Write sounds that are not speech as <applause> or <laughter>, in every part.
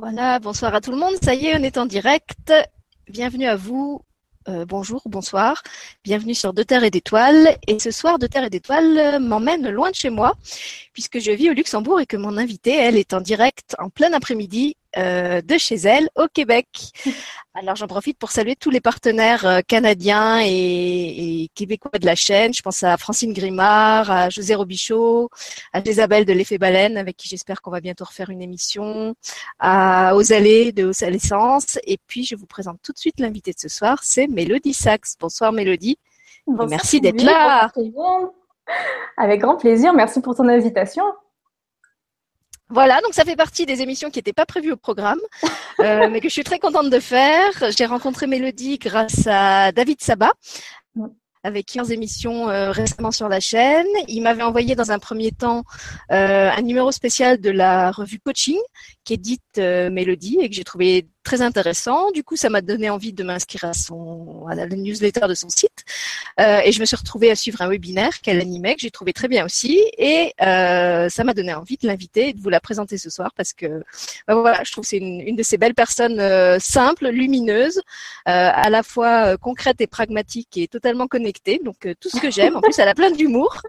Voilà, bonsoir à tout le monde. Ça y est, on est en direct. Bienvenue à vous. Euh, bonjour, bonsoir. Bienvenue sur De Terre et d'Étoiles. Et ce soir, De Terre et d'Étoiles m'emmène loin de chez moi, puisque je vis au Luxembourg et que mon invitée, elle, est en direct en plein après-midi euh, de chez elle au Québec. <laughs> Alors j'en profite pour saluer tous les partenaires euh, canadiens et, québécois de la chaîne. Je pense à Francine Grimard, à José Robichaud, à Isabelle de l'effet baleine avec qui j'espère qu'on va bientôt refaire une émission, à Osalé de Osalé Essence. Et puis je vous présente tout de suite l'invité de ce soir, c'est Mélodie Sax. Bonsoir Mélodie. merci d'être là. Avec grand plaisir. Merci pour ton invitation. Voilà, donc ça fait partie des émissions qui n'étaient pas prévues au programme, <laughs> euh, mais que je suis très contente de faire. J'ai rencontré Mélodie grâce à David Sabat, avec 15 émissions euh, récemment sur la chaîne. Il m'avait envoyé dans un premier temps euh, un numéro spécial de la revue Coaching, est dite Mélodie, et que j'ai trouvé très intéressant. Du coup, ça m'a donné envie de m'inscrire à son à la newsletter de son site. Euh, et je me suis retrouvée à suivre un webinaire qu'elle animait, que j'ai trouvé très bien aussi. Et euh, ça m'a donné envie de l'inviter et de vous la présenter ce soir parce que bah, voilà, je trouve c'est une, de ces belles personnes euh, simples, lumineuses, euh, à la fois euh, concrète et pragmatique et totalement connectée. Donc tout ce que j'aime. En plus, elle a plein d'humour.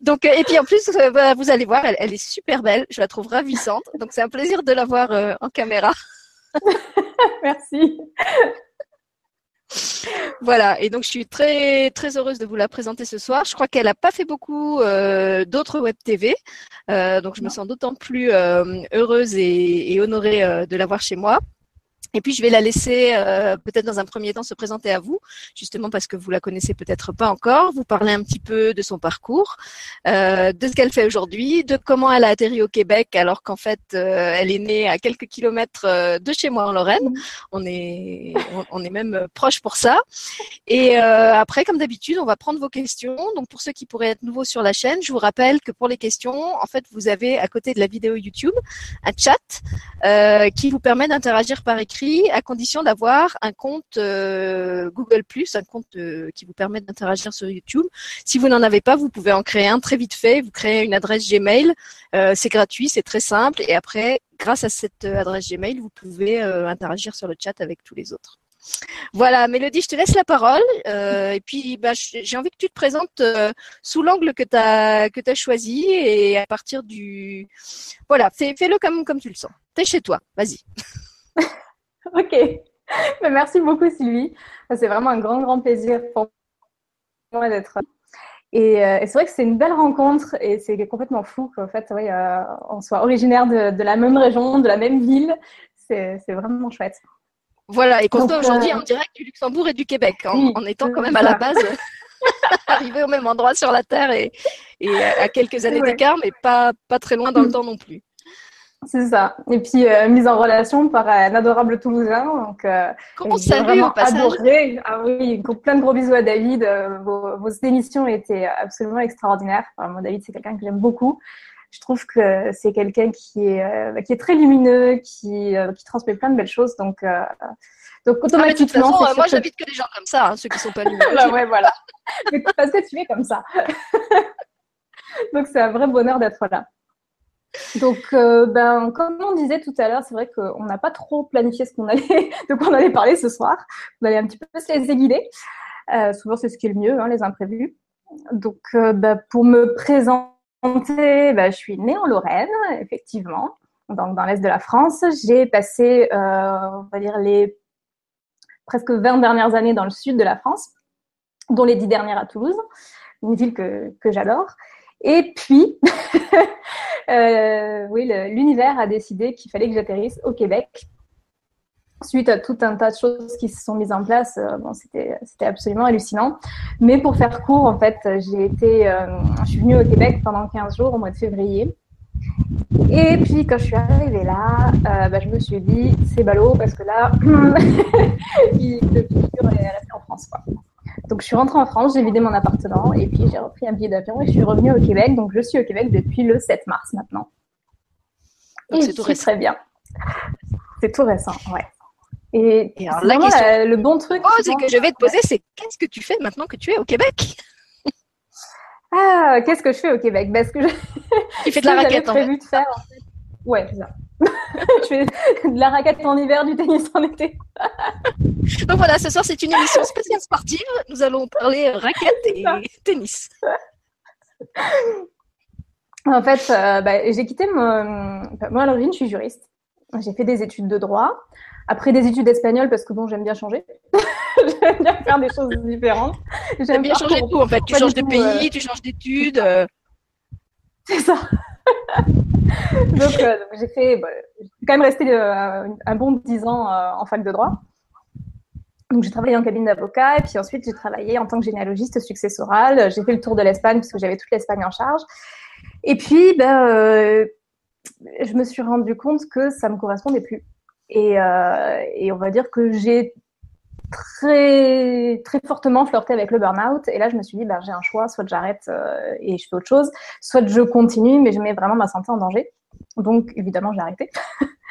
Donc et puis en plus, bah, vous allez voir, elle, est super belle. Je la trouve ravissante. Donc c'est un plaisir de la voir en caméra. <laughs> <laughs> Merci. Voilà, et donc je suis très très heureuse de vous la présenter ce soir. Je crois qu'elle n'a pas fait beaucoup euh, d'autres web TV, euh, donc je me sens d'autant plus euh, heureuse et, et honorée euh, de l'avoir chez moi. Et puis je vais la laisser euh, peut-être dans un premier temps se présenter à vous, justement parce que vous la connaissez peut-être pas encore, vous parler un petit peu de son parcours, euh, de ce qu'elle fait aujourd'hui, de comment elle a atterri au Québec alors qu'en fait euh, elle est née à quelques kilomètres de chez moi en Lorraine. Mmh. On est on, on est même proche pour ça. Et après, comme d'habitude, on va prendre vos questions. Donc pour ceux qui pourraient être nouveaux sur la chaîne, je vous rappelle que pour les questions, en fait, vous avez à côté de la vidéo YouTube un chat qui vous permet d'interagir par écrit à condition d'avoir un compte euh, Google un compte euh, qui vous permet d'interagir sur YouTube. Si vous n'en avez pas, vous pouvez en créer un très vite fait. Vous créez une adresse Gmail. Euh, c'est gratuit, c'est très simple. Et après, grâce à cette euh, adresse Gmail, vous pouvez interagir sur le chat avec tous les autres. Voilà, Mélodie, je te laisse la parole. Et puis, bah, j'ai envie que tu te présentes sous l'angle que tu as choisi et à partir du... Voilà, fais-le comme, comme tu le sens. T'es chez toi, vas-y. <laughs> <laughs> Ok. Ben, merci beaucoup, Sylvie. C'est vraiment un grand, grand plaisir pour moi d'être. Et, euh, et c'est vrai que c'est une belle rencontre et c'est complètement fou qu'en fait, oui, euh, on soit originaire de, de, la même région, de la même ville. C'est vraiment chouette. Voilà, et qu'on soit aujourd'hui euh... en direct du Luxembourg et du Québec, en, oui, en étant quand même à la base <laughs> arrivé au même endroit sur la Terre et, et à quelques années ouais. d'écart, mais pas, pas très loin dans le temps non plus. C'est ça. Et puis euh, mise en relation par un adorable Toulousain. Donc, euh, au passage adoré. Ah oui, plein de gros bisous à David. Euh, vos, vos, émissions étaient absolument extraordinaires. Enfin, moi, David, c'est quelqu'un que j'aime beaucoup. Je trouve que c'est quelqu'un qui est euh, qui est très lumineux, qui qui transmet plein de belles choses. Donc donc automatiquement. Ah, façon, moi, j'habite que des gens comme ça, hein, ceux qui sont pas lumineux. <laughs> bah ouais, voilà. parce que tu es comme ça. <laughs> donc c'est un vrai bonheur d'être là. Donc, euh, ben, comme on disait tout à l'heure, c'est vrai qu'on n'a pas trop planifié ce qu'on allait, <laughs> de quoi on allait parler ce soir. On allait un petit peu se laisser guider. Euh, souvent, c'est ce qui est le mieux, hein, les imprévus. Donc, euh, ben, pour me présenter, ben, je suis née en Lorraine, effectivement, donc dans l'est de la France. J'ai passé, on va dire, les presque 20 dernières années dans le sud de la France, dont les 10 dernières à Toulouse, une ville que, que j'adore. Et puis, <laughs> euh, oui, l'univers a décidé qu'il fallait que j'atterrisse au Québec. Suite à tout un tas de choses qui se sont mises en place, euh, bon, c'était absolument hallucinant. Mais pour faire court, en fait, j'ai été, euh, je suis venue au Québec pendant 15 jours au mois de février. Et puis quand je suis arrivée là, bah, je me suis dit c'est ballot parce que là, <clears throat> il, le futur est resté en France. Donc, je suis rentrée en France, j'ai vidé mon appartement et puis j'ai repris un billet d'avion et je suis revenue au Québec. Donc, je suis au Québec depuis le 7 mars maintenant. Donc, c'est tout récent. Très bien. C'est tout récent, ouais. Et, et alors, la question la, le bon truc. Oh, que je vais te poser, c'est qu'est-ce que tu fais maintenant que tu es au Québec? Ah, qu'est-ce que je fais au Québec? Parce que je... <laughs> Tu fais de la raquette en fait. De faire, en fait. Ouais, c'est ça. <laughs> je fais de la raquette en hiver, du tennis en été. <laughs> <laughs> Donc voilà, ce soir c'est une émission spéciale sportive. Nous allons parler raquette et tennis. <laughs> En fait, euh, bah, j'ai quitté mon... Moi, à l'origine, je suis juriste. J'ai fait des études de droit. Après, des études d'espagnol parce que bon, j'aime bien changer. <laughs> j'aime bien faire des choses différentes. J'aime bien changer de tout, en fait. Tu changes de pays, euh, tu changes d'études. Euh. C'est ça. Donc, j'ai fait... Bah, quand même resté un bon dix ans en fac de droit. Donc, j'ai travaillé en cabine d'avocat et puis ensuite, j'ai travaillé en tant que généalogiste successoral. J'ai fait le tour de l'Espagne parce que j'avais toute l'Espagne en charge. Et puis, ben, euh, je me suis rendu compte que ça me correspondait plus. Et, euh, et on va dire que j'ai très très fortement flirté avec le burn-out. Et là, je me suis dit, ben, j'ai un choix, soit j'arrête euh, et je fais autre chose, soit je continue, mais je mets vraiment ma santé en danger. Donc, évidemment, j'ai arrêté.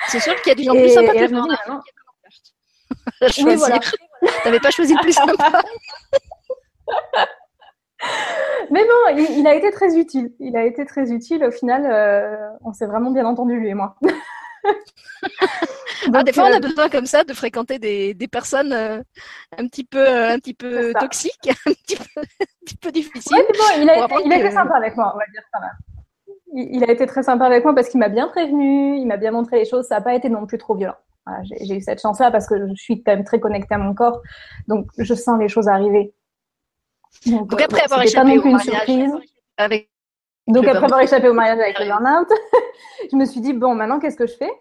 C'est sûr qu'il y a des gens plus sympas que le burn-out. <laughs> Oui, voilà. T'avais pas choisi le plus sympa. <laughs> Mais bon, il, a été très utile. Il a été très utile. Au final, euh, on s'est vraiment bien entendu, lui et moi. <laughs> Ah, des fois, on a euh, besoin comme ça de fréquenter des, des personnes euh, un petit peu, un petit peu toxiques, un petit peu, un petit peu difficiles. bon, il a, été, il a été sympa avec moi, on va dire ça. Il, il a été très sympa avec moi parce qu'il m'a bien prévenu, il m'a bien montré les choses. Ça n'a pas été non plus trop violent. J'ai eu cette chance-là parce que je suis quand même très connectée à mon corps, donc je sens les choses arriver. Donc, après avoir échappé au mariage avec donc après avoir échappé au mariage avec le burn-out, <laughs> je me suis dit bon maintenant qu'est-ce que je fais?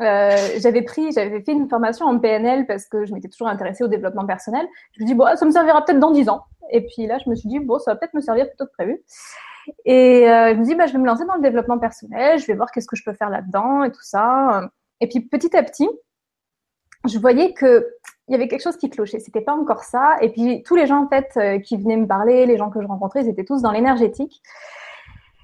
Euh, j'avais pris, j'avais fait une formation en PNL parce que je m'étais toujours intéressée au développement personnel. Je me dis bon, ça me servira peut-être dans 10 ans. Et puis là, je me suis dit bon, ça va peut-être me servir plutôt que prévu. Et euh, je me dis bah, je vais me lancer dans le développement personnel. Je vais voir qu'est-ce que je peux faire là-dedans et tout ça. Et puis petit à petit, je voyais que il y avait quelque chose qui clochait. C'était pas encore ça. Et puis tous les gens en fait euh, qui venaient me parler, les gens que je rencontrais, ils étaient tous dans l'énergétique.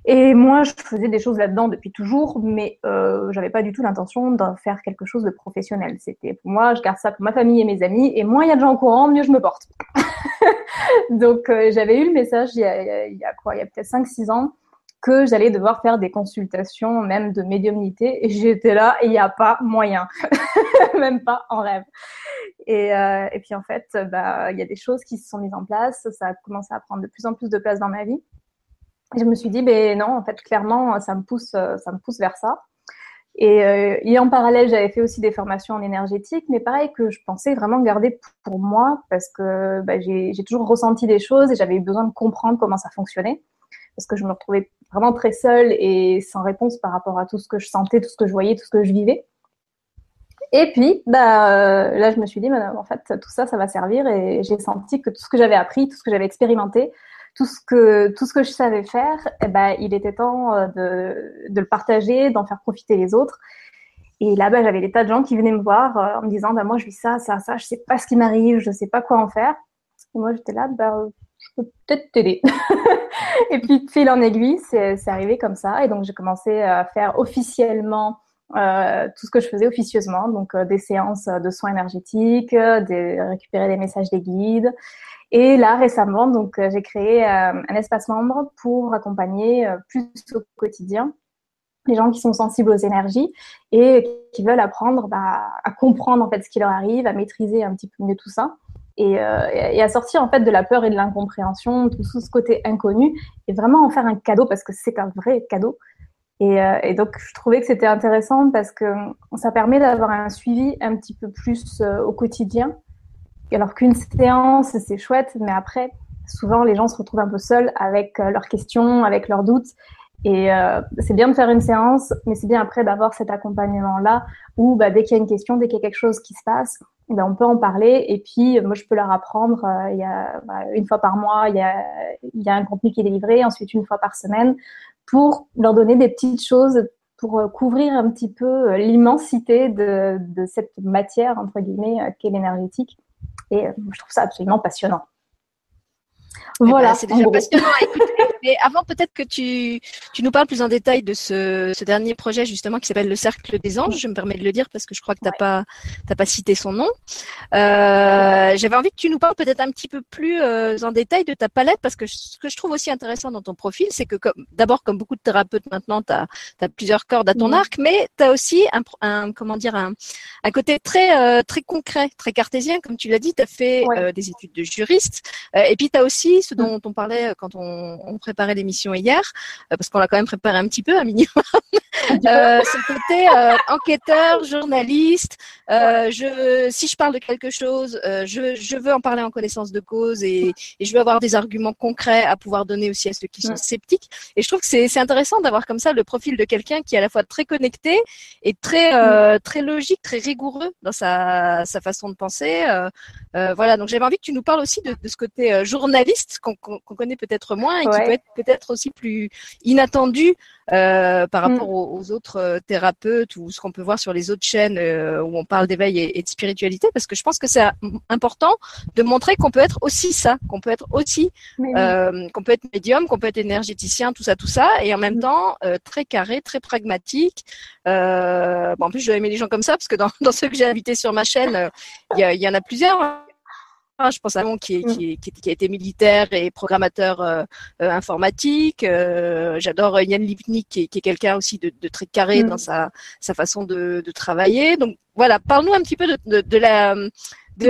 Et moi, je faisais des choses là-dedans depuis toujours, mais euh, j'avais pas du tout l'intention d'en faire quelque chose de professionnel. C'était pour moi, je garde ça pour ma famille et mes amis. Et moins il y a de gens au courant, mieux je me porte. <laughs> Donc euh, j'avais eu le message il y a, il y a quoi? Il y a peut-être 5-6 ans que j'allais devoir faire des consultations, même de médiumnité. Et j'étais là, il n'y a pas moyen. <laughs> même pas en rêve. Et, euh, et puis en fait, bah, il y a des choses qui se sont mises en place. Ça a commencé à prendre de plus en plus de place dans ma vie. Et je me suis dit, ben non, en fait, clairement, ça me pousse, ça me pousse vers ça. Et, euh, et en parallèle, j'avais fait aussi des formations en énergétique, mais pareil que je pensais vraiment garder pour moi parce que bah, j'ai toujours ressenti des choses et j'avais besoin de comprendre comment ça fonctionnait parce que je me retrouvais vraiment très seule et sans réponse par rapport à tout ce que je sentais, tout ce que je voyais, tout ce que je vivais. Et puis, bah, euh, là, je me suis dit, en fait, tout ça, ça va servir et j'ai senti que tout ce que j'avais appris, tout ce que j'avais expérimenté, tout ce que tout ce que je savais faire, eh ben, il était temps euh, de, le partager, d'en faire profiter les autres. Et là, bah, j'avais des tas de gens qui venaient me voir euh, en me disant, bah, moi, je vis ça, ça, ça, je sais pas ce qui m'arrive, je sais pas quoi en faire. Et moi, j'étais là, bah, peut-être t'aider. <laughs> et puis, fil en aiguille, c'est arrivé comme ça. Et donc, j'ai commencé à faire officiellement euh, tout ce que je faisais officieusement, donc euh, des séances de soins énergétiques, de récupérer des messages des guides. Et là, récemment, donc, euh, j'ai créé un espace membre pour accompagner plus au quotidien les gens qui sont sensibles aux énergies et qui veulent apprendre bah, à comprendre en fait ce qui leur arrive, à maîtriser un petit peu mieux tout ça et, euh, et, à sortir en fait de la peur et de l'incompréhension, tout ce côté inconnu, et vraiment en faire un cadeau parce que c'est un vrai cadeau. Et, euh, et, donc je trouvais que c'était intéressant parce que ça permet d'avoir un suivi un petit peu plus euh, au quotidien. Alors qu'une séance c'est chouette, mais après souvent les gens se retrouvent un peu seuls avec leurs questions, avec leurs doutes. Et c'est bien de faire une séance, mais c'est bien après d'avoir cet accompagnement-là où bah, dès qu'il y a une question, dès qu'il y a quelque chose qui se passe, ben, on peut en parler. Et puis, moi, je peux leur apprendre. Euh, il y a, bah, une fois par mois, il y, a, il y a un contenu qui est délivré, ensuite une fois par semaine, pour leur donner des petites choses pour euh, couvrir un petit peu l'immensité de, de, cette matière, entre guillemets, qu'est l'énergétique. Et je trouve ça absolument passionnant. Eh ben, voilà. c'est déjà passionnant à écouter. <laughs> Mais avant, peut-être que tu, tu nous parles plus en détail de ce, ce dernier projet justement qui s'appelle le Cercle des Anges. Je me permets de le dire parce que je crois que t'as pas t'as pas cité son nom. Euh, J'avais envie que tu nous parles peut-être un petit peu plus euh, en détail de ta palette parce que ce que je trouve aussi intéressant dans ton profil, c'est que d'abord comme beaucoup de thérapeutes maintenant, tu as, plusieurs cordes à ton arc, mais tu as aussi un, un, comment dire un, un côté très euh, très concret, très cartésien, comme tu l'as dit. Tu as fait des études de juriste et puis tu as aussi ce dont on parlait quand on, on préparait l'émission hier, parce qu'on l'a quand même préparé un petit peu, un minimum. euh, ce côté euh, enquêteur, journaliste. Euh, je, si je parle de quelque chose, euh, je, je, veux en parler en connaissance de cause et, et, je veux avoir des arguments concrets à pouvoir donner aussi à ceux qui sont sceptiques. Et je trouve que c'est intéressant d'avoir comme ça le profil de quelqu'un qui est à la fois très connecté et très mm. très logique, très rigoureux dans sa, sa façon de penser. voilà. Donc j'avais envie que tu nous parles aussi de, de ce côté journaliste qu'on connaît peut-être moins et qui peut être peut-être aussi plus inattendu euh, par mm. rapport aux, autres euh, thérapeutes ou ce qu'on peut voir sur les autres chaînes euh, où on parle d'éveil et, de spiritualité, parce que je pense que c'est important de montrer qu'on peut être aussi ça, qu'on peut être aussi, qu'on peut être médium, qu'on peut être énergéticien, tout ça, tout ça, et en même mm. temps très carré, très pragmatique. bon, en plus, je vais aimer les gens comme ça, parce que dans, <laughs> dans ceux que j'ai invités sur ma chaîne, il y, y en a plusieurs. Ah, je pense à mon qui, qui, a été militaire et programmateur euh, euh, informatique. Euh, j'adore Yann Lipnik qui, est, quelqu'un aussi de, de, très carré mm. dans sa, sa façon de, de travailler. Donc voilà, parle-nous un petit peu de, la. Mm.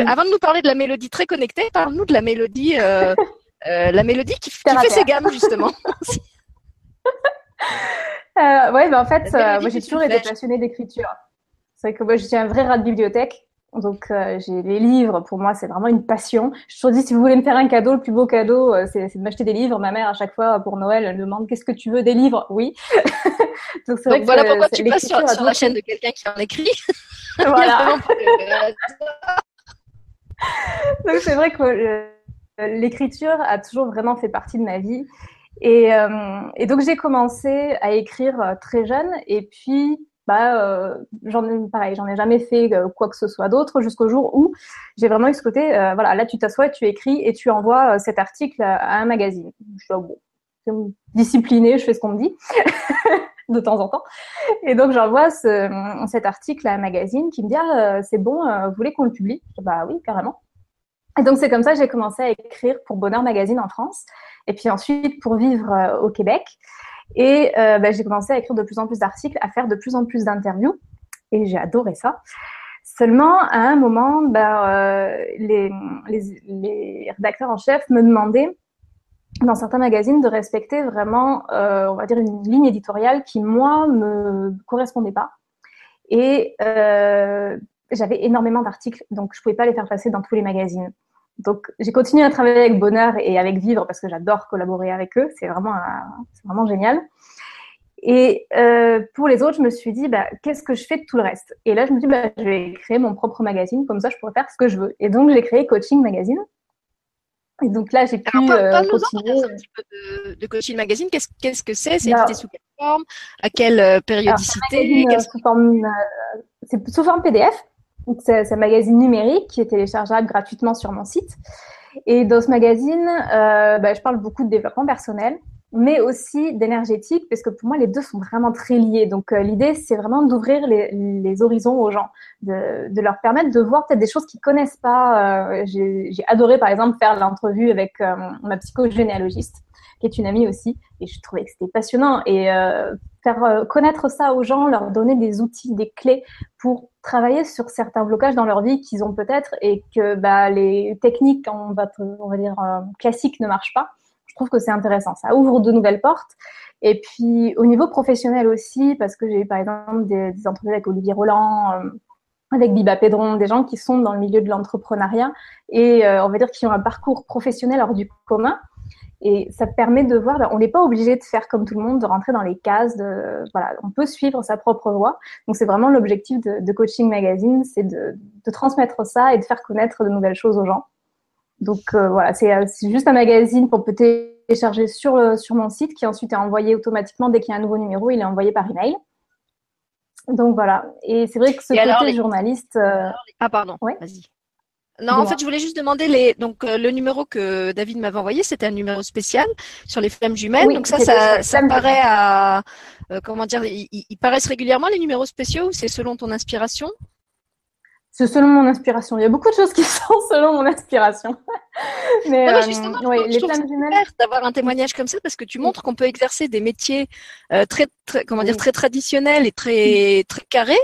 Avant de nous parler de la mélodie très connectée, parle-nous de la mélodie, la mélodie qui, fait ses gammes justement. ouais, ben en fait, moi j'ai toujours été passionnée d'écriture. C'est vrai que moi je suis un vrai rat de bibliothèque. Donc euh, j'ai les livres, pour moi c'est vraiment une passion. Je te toujours dit si vous voulez me faire un cadeau, le plus beau cadeau euh, c'est, de m'acheter des livres. Ma mère à chaque fois pour Noël elle me demande qu'est-ce que tu veux des livres? Oui. <laughs> Donc, Donc voilà pourquoi tu passes sur, la chaîne de quelqu'un qui en écrit. <laughs> Voilà. <laughs> Donc c'est vrai que euh, l'écriture a toujours vraiment fait partie de ma vie. Et, et donc j'ai commencé à écrire très jeune et puis bah, euh, j'en ai pareil, j'en ai jamais fait euh, quoi que ce soit d'autre jusqu'au jour où j'ai vraiment eu ce côté, euh, voilà, là tu t'assois, tu écris et tu envoies cet article à, un magazine. Je suis bon, disciplinée, je fais ce qu'on me dit <laughs> de temps en temps. Et donc j'envoie ce, cet article à un magazine qui me dit ah, c'est bon, vous voulez qu'on le publie? Bah oui, carrément. Et donc c'est comme ça que j'ai commencé à écrire pour Bonheur Magazine en France, et puis ensuite pour vivre au Québec. Et euh, bah, j'ai commencé à écrire de plus en plus d'articles, à faire de plus en plus d'interviews. Et j'ai adoré ça. Seulement, à un moment, bah, euh, les, les, les, rédacteurs en chef me demandaient, dans certains magazines, de respecter vraiment, euh, on va dire, une ligne éditoriale qui, moi, me correspondait pas. Et euh, j'avais énormément d'articles, donc je pouvais pas les faire passer dans tous les magazines. Donc, j'ai continué à travailler avec Bonheur et avec Vivre parce que j'adore collaborer avec eux. C'est vraiment, vraiment génial. Et euh, pour les autres, je me suis dit, bah, qu'est-ce que je fais de tout le reste? Et là, je me suis dit, bah, je vais créer mon propre magazine, comme ça, je pourrais faire ce que je veux. Et donc, j'ai créé Coaching Magazine. Et donc là, j'ai pu euh, continuer. un petit peu de, de, Coaching Magazine. Qu'est-ce, qu'est-ce que c'est? C'est édité sous quelle forme? À quelle euh, périodicité? Alors, sous forme, euh, C'est sous forme PDF. C'est un magazine numérique qui est téléchargeable gratuitement sur mon site. Et dans ce magazine, euh, bah, je parle beaucoup de développement personnel, mais aussi d'énergétique, parce que pour moi, les deux sont vraiment très liés. Donc, euh, l'idée, c'est vraiment d'ouvrir les, horizons aux gens, de, leur permettre de voir peut-être des choses qu'ils connaissent pas. Euh, J'ai adoré, par exemple, faire l'entrevue avec ma psychogénéalogiste, qui est une amie aussi, et je trouvais que c'était passionnant. Et faire connaître ça aux gens, leur donner des outils, des clés pour travailler sur certains blocages dans leur vie qu'ils ont peut-être et que bah, les techniques, on va, dire, euh, classiques ne marchent pas. Je trouve que c'est intéressant. Ça ouvre de nouvelles portes. Et puis au niveau professionnel aussi, parce que j'ai par exemple des, des entrevues avec Olivier Roland, euh, avec Biba Pedron, des gens qui sont dans le milieu de l'entrepreneuriat et on va dire qui ont un parcours professionnel hors du commun et ça permet de voir, ben, on n'est pas obligé de faire comme tout le monde, de rentrer dans les cases. De, voilà, on peut suivre sa propre voie. Donc c'est vraiment l'objectif de, de, Coaching Magazine, c'est de, de, transmettre ça et de faire connaître de nouvelles choses aux gens. Donc euh, voilà, euh, c'est juste un magazine qu'on peut télécharger sur, le, sur mon site, qui ensuite est envoyé automatiquement dès qu'il y a un nouveau numéro, il est envoyé par email. Donc voilà. Et c'est vrai que ce côté journaliste. Euh... Ah pardon. Ouais. Vas-y. Non, en fait, je voulais juste demander les. Donc, euh, le numéro que David m'avait envoyé, c'était un numéro spécial sur les flammes jumelles. donc ça, ça, ça paraît à. Euh, comment dire ils, paraissent régulièrement les numéros spéciaux ou c'est selon ton inspiration? C'est selon mon inspiration. Il y a beaucoup de choses qui <laughs> sont selon mon inspiration. Mais, euh, justement, les flammes jumelles. D'avoir un témoignage comme ça parce que tu montres qu'on peut exercer des métiers très, très, comment dire, très traditionnels et très, très carrés.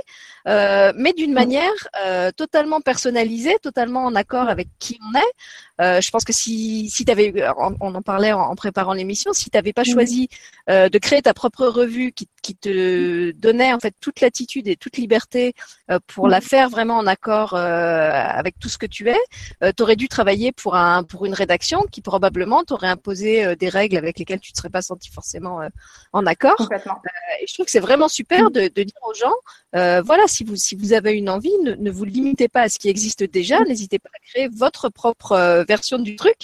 Euh, mais d'une manière euh, totalement personnalisée, totalement en accord avec qui on est. Euh, je pense que si, si tu avais, on, en parlait en, préparant l'émission, si tu n'avais pas choisi de créer ta propre revue qui, qui, te donnait en fait toute l'attitude et toute liberté pour la faire vraiment en accord avec tout ce que tu es, tu aurais dû travailler pour un pour une rédaction qui probablement t'aurait imposé des règles avec lesquelles tu ne serais pas senti forcément en accord. et je trouve que c'est vraiment super de, de dire aux gens, voilà, si vous, si vous avez une envie, ne, vous limitez pas à ce qui existe déjà. N'hésitez pas à créer votre propre euh, version du truc.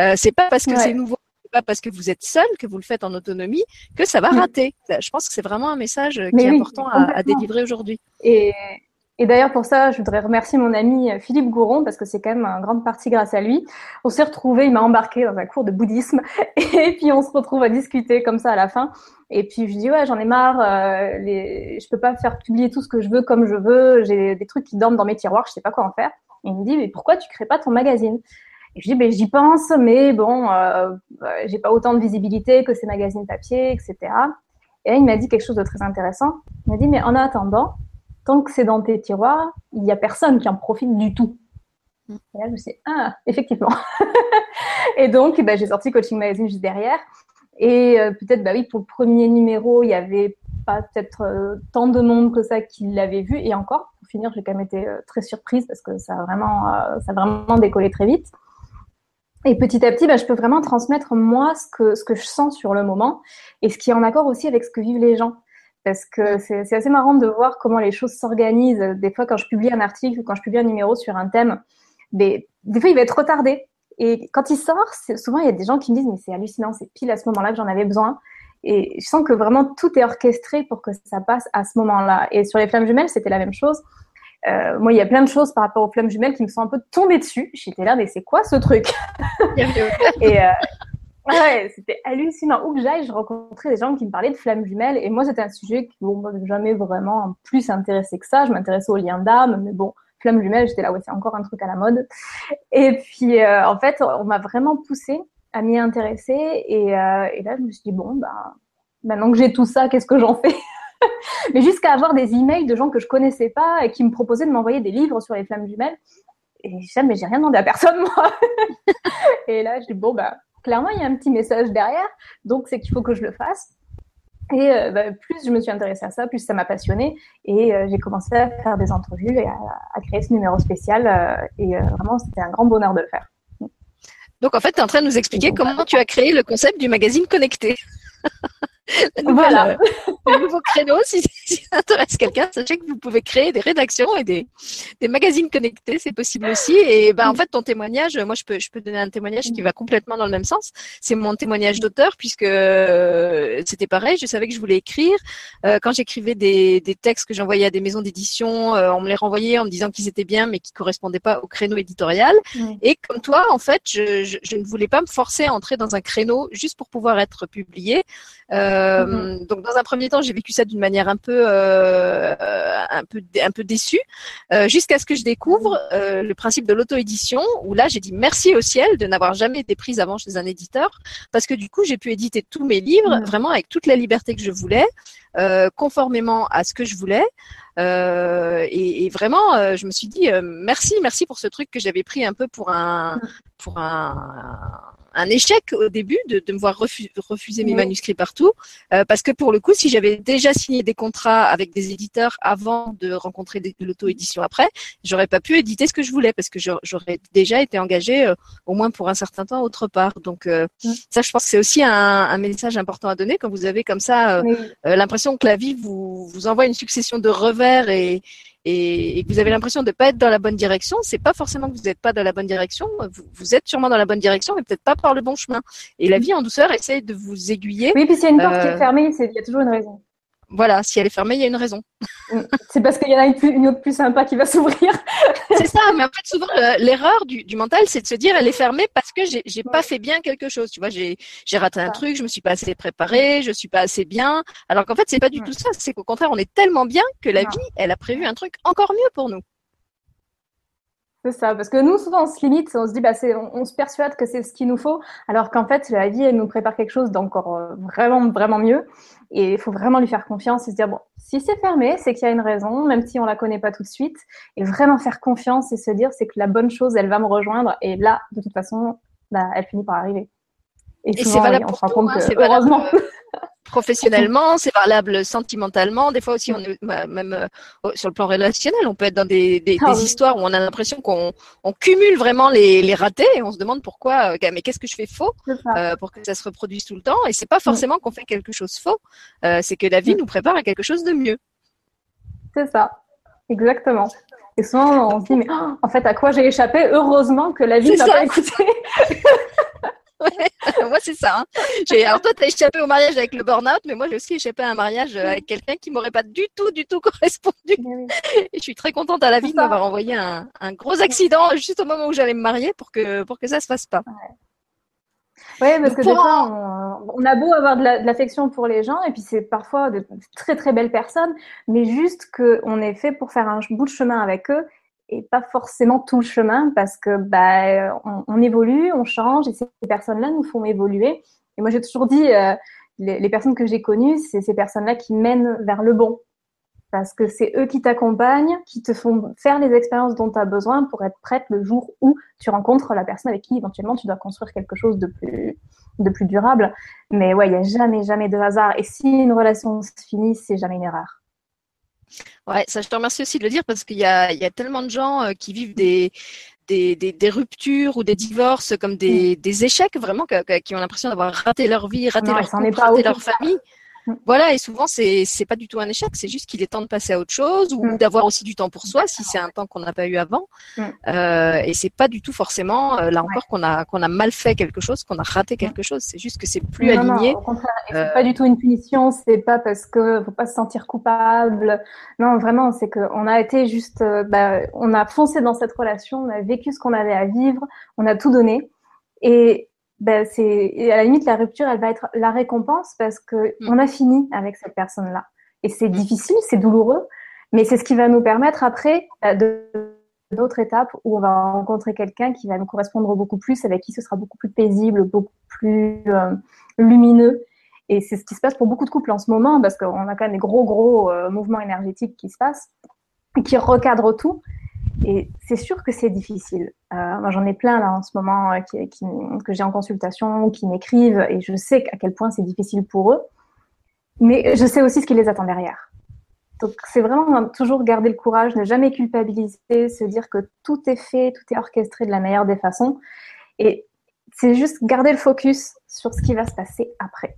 Euh, c'est pas parce que c'est nouveau, pas parce que vous êtes seul que vous le faites en autonomie que ça va mm. rater. Je pense que c'est vraiment un message qui est important à, délivrer aujourd'hui. Et, et d'ailleurs, pour ça, je voudrais remercier mon ami Philippe Gouron, parce que c'est quand même en grande partie grâce à lui. On s'est retrouvés, il m'a embarqué dans un cours de bouddhisme, <laughs> et puis on se retrouve à discuter comme ça à la fin. Et puis je dis ouais, j'en ai marre, euh, les... je peux pas faire publier tout ce que je veux comme je veux, j'ai des trucs qui dorment dans mes tiroirs, je sais pas quoi en faire. Et il me dit mais pourquoi tu crées pas ton magazine? Et je dis ben j'y pense, mais bon, euh, euh, j'ai pas autant de visibilité que ces magazines papier, etc. Et là il m'a dit quelque chose de très intéressant. Il m'a dit mais en attendant, tant que c'est dans tes tiroirs, il y a personne qui en profite du tout. Mm. Et là, je me suis dit, ah, effectivement. <laughs> et donc, ben, j'ai sorti Coaching Magazine juste derrière. Et euh, peut-être, bah oui, pour le premier numéro, il y avait pas peut-être euh, tant de monde que ça qui l'avait vu. Et encore, pour finir, j'ai quand même été euh, très surprise parce que ça a vraiment, ça a vraiment décollé très vite. Et petit à petit, bah, je peux vraiment transmettre moi ce que, ce que je sens sur le moment et ce qui est en accord aussi avec ce que vivent les gens. Parce que c'est assez marrant de voir comment les choses s'organisent. Des fois, quand je publie un article ou quand je publie un numéro sur un thème, des, des fois, il va être retardé et quand il sort, souvent il y a des gens qui me disent mais c'est hallucinant, c'est pile à ce moment-là que j'en avais besoin. Et je sens que vraiment tout est orchestré pour que ça passe à ce moment-là. Et sur les flammes jumelles, c'était la même chose. Euh, moi, il y a plein de choses par rapport aux flammes jumelles qui me sont un peu tombées dessus. J'étais là, mais c'est quoi ce truc? Et euh, ouais, c'était hallucinant. Où que j'aille, je rencontrais des gens qui me parlaient de flammes jumelles. Et moi, c'était un sujet qui bon, m'a jamais vraiment plus intéressé que ça. Je m'intéressais aux liens d'âme, mais bon, flamme jumelle, j'étais là, ouais, c'est encore un truc à la mode. Et puis, euh, en fait, on m'a vraiment poussé à m'y intéresser. Et, euh, et, là, je me suis dit, bon, bah, maintenant que j'ai tout ça, qu'est-ce que j'en fais? <laughs> Mais jusqu'à avoir des emails de gens que je connaissais pas et qui me proposaient de m'envoyer des livres sur les flammes jumelles. Et je mais j'ai rien demandé à personne, moi. <laughs> et là, je dis, bon, bah, clairement, il y a un petit message derrière. Donc, c'est qu'il faut que je le fasse. Et euh, bah, plus je me suis intéressée à ça, plus ça m'a passionnée. Et euh, j'ai commencé à faire des entrevues et à, créer ce numéro spécial. Euh, et vraiment, c'était un grand bonheur de le faire. Donc, en fait, tu es en train de nous expliquer comment tu as créé le concept du magazine connecté. <laughs> voilà. Euh, le nouveau créneau, <laughs> si, ça intéresse quelqu'un, sachez que vous pouvez créer des rédactions et des, des magazines connectés, c'est possible aussi. Et ben en fait, ton témoignage, moi je peux je peux donner un témoignage qui va complètement dans le même sens. C'est mon témoignage d'auteur puisque euh, c'était pareil. Je savais que je voulais écrire. Euh, quand j'écrivais des, des textes que j'envoyais à des maisons d'édition, on me les renvoyait en me disant qu'ils étaient bien, mais qui correspondaient pas au créneau éditorial. Et comme toi, en fait, je, je, je, ne voulais pas me forcer à entrer dans un créneau juste pour pouvoir être publié. Euh, mhm. Donc dans un premier temps, j'ai vécu ça d'une manière un peu, euh, un peu, un peu déçue, euh, jusqu'à ce que je découvre le principe de l'auto-édition, où là j'ai dit merci au ciel de n'avoir jamais été prise avant chez un éditeur, parce que du coup j'ai pu éditer tous mes livres mhm. vraiment avec toute la liberté que je voulais, conformément à ce que je voulais. Euh, et, et, vraiment, je me suis dit merci, merci pour ce truc que j'avais pris un peu pour un, mhm. pour un, un échec au début de, de me voir refuser mes manuscrits partout, euh, parce que pour le coup, si j'avais déjà signé des contrats avec des éditeurs avant de rencontrer de l'auto-édition après, j'aurais pas pu éditer ce que je voulais, parce que j'aurais déjà été engagée euh, au moins pour un certain temps autre part. Donc euh, ça, je pense que c'est aussi un, un, message important à donner quand vous avez comme ça l'impression que la vie vous, vous envoie une succession de revers et, et, que vous avez l'impression de ne pas être dans la bonne direction, c'est pas forcément que vous n'êtes pas dans la bonne direction. Vous, êtes sûrement dans la bonne direction, mais peut-être pas par le bon chemin. Et la vie en douceur essaye de vous aiguiller. Oui, puis s'il y a une porte qui est euh, fermée, il y a toujours une raison. Voilà, si elle est fermée, il y a une raison. <laughs> C'est parce qu'il y en a une, autre plus sympa qui va s'ouvrir. <laughs> c'est ça, mais en fait, souvent, l'erreur du, mental, c'est de se dire, elle est fermée parce que j'ai n'ai pas fait bien quelque chose. Tu vois, j'ai raté un truc, je me suis pas assez préparée, je suis pas assez bien. Alors qu'en fait, c'est pas du tout ça. C'est qu'au contraire, on est tellement bien que la vie, elle a prévu un truc encore mieux pour nous. Ça, parce que nous, souvent, on se limite, on se dit, bah, on, se persuade que c'est ce qu'il nous faut, alors qu'en fait, la vie, elle nous prépare quelque chose d'encore euh, vraiment, vraiment mieux. Et il faut vraiment lui faire confiance et se dire, bon, si c'est fermé, c'est qu'il y a une raison, même si on la connaît pas tout de suite. Et vraiment faire confiance et se dire, c'est que la bonne chose, elle va me rejoindre. Et là, de toute façon, bah, elle finit par arriver. Et, c'est valable hein, que, heureusement. Euh, <laughs> professionnellement, c'est valable sentimentalement. Des fois aussi, on est bah, même euh, sur le plan relationnel, on peut être dans des, des, ah histoires où on a l'impression qu'on on cumule vraiment les, les ratés et on se demande pourquoi, euh, mais qu'est-ce que je fais faux euh, pour que ça se reproduise tout le temps. Et c'est pas forcément qu'on fait quelque chose faux, c'est que la vie nous prépare à quelque chose de mieux. C'est ça, exactement. Et souvent, on se dit, mais oh, en fait, à quoi j'ai échappé? Heureusement que la vie m'a pas écouté. <laughs> <laughs> moi, c'est ça. Hein. Alors, toi, tu as échappé au mariage avec le burn-out, mais moi, j'ai aussi échappé à un mariage euh, avec quelqu'un qui m'aurait pas du tout, du tout <laughs> correspondu. Et je suis très contente à la vie de m'avoir envoyé un, un, gros accident juste au moment où j'allais me marier pour que, pour que ça se fasse pas. Oui, parce que des fois, on, a beau avoir de l'affection pour les gens, et puis c'est parfois de très très belles personnes, mais juste qu'on est fait pour faire un bout de chemin avec eux, et pas forcément tout le chemin parce que bah, on, évolue, on change et ces personnes-là nous font évoluer. Et moi, j'ai toujours dit, euh, les, personnes que j'ai connues, c'est ces personnes-là qui mènent vers le bon. Parce que c'est eux qui t'accompagnent, qui te font faire les expériences dont tu as besoin pour être prête le jour où tu rencontres la personne avec qui éventuellement tu dois construire quelque chose de plus, de plus durable. Mais ouais, il n'y a jamais, jamais de hasard. Et si une relation se finit, c'est jamais une erreur. Ouais, ça je te remercie aussi de le dire parce qu'il y y a tellement de gens euh, qui vivent des, des, des, des, ruptures ou des divorces comme des, mm. des échecs vraiment qui ont l'impression d'avoir raté leur vie, raté leur couple, raté leur famille. Mm. Voilà, et souvent c'est c'est pas du tout un échec, c'est juste qu'il est temps de passer à autre chose ou mm. d'avoir aussi du temps pour soi si c'est un temps qu'on n'a pas eu avant. Mm. Euh, et c'est pas du tout forcément euh, là encore qu'on a qu'on a mal fait quelque chose, qu'on a raté quelque chose. C'est juste que c'est plus aligné. Non, au contraire, c'est euh, pas du tout une punition. C'est pas parce que faut pas se sentir coupable. Non, vraiment, c'est que on a été juste, euh, bah, on a foncé dans cette relation, on a vécu ce qu'on avait à vivre, on a tout donné. Et ben c'est à la limite la rupture elle va être la récompense parce que mm. on a fini avec cette personne là et c'est mm. difficile c'est douloureux mais c'est ce qui va nous permettre après euh, d'autres étapes où on va rencontrer quelqu'un qui va nous correspondre beaucoup plus avec qui ce sera beaucoup plus paisible beaucoup plus euh, lumineux et c'est ce qui se passe pour beaucoup de couples en ce moment parce qu'on a quand même des gros gros euh, mouvements énergétiques qui se passent et qui recadrent tout et c'est sûr que c'est difficile. Euh, j'en ai plein là en ce moment euh, qui, que j'ai en consultation, qui m'écrivent, et je sais à quel point c'est difficile pour eux. Mais je sais aussi ce qui les attend derrière. Donc, c'est vraiment toujours garder le courage, ne jamais culpabiliser, se dire que tout est fait, tout est orchestré de la meilleure des façons. Et c'est juste garder le focus sur ce qui va se passer après.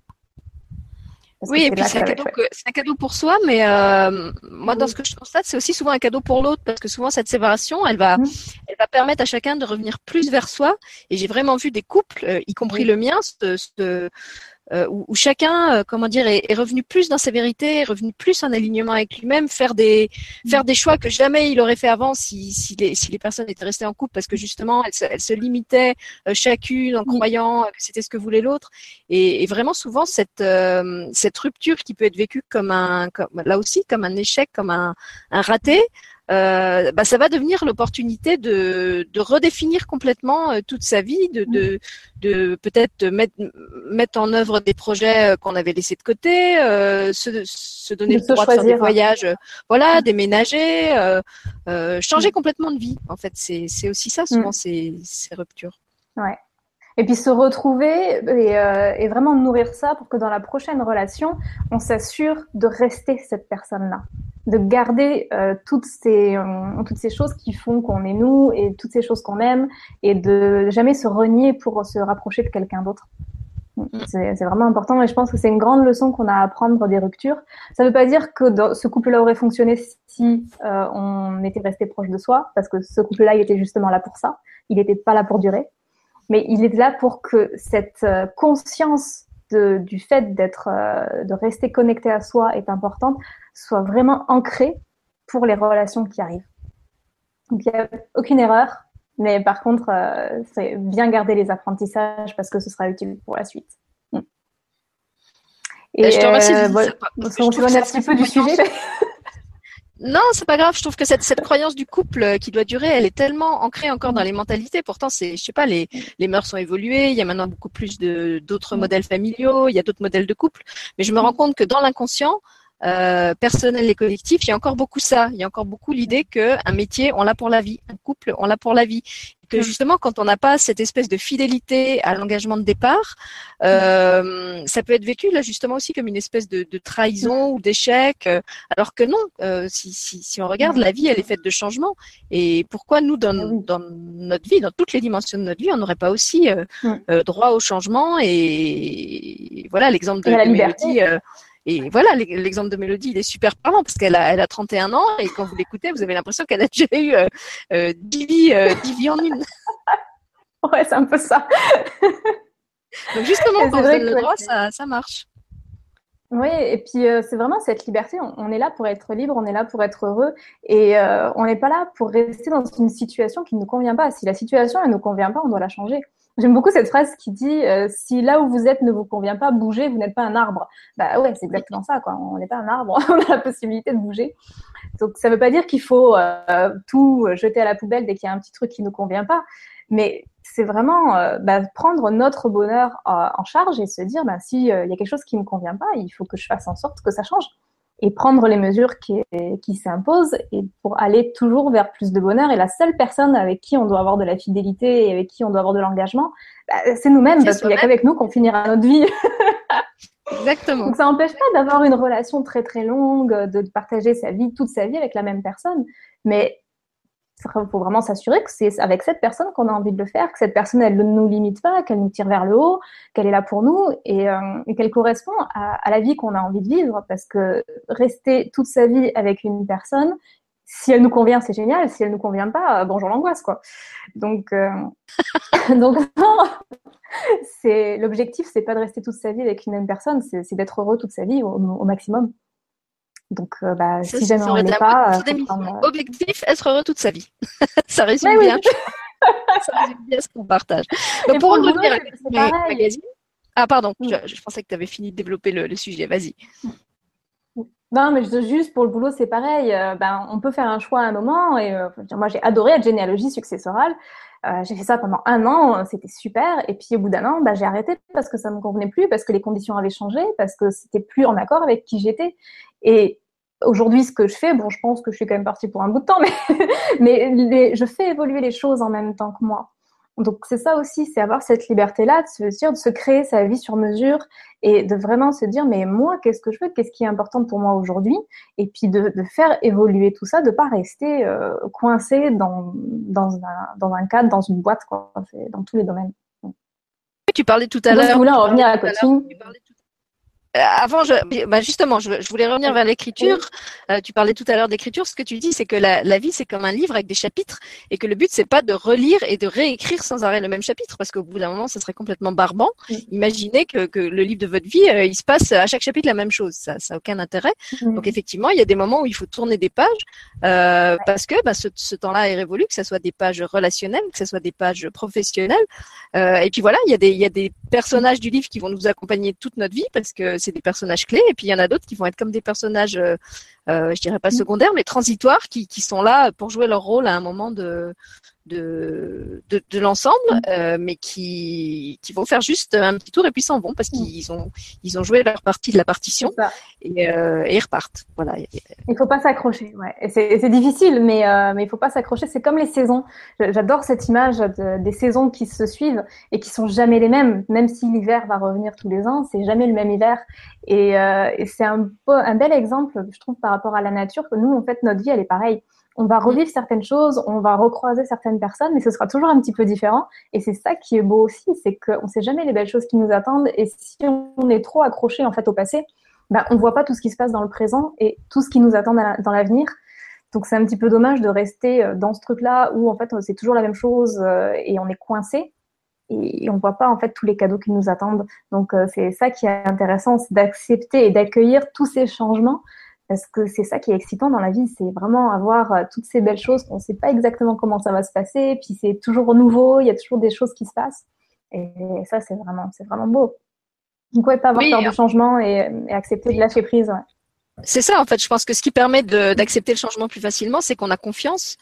Oui, et puis c'est un, cadeau pour soi, mais euh, moi, dans ce que je constate, c'est aussi souvent un cadeau pour l'autre, parce que souvent, cette séparation, elle va, mmh. elle va permettre à chacun de revenir plus vers soi. Et j'ai vraiment vu des couples, euh, y compris le mien, se, euh, où, chacun, euh, comment dire, est, revenu plus dans sa vérité, est revenu plus en alignement avec lui-même, faire des mm. faire des choix que jamais il aurait fait avant si, si, les, si les personnes étaient restées en couple, parce que justement, elles se, elles se limitaient euh, chacune en croyant que c'était ce que voulait l'autre. Et, et, vraiment souvent cette cette rupture qui peut être vécue comme un, comme, là aussi, comme un échec, comme un, un raté. Euh, bah, ça va devenir l'opportunité de, de, redéfinir complètement euh, toute sa vie, de, de, de peut-être mettre, mettre en œuvre des projets euh, qu'on avait laissés de côté, euh, se, se donner le droit de faire des voyages, voilà, déménager, euh, changer complètement de vie. En fait, c'est aussi ça souvent mm. ces, ces ruptures. Ouais. Et puis se retrouver et, euh, et, vraiment nourrir ça pour que dans la prochaine relation, on s'assure de rester cette personne-là, de garder euh, toutes ces euh, toutes ces choses qui font qu'on est nous et toutes ces choses qu'on aime et de jamais se renier pour se rapprocher de quelqu'un d'autre. Mm. C'est vraiment important et je pense que c'est une grande leçon qu'on a à apprendre des ruptures. Ça ne veut pas dire que dans, ce couple-là aurait fonctionné si euh, on était resté proche de soi, parce que ce couple-là, il était justement là pour ça. Il n'était pas là pour durer mais il est là pour que cette euh, du fait d'être, de rester connecté à soi est importante, soit vraiment ancrée pour les relations qui arrivent. Donc il n'y a aucune erreur, mais par contre, c'est bien garder les apprentissages parce que ce sera utile pour la suite. Mm. Et je te remercie. Euh, on s'éloigne un petit peu du sujet. <laughs> Non, c'est pas grave. Je trouve que cette, cette croyance du couple euh, qui doit durer, elle est tellement ancrée encore dans les mentalités. Pourtant, c'est, je sais pas, les, les mœurs sont évoluées. Il y a maintenant beaucoup plus de d'autres modèles familiaux. Il y a d'autres modèles de couple. Mais je me rends compte que dans l'inconscient, euh, personnel et collectif, il y a encore beaucoup ça. Il y a encore beaucoup l'idée que un métier, on l'a pour la vie, un couple, on l'a pour la vie. Que justement, quand on n'a pas cette espèce de fidélité à l'engagement de départ, euh, ça peut être vécu là justement aussi comme une espèce de, de trahison ou d'échec. Euh, alors que non, euh, si, si, si, on regarde, la vie, elle est faite de changements. Et pourquoi nous, dans, ah dans notre vie, dans toutes les dimensions de notre vie, on n'aurait pas aussi euh, droit au changement et, voilà l'exemple de, de Mélodie. Et voilà, l'exemple de Mélodie, il est super parlant parce qu'elle a, elle a 31 ans et quand vous l'écoutez, vous avez l'impression qu'elle a déjà eu euh, euh, 10, vies, euh, en une. <laughs> ouais, c'est un peu ça. <laughs> Donc justement, quand on donne le droit, ça, ça marche. Oui, et puis euh, c'est vraiment cette liberté. On, est là pour être libre, on est là pour être heureux, et euh, on n'est pas là pour rester dans une situation qui ne nous convient pas. Si la situation elle ne nous convient pas, on doit la changer. J'aime beaucoup cette phrase qui dit euh, si là où vous êtes ne vous convient pas, bougez, vous n'êtes pas un arbre. Bah ouais, c'est exactement ça. Quoi. On n'est pas un arbre, <laughs> on a la possibilité de bouger. Donc ça ne veut pas dire qu'il faut euh, tout jeter à la poubelle dès qu'il y a un petit truc qui nous convient pas, mais c'est vraiment euh, bah, prendre notre bonheur en charge et se dire bah, s'il y a quelque chose qui me convient pas, il faut que je fasse en sorte que ça change et prendre les mesures qui, qui s'imposent et pour aller toujours vers plus de bonheur. Et la seule personne avec qui on doit avoir de la fidélité et avec qui on doit avoir de l'engagement, bah, c'est nous-mêmes parce qu'il n'y a qu'avec nous qu'on finira notre vie. <laughs> Exactement. Donc ça n'empêche pas d'avoir une relation très très longue, de partager sa vie, toute sa vie avec la même personne. Mais faut vraiment s'assurer que c'est avec cette personne qu'on a envie de le faire, que cette personne, elle ne nous limite pas, qu'elle nous tire vers le haut, qu'elle est là pour nous et, euh, qu'elle correspond à, la vie qu'on a envie de vivre. Parce que rester toute sa vie avec une personne, si elle nous convient, c'est génial. Si elle nous convient pas, bonjour l'angoisse, quoi. Donc, euh, <laughs> donc c'est l'objectif, c'est pas de rester toute sa vie avec une même personne, c'est d'être heureux toute sa vie au maximum. Donc, euh, bah, si jamais on n'est pas. Euh, Objectif, être heureux toute sa vie. <laughs> ça résume bien. ça résume bien ce qu'on partage. Donc, pour revenir à la magazine. Ah, pardon, mm. je, pensais que tu avais fini de développer le, sujet. Vas-y. Non, mais juste pour le boulot, c'est pareil. Euh, ben, on peut faire un choix à un moment. Et moi, j'ai adoré la généalogie successorale. j'ai fait ça pendant un an, c'était super. Et puis au bout d'un an, bah, j'ai arrêté parce que ça me convenait plus, parce que les conditions avaient changé, parce que c'était plus en accord avec qui j'étais. Et aujourd'hui, ce que je fais, bon, je pense que je suis quand même partie pour un bout de temps, <laughs> mais, mais je fais évoluer les choses en même temps que moi. Donc c'est ça aussi, c'est avoir cette liberté-là de se dire, de se créer sa vie sur mesure et de vraiment se dire, mais moi, qu'est-ce que je veux, qu'est-ce qui est important pour moi aujourd'hui, et puis de, de, faire évoluer tout ça, de pas rester euh, coincé dans, dans, un, dans un cadre, dans une boîte, quoi, dans tous les domaines. Tu parlais tout à l'heure. Je voulais en revenir à coaching. Euh, avant, je, bah justement, je, je, voulais revenir vers l'écriture. Euh, tu parlais tout à l'heure d'écriture. Ce que tu dis, c'est que la, la vie, c'est comme un livre avec des chapitres, et que le but, c'est pas de relire et de réécrire sans arrêt le même chapitre, parce qu'au bout d'un moment, ça serait complètement barbant. Imaginez que, que, le livre de votre vie, euh, il se passe à chaque chapitre la même chose. Ça, ça n'a aucun intérêt. Donc effectivement, il y a des moments où il faut tourner des pages, euh, parce que bah, ce, ce temps-là est révolu, que ce soit des pages relationnelles, que ce soit des pages professionnelles. et puis voilà, il y a des, il y a des personnages du livre qui vont nous accompagner toute notre vie, parce que c'est des personnages clés, et puis il y en a d'autres qui vont être comme des personnages, euh, euh, je dirais pas secondaires, mais transitoires, qui sont là pour jouer leur rôle à un moment de, de, de, de l'ensemble, mm. euh, mais qui, qui vont faire juste un petit tour et puis s'en vont parce mm. qu'ils ont, ils ont joué leur partie de la partition et, euh, et, ils repartent. Voilà. Il faut pas s'accrocher, ouais. C'est difficile, mais euh, mais il faut pas s'accrocher. C'est comme les saisons. J'adore cette image de, des saisons qui se suivent et qui sont jamais les mêmes, même si l'hiver va revenir tous les ans, c'est jamais le même hiver. Et, euh, et c'est un, un bel exemple, je trouve, par rapport à la nature que nous, en fait, notre vie, elle est pareille on va revivre certaines choses, on va recroiser certaines personnes, mais ce sera toujours un petit peu différent. Et c'est ça qui est beau aussi, c'est qu'on ne sait jamais les belles choses qui nous attendent. Et si on est trop accroché en fait au passé, ben, on ne voit pas tout ce qui se passe dans le présent et tout ce qui nous attend dans l'avenir. Donc c'est un petit peu dommage de rester euh, dans ce truc-là où en fait c'est toujours la même chose euh, et on est coincé. et on voit pas en fait tous les cadeaux qui nous attendent. Donc euh, c'est ça qui est intéressant, c'est d'accepter et d'accueillir tous ces changements parce que c'est ça qui est excitant dans la vie, c'est vraiment avoir euh, toutes ces belles choses. Qu'on ne sait pas exactement comment ça va se passer, puis c'est toujours nouveau, il y a toujours des choses qui se passent. Et ça c'est vraiment c'est vraiment beau. Donc ouais, pas avoir peur du changement et, accepter de lâcher prise. C'est ça en fait, je pense que ce qui permet d'accepter le changement plus facilement, c'est qu'on a confiance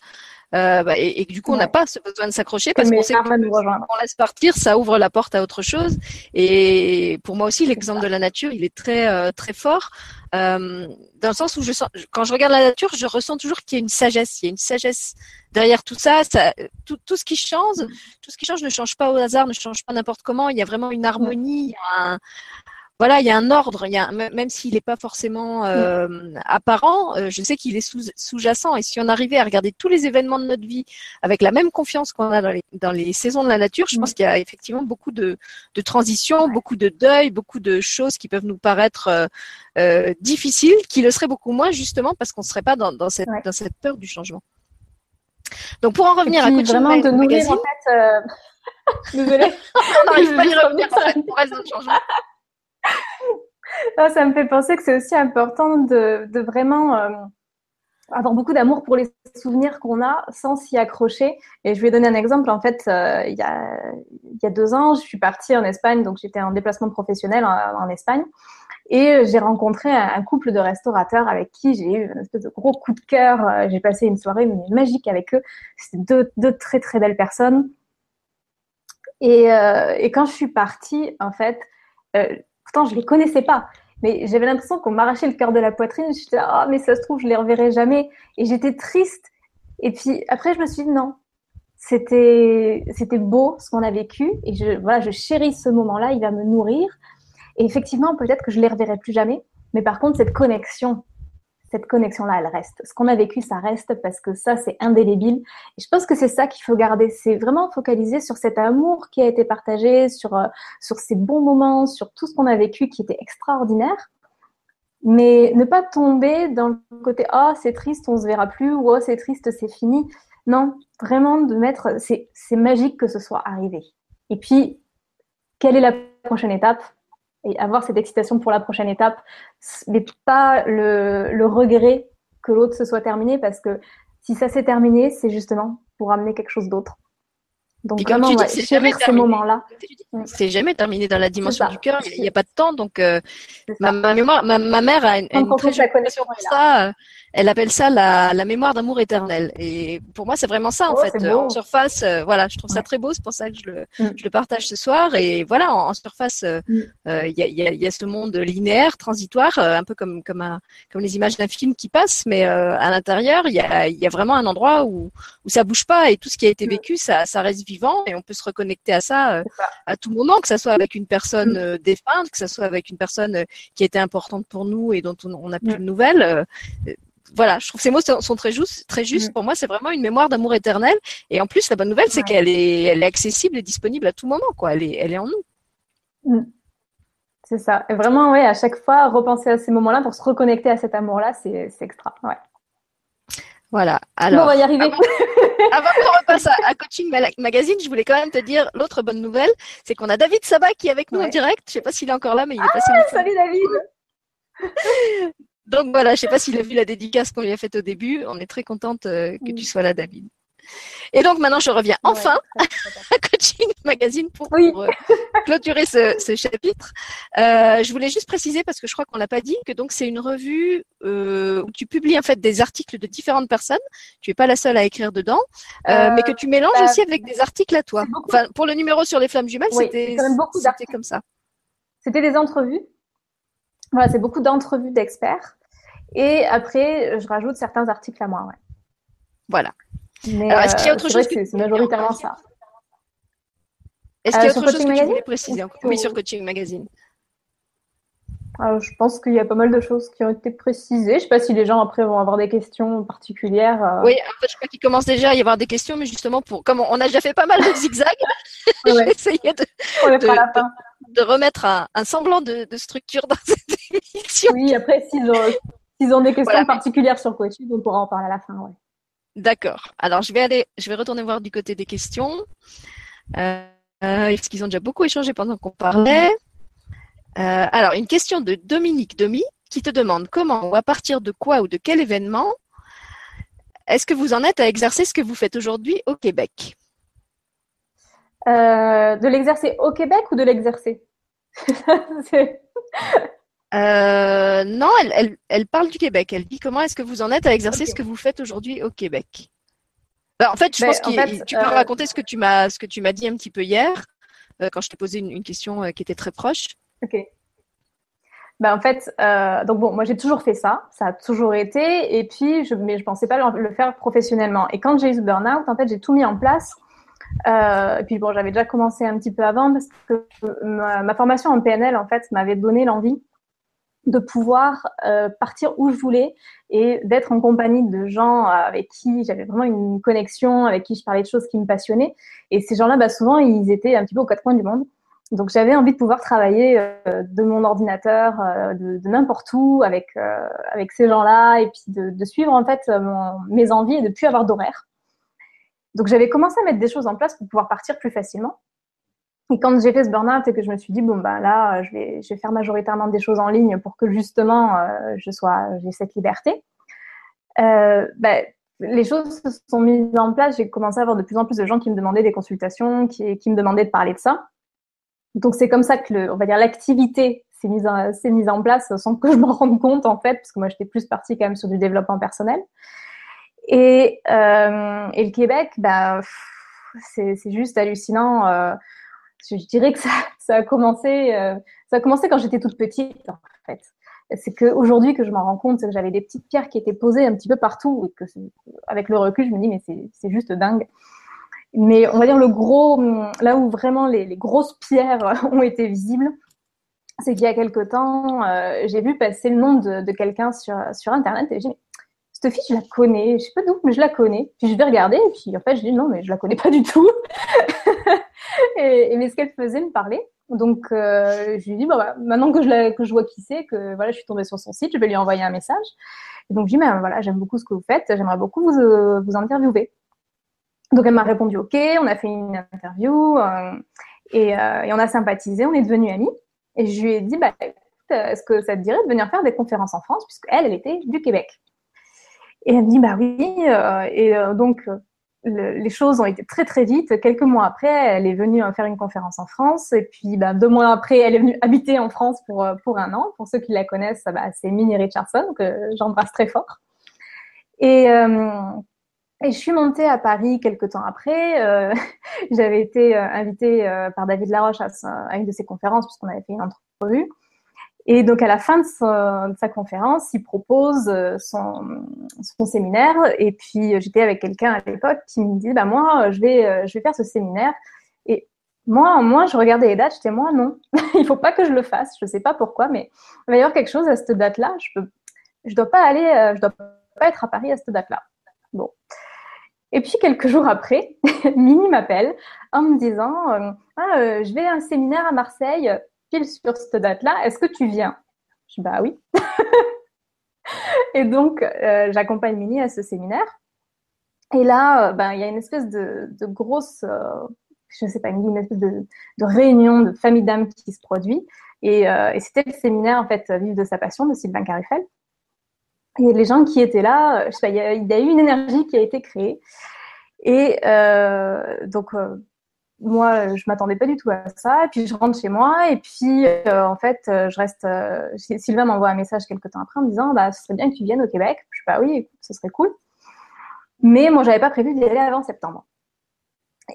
euh, bah, et, et, du coup on n'a pas ce besoin de s'accrocher parce qu'on sait qu'on laisse partir, ça ouvre la porte à autre chose. Et pour moi aussi, l'exemple de la nature, il est très euh, très fort euh, dans le sens où je sens, quand je regarde la nature, je ressens toujours qu'il y a une sagesse, il y a une sagesse derrière tout ça. ça tout, tout, ce qui change, tout ce qui change ne change pas au hasard, ne change pas n'importe comment. Il y a vraiment une harmonie, un, voilà, il y a un ordre, il y a, même s'il n'est pas forcément euh, apparent, euh, je sais qu'il est sous-jacent. et si on arrivait à regarder tous les événements de notre vie avec la même confiance qu'on a dans les, dans les, saisons de la nature, je pense qu'il y a effectivement beaucoup de, de transitions, beaucoup de deuil, beaucoup de choses qui peuvent nous paraître euh, euh difficiles, qui le seraient beaucoup moins justement parce qu'on ne serait pas dans, dans, cette, dans cette peur du changement. Donc pour en revenir à coaching vraiment de nourrir en fait. <laughs> Désolée. on n'arrive pas à y <laughs> revenir en fait, pour le changement ça me fait penser que c'est aussi important de, vraiment euh, avoir beaucoup d'amour pour les souvenirs qu'on a sans s'y accrocher. Et je vais donner un exemple. En fait, euh, il, y a, deux ans, je suis partie en Espagne, donc j'étais en déplacement professionnel en, Espagne. Et j'ai rencontré un, couple de restaurateurs avec qui j'ai eu un espèce de gros coup de cœur. Euh, j'ai passé une soirée magique avec eux. C'était deux, très très belles personnes. Et quand je suis partie, en fait, Pourtant, je les connaissais pas. Mais j'avais l'impression qu'on m'arrachait le cœur de la poitrine. J'étais là, oh, mais ça se trouve, je les reverrai jamais. Et j'étais triste. Et puis après, je me suis dit, non, c'était, beau ce qu'on a vécu. Et je, voilà, je chéris ce moment-là. Il va me nourrir. Et effectivement, peut-être que je les reverrai plus jamais. Mais par contre, cette connexion cette connexion-là, elle reste. Ce qu'on a vécu, ça reste parce que ça, c'est indélébile. Et je pense que c'est ça qu'il faut garder. C'est vraiment focaliser sur cet amour qui a été partagé, sur, euh, sur ces bons moments, sur tout ce qu'on a vécu qui était extraordinaire. Mais ne pas tomber dans le côté oh c'est triste, on se verra plus ou oh c'est triste, c'est fini. Non, vraiment de mettre c'est magique que ce soit arrivé. Et puis quelle est la prochaine étape? Et avoir cette excitation pour la prochaine étape, mais pas le, regret que l'autre se soit terminé parce que si ça s'est terminé, c'est justement pour amener quelque chose d'autre. Donc vraiment, tu dis, chérir moments-là. C'est jamais terminé dans la dimension du cœur. Il n'y a, pas de temps. Donc euh, ma, mémoire, ma, mère a une, une très connexion pour ça elle appelle ça la, la mémoire d'amour éternel. Et pour moi, c'est vraiment ça en oh, fait. En surface, euh, voilà, je trouve ça très beau. C'est pour ça que je le, mm. je le partage ce soir. Et voilà, en, surface, euh, mm. euh, il y, a, y, a, y, a, ce monde linéaire, transitoire, un peu comme comme, un, comme les images d'un film qui passe, mais à l'intérieur, il y a, y a vraiment un endroit où où ça bouge pas et tout ce qui a été mm. vécu, ça, ça reste vivant et on peut se reconnecter à ça, à tout moment, que ça soit avec une personne défunte, que ça soit avec une personne qui était importante pour nous et dont on n'a plus de nouvelles voilà, je trouve que ces mots sont très justes. Très justes. Mm. Pour moi, c'est vraiment une mémoire d'amour éternel. Et en plus, la bonne nouvelle, c'est qu'elle est, elle est accessible et disponible à tout moment. Quoi. Elle, est, elle est en nous. Mm. C'est ça. Et vraiment, oui, à chaque fois, repenser à ces moments-là pour se reconnecter à cet amour-là, c'est extra. Ouais. Voilà. Alors, on va y arriver. <laughs> Avant, qu'on repasse à, Coaching Magazine, je voulais quand même te dire l'autre bonne nouvelle, c'est qu'on a David Sabat qui est avec nous en direct. Je ne sais pas s'il est encore là, mais il est ah, passé. Salut David. Donc voilà, je sais pas s'il a vu la dédicace qu'on lui a faite au début. On est très contente euh, que tu sois là, David. Et donc maintenant, je reviens enfin <laughs> à Coaching Magazine pour, euh, clôturer ce, chapitre. Euh, je voulais juste préciser parce que je crois qu'on l'a pas dit que donc c'est une revue où tu publies en fait des articles de différentes personnes. Tu es pas la seule à écrire dedans, mais que tu mélanges bah, aussi avec des articles à toi. Enfin, pour le numéro sur les flammes jumelles, c'était comme ça. C'était des entrevues voilà, c'est beaucoup d'entrevues d'experts. Et après, je rajoute certains articles à moi. Ouais. Voilà. Est-ce qu'il y a autre chose que... C'est majoritairement ça. Est-ce qu'il y a euh, autre chose que tu voulais préciser Oui, sur Coaching Magazine. Alors, je pense qu'il y a pas mal de choses qui ont été précisées. Je ne sais pas si les gens après vont avoir des questions particulières. Euh. Oui, en fait, je crois qu'il commence déjà à y avoir des questions, mais justement, pour comme on a déjà fait pas mal de zigzags, je vais essayer de, de, remettre un, semblant de, structure dans cette émission. Oui, après, s'ils ont, ont, des questions particulières sur coaching, on pourra en parler à la fin. Ouais. D'accord. Alors, je vais aller, je vais retourner voir du côté des questions. Euh, parce qu'ils ont déjà beaucoup échangé pendant qu'on parlait. alors, une question de Dominique Domi qui te demande comment ou à partir de quoi ou de quel événement est-ce que vous en êtes à exercer ce que vous faites aujourd'hui au Québec? De l'exercer au Québec ou de l'exercer? <laughs> Euh, non, elle, parle du Québec. Elle dit comment est-ce que vous en êtes à exercer ce que vous faites aujourd'hui au Québec. Bah, en fait, je ben, pense que tu peux euh, raconter ce que tu m'as ce que tu m'as dit un petit peu hier euh, quand je t'ai posé une, question qui était très proche. Ok. Ben, en fait, donc bon, moi j'ai toujours fait ça, ça a toujours été, et puis je, mais je pensais pas le, faire professionnellement. Et quand j'ai eu ce burn-out, en fait, j'ai tout mis en place. et puis bon, j'avais déjà commencé un petit peu avant parce que ma, ma formation en PNL en fait m'avait donné l'envie de pouvoir euh, partir où je voulais et d'être en compagnie de gens avec qui j'avais vraiment une connexion, avec qui je parlais de choses qui me passionnaient. Et ces gens-là, bah, souvent, ils étaient un petit peu aux quatre coins du monde. Donc j'avais envie de pouvoir travailler euh, de mon ordinateur, euh, de, de n'importe où, avec avec ces gens-là, et puis de, de suivre en fait mes envies et de plus avoir d'horaire. Donc j'avais commencé à mettre des choses en place pour pouvoir partir plus facilement. Et quand j'ai fait ce burn-out et que je me suis dit, bon, ben là, je vais, faire majoritairement des choses en ligne pour que justement, euh, je sois, j'ai cette liberté, euh, ben, les choses se sont mises en place. J'ai commencé à avoir de plus en plus de gens qui me demandaient des consultations, qui, me demandaient de parler de ça. Donc, c'est comme ça que, le, on va dire, l'activité s'est mise, en, place sans que je m'en rende compte, en fait, parce que moi, j'étais plus partie quand même sur du développement personnel. Et, euh, le Québec, ben, c'est, c'est juste hallucinant. Je dirais que ça, a commencé, euh, ça a commencé quand j'étais toute petite, en fait. C'est qu'aujourd'hui que je m'en rends compte, c'est que j'avais des petites pierres qui étaient posées un petit peu partout, avec le recul, je me dis mais c'est juste dingue. Mais on va dire le gros, là où vraiment les, grosses pierres <laughs> ont été visibles, c'est qu'il y a quelque temps, euh, j'ai vu passer le nom de, de quelqu'un sur, sur Internet et j'ai dit, cette fille, je la connais, je sais pas d'où, mais je la connais. Puis je vais regarder, et puis en fait, je dis non, mais je la connais pas du tout. <laughs> <laughs> et, mais ce qu'elle faisait me parlait. Donc, euh, je lui dis, bah, bah, maintenant que je, vois qui c'est, que voilà, je suis tombée sur son site, je vais lui envoyer un message. Et donc, je lui dis, mais voilà, j'aime beaucoup ce que vous faites, j'aimerais beaucoup vous, euh, vous interviewer. Donc, elle m'a répondu, OK, on a fait une interview euh, et, et, on a sympathisé, on est devenus amis. Et je lui ai dit, bah, est-ce que ça te dirait de venir faire des conférences en France, puisque elle, elle était du Québec. Et elle me dit, bah oui. et donc, les choses ont été très très vite. Quelques mois après, elle est venue faire une conférence en France. Et puis ben, deux mois après, elle est venue habiter en France pour, euh, pour un an. Pour ceux qui la connaissent, bah, c'est Minnie Richardson, que j'embrasse très fort. Et, euh, et je suis montée à Paris quelques temps après. Euh, <laughs> J'avais été euh, invitée euh, par David Laroche à, à, une de ses conférences puisqu'on avait fait une entrevue. Et donc à la fin de, sa conférence, il propose euh, son, séminaire. Et puis euh, j'étais avec quelqu'un à l'époque qui me dit, bah moi, je vais, euh, je vais faire ce séminaire. Et moi, moi, je regardais les dates, j'étais moi non, <laughs> il faut pas que je le fasse. Je sais pas pourquoi, mais il va y avoir quelque chose à cette date-là. Je peux, je dois pas aller, je dois pas être à Paris à cette date-là. Bon. Et puis quelques jours après, <laughs> Mini m'appelle en me disant, ah, je vais à un séminaire à Marseille pile sur cette date-là, est-ce que tu viens? Je dis bah oui. <laughs> et donc, euh, j'accompagne Mini à ce séminaire. Et là, euh, ben, il y a une espèce de, grosse, euh, je ne sais pas, une espèce de, réunion de famille d'âmes qui se produit. Et, c'était le séminaire, en fait, Vive de sa passion de Sylvain Carifel. Et les gens qui étaient là, je sais pas, il y, a, eu une énergie qui a été créée. Et donc, moi, je m'attendais pas du tout à ça. Et puis je rentre chez moi et puis euh, en fait, euh, je reste. Euh, Sylvain m'envoie un message quelques temps après en me disant, bah, ce serait bien que tu viennes au Québec. Je dis bah oui, ce serait cool. Mais moi, j'avais pas prévu d'y aller avant septembre.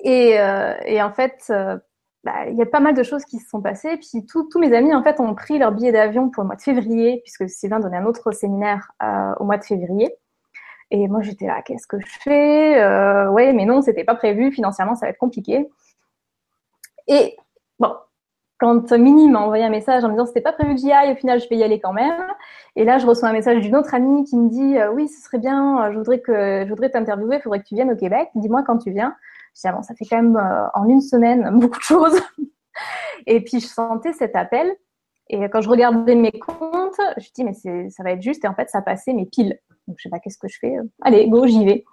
Et, en fait, bah, il y a pas mal de choses qui se sont passées. Puis tous mes amis en fait ont pris leur billet d'avion pour le mois de février puisque Sylvain donnait un autre séminaire au mois de février. Et moi, j'étais là, qu'est-ce que je fais? Euh, Ouais, mais non, c'était pas prévu. Financièrement, ça va être compliqué. Et bon, quand Mini m'a envoyé un message en me disant c'était pas prévu que j'y aille, au final je vais y aller quand même. Et là je reçois un message d'une autre amie qui me dit euh, oui ce serait bien, euh, je voudrais que je voudrais t'interviewer, il faudrait que tu viennes au Québec. Dis-moi quand tu viens. Je dis ah bon ça fait quand même euh, en une semaine <laughs> beaucoup de choses. et puis je sentais cet appel. Et quand je regardais mes comptes, je me dis mais ça va être juste. Et en fait ça passait mes piles. Donc je sais pas qu'est-ce que je fais? Allez go j'y vais.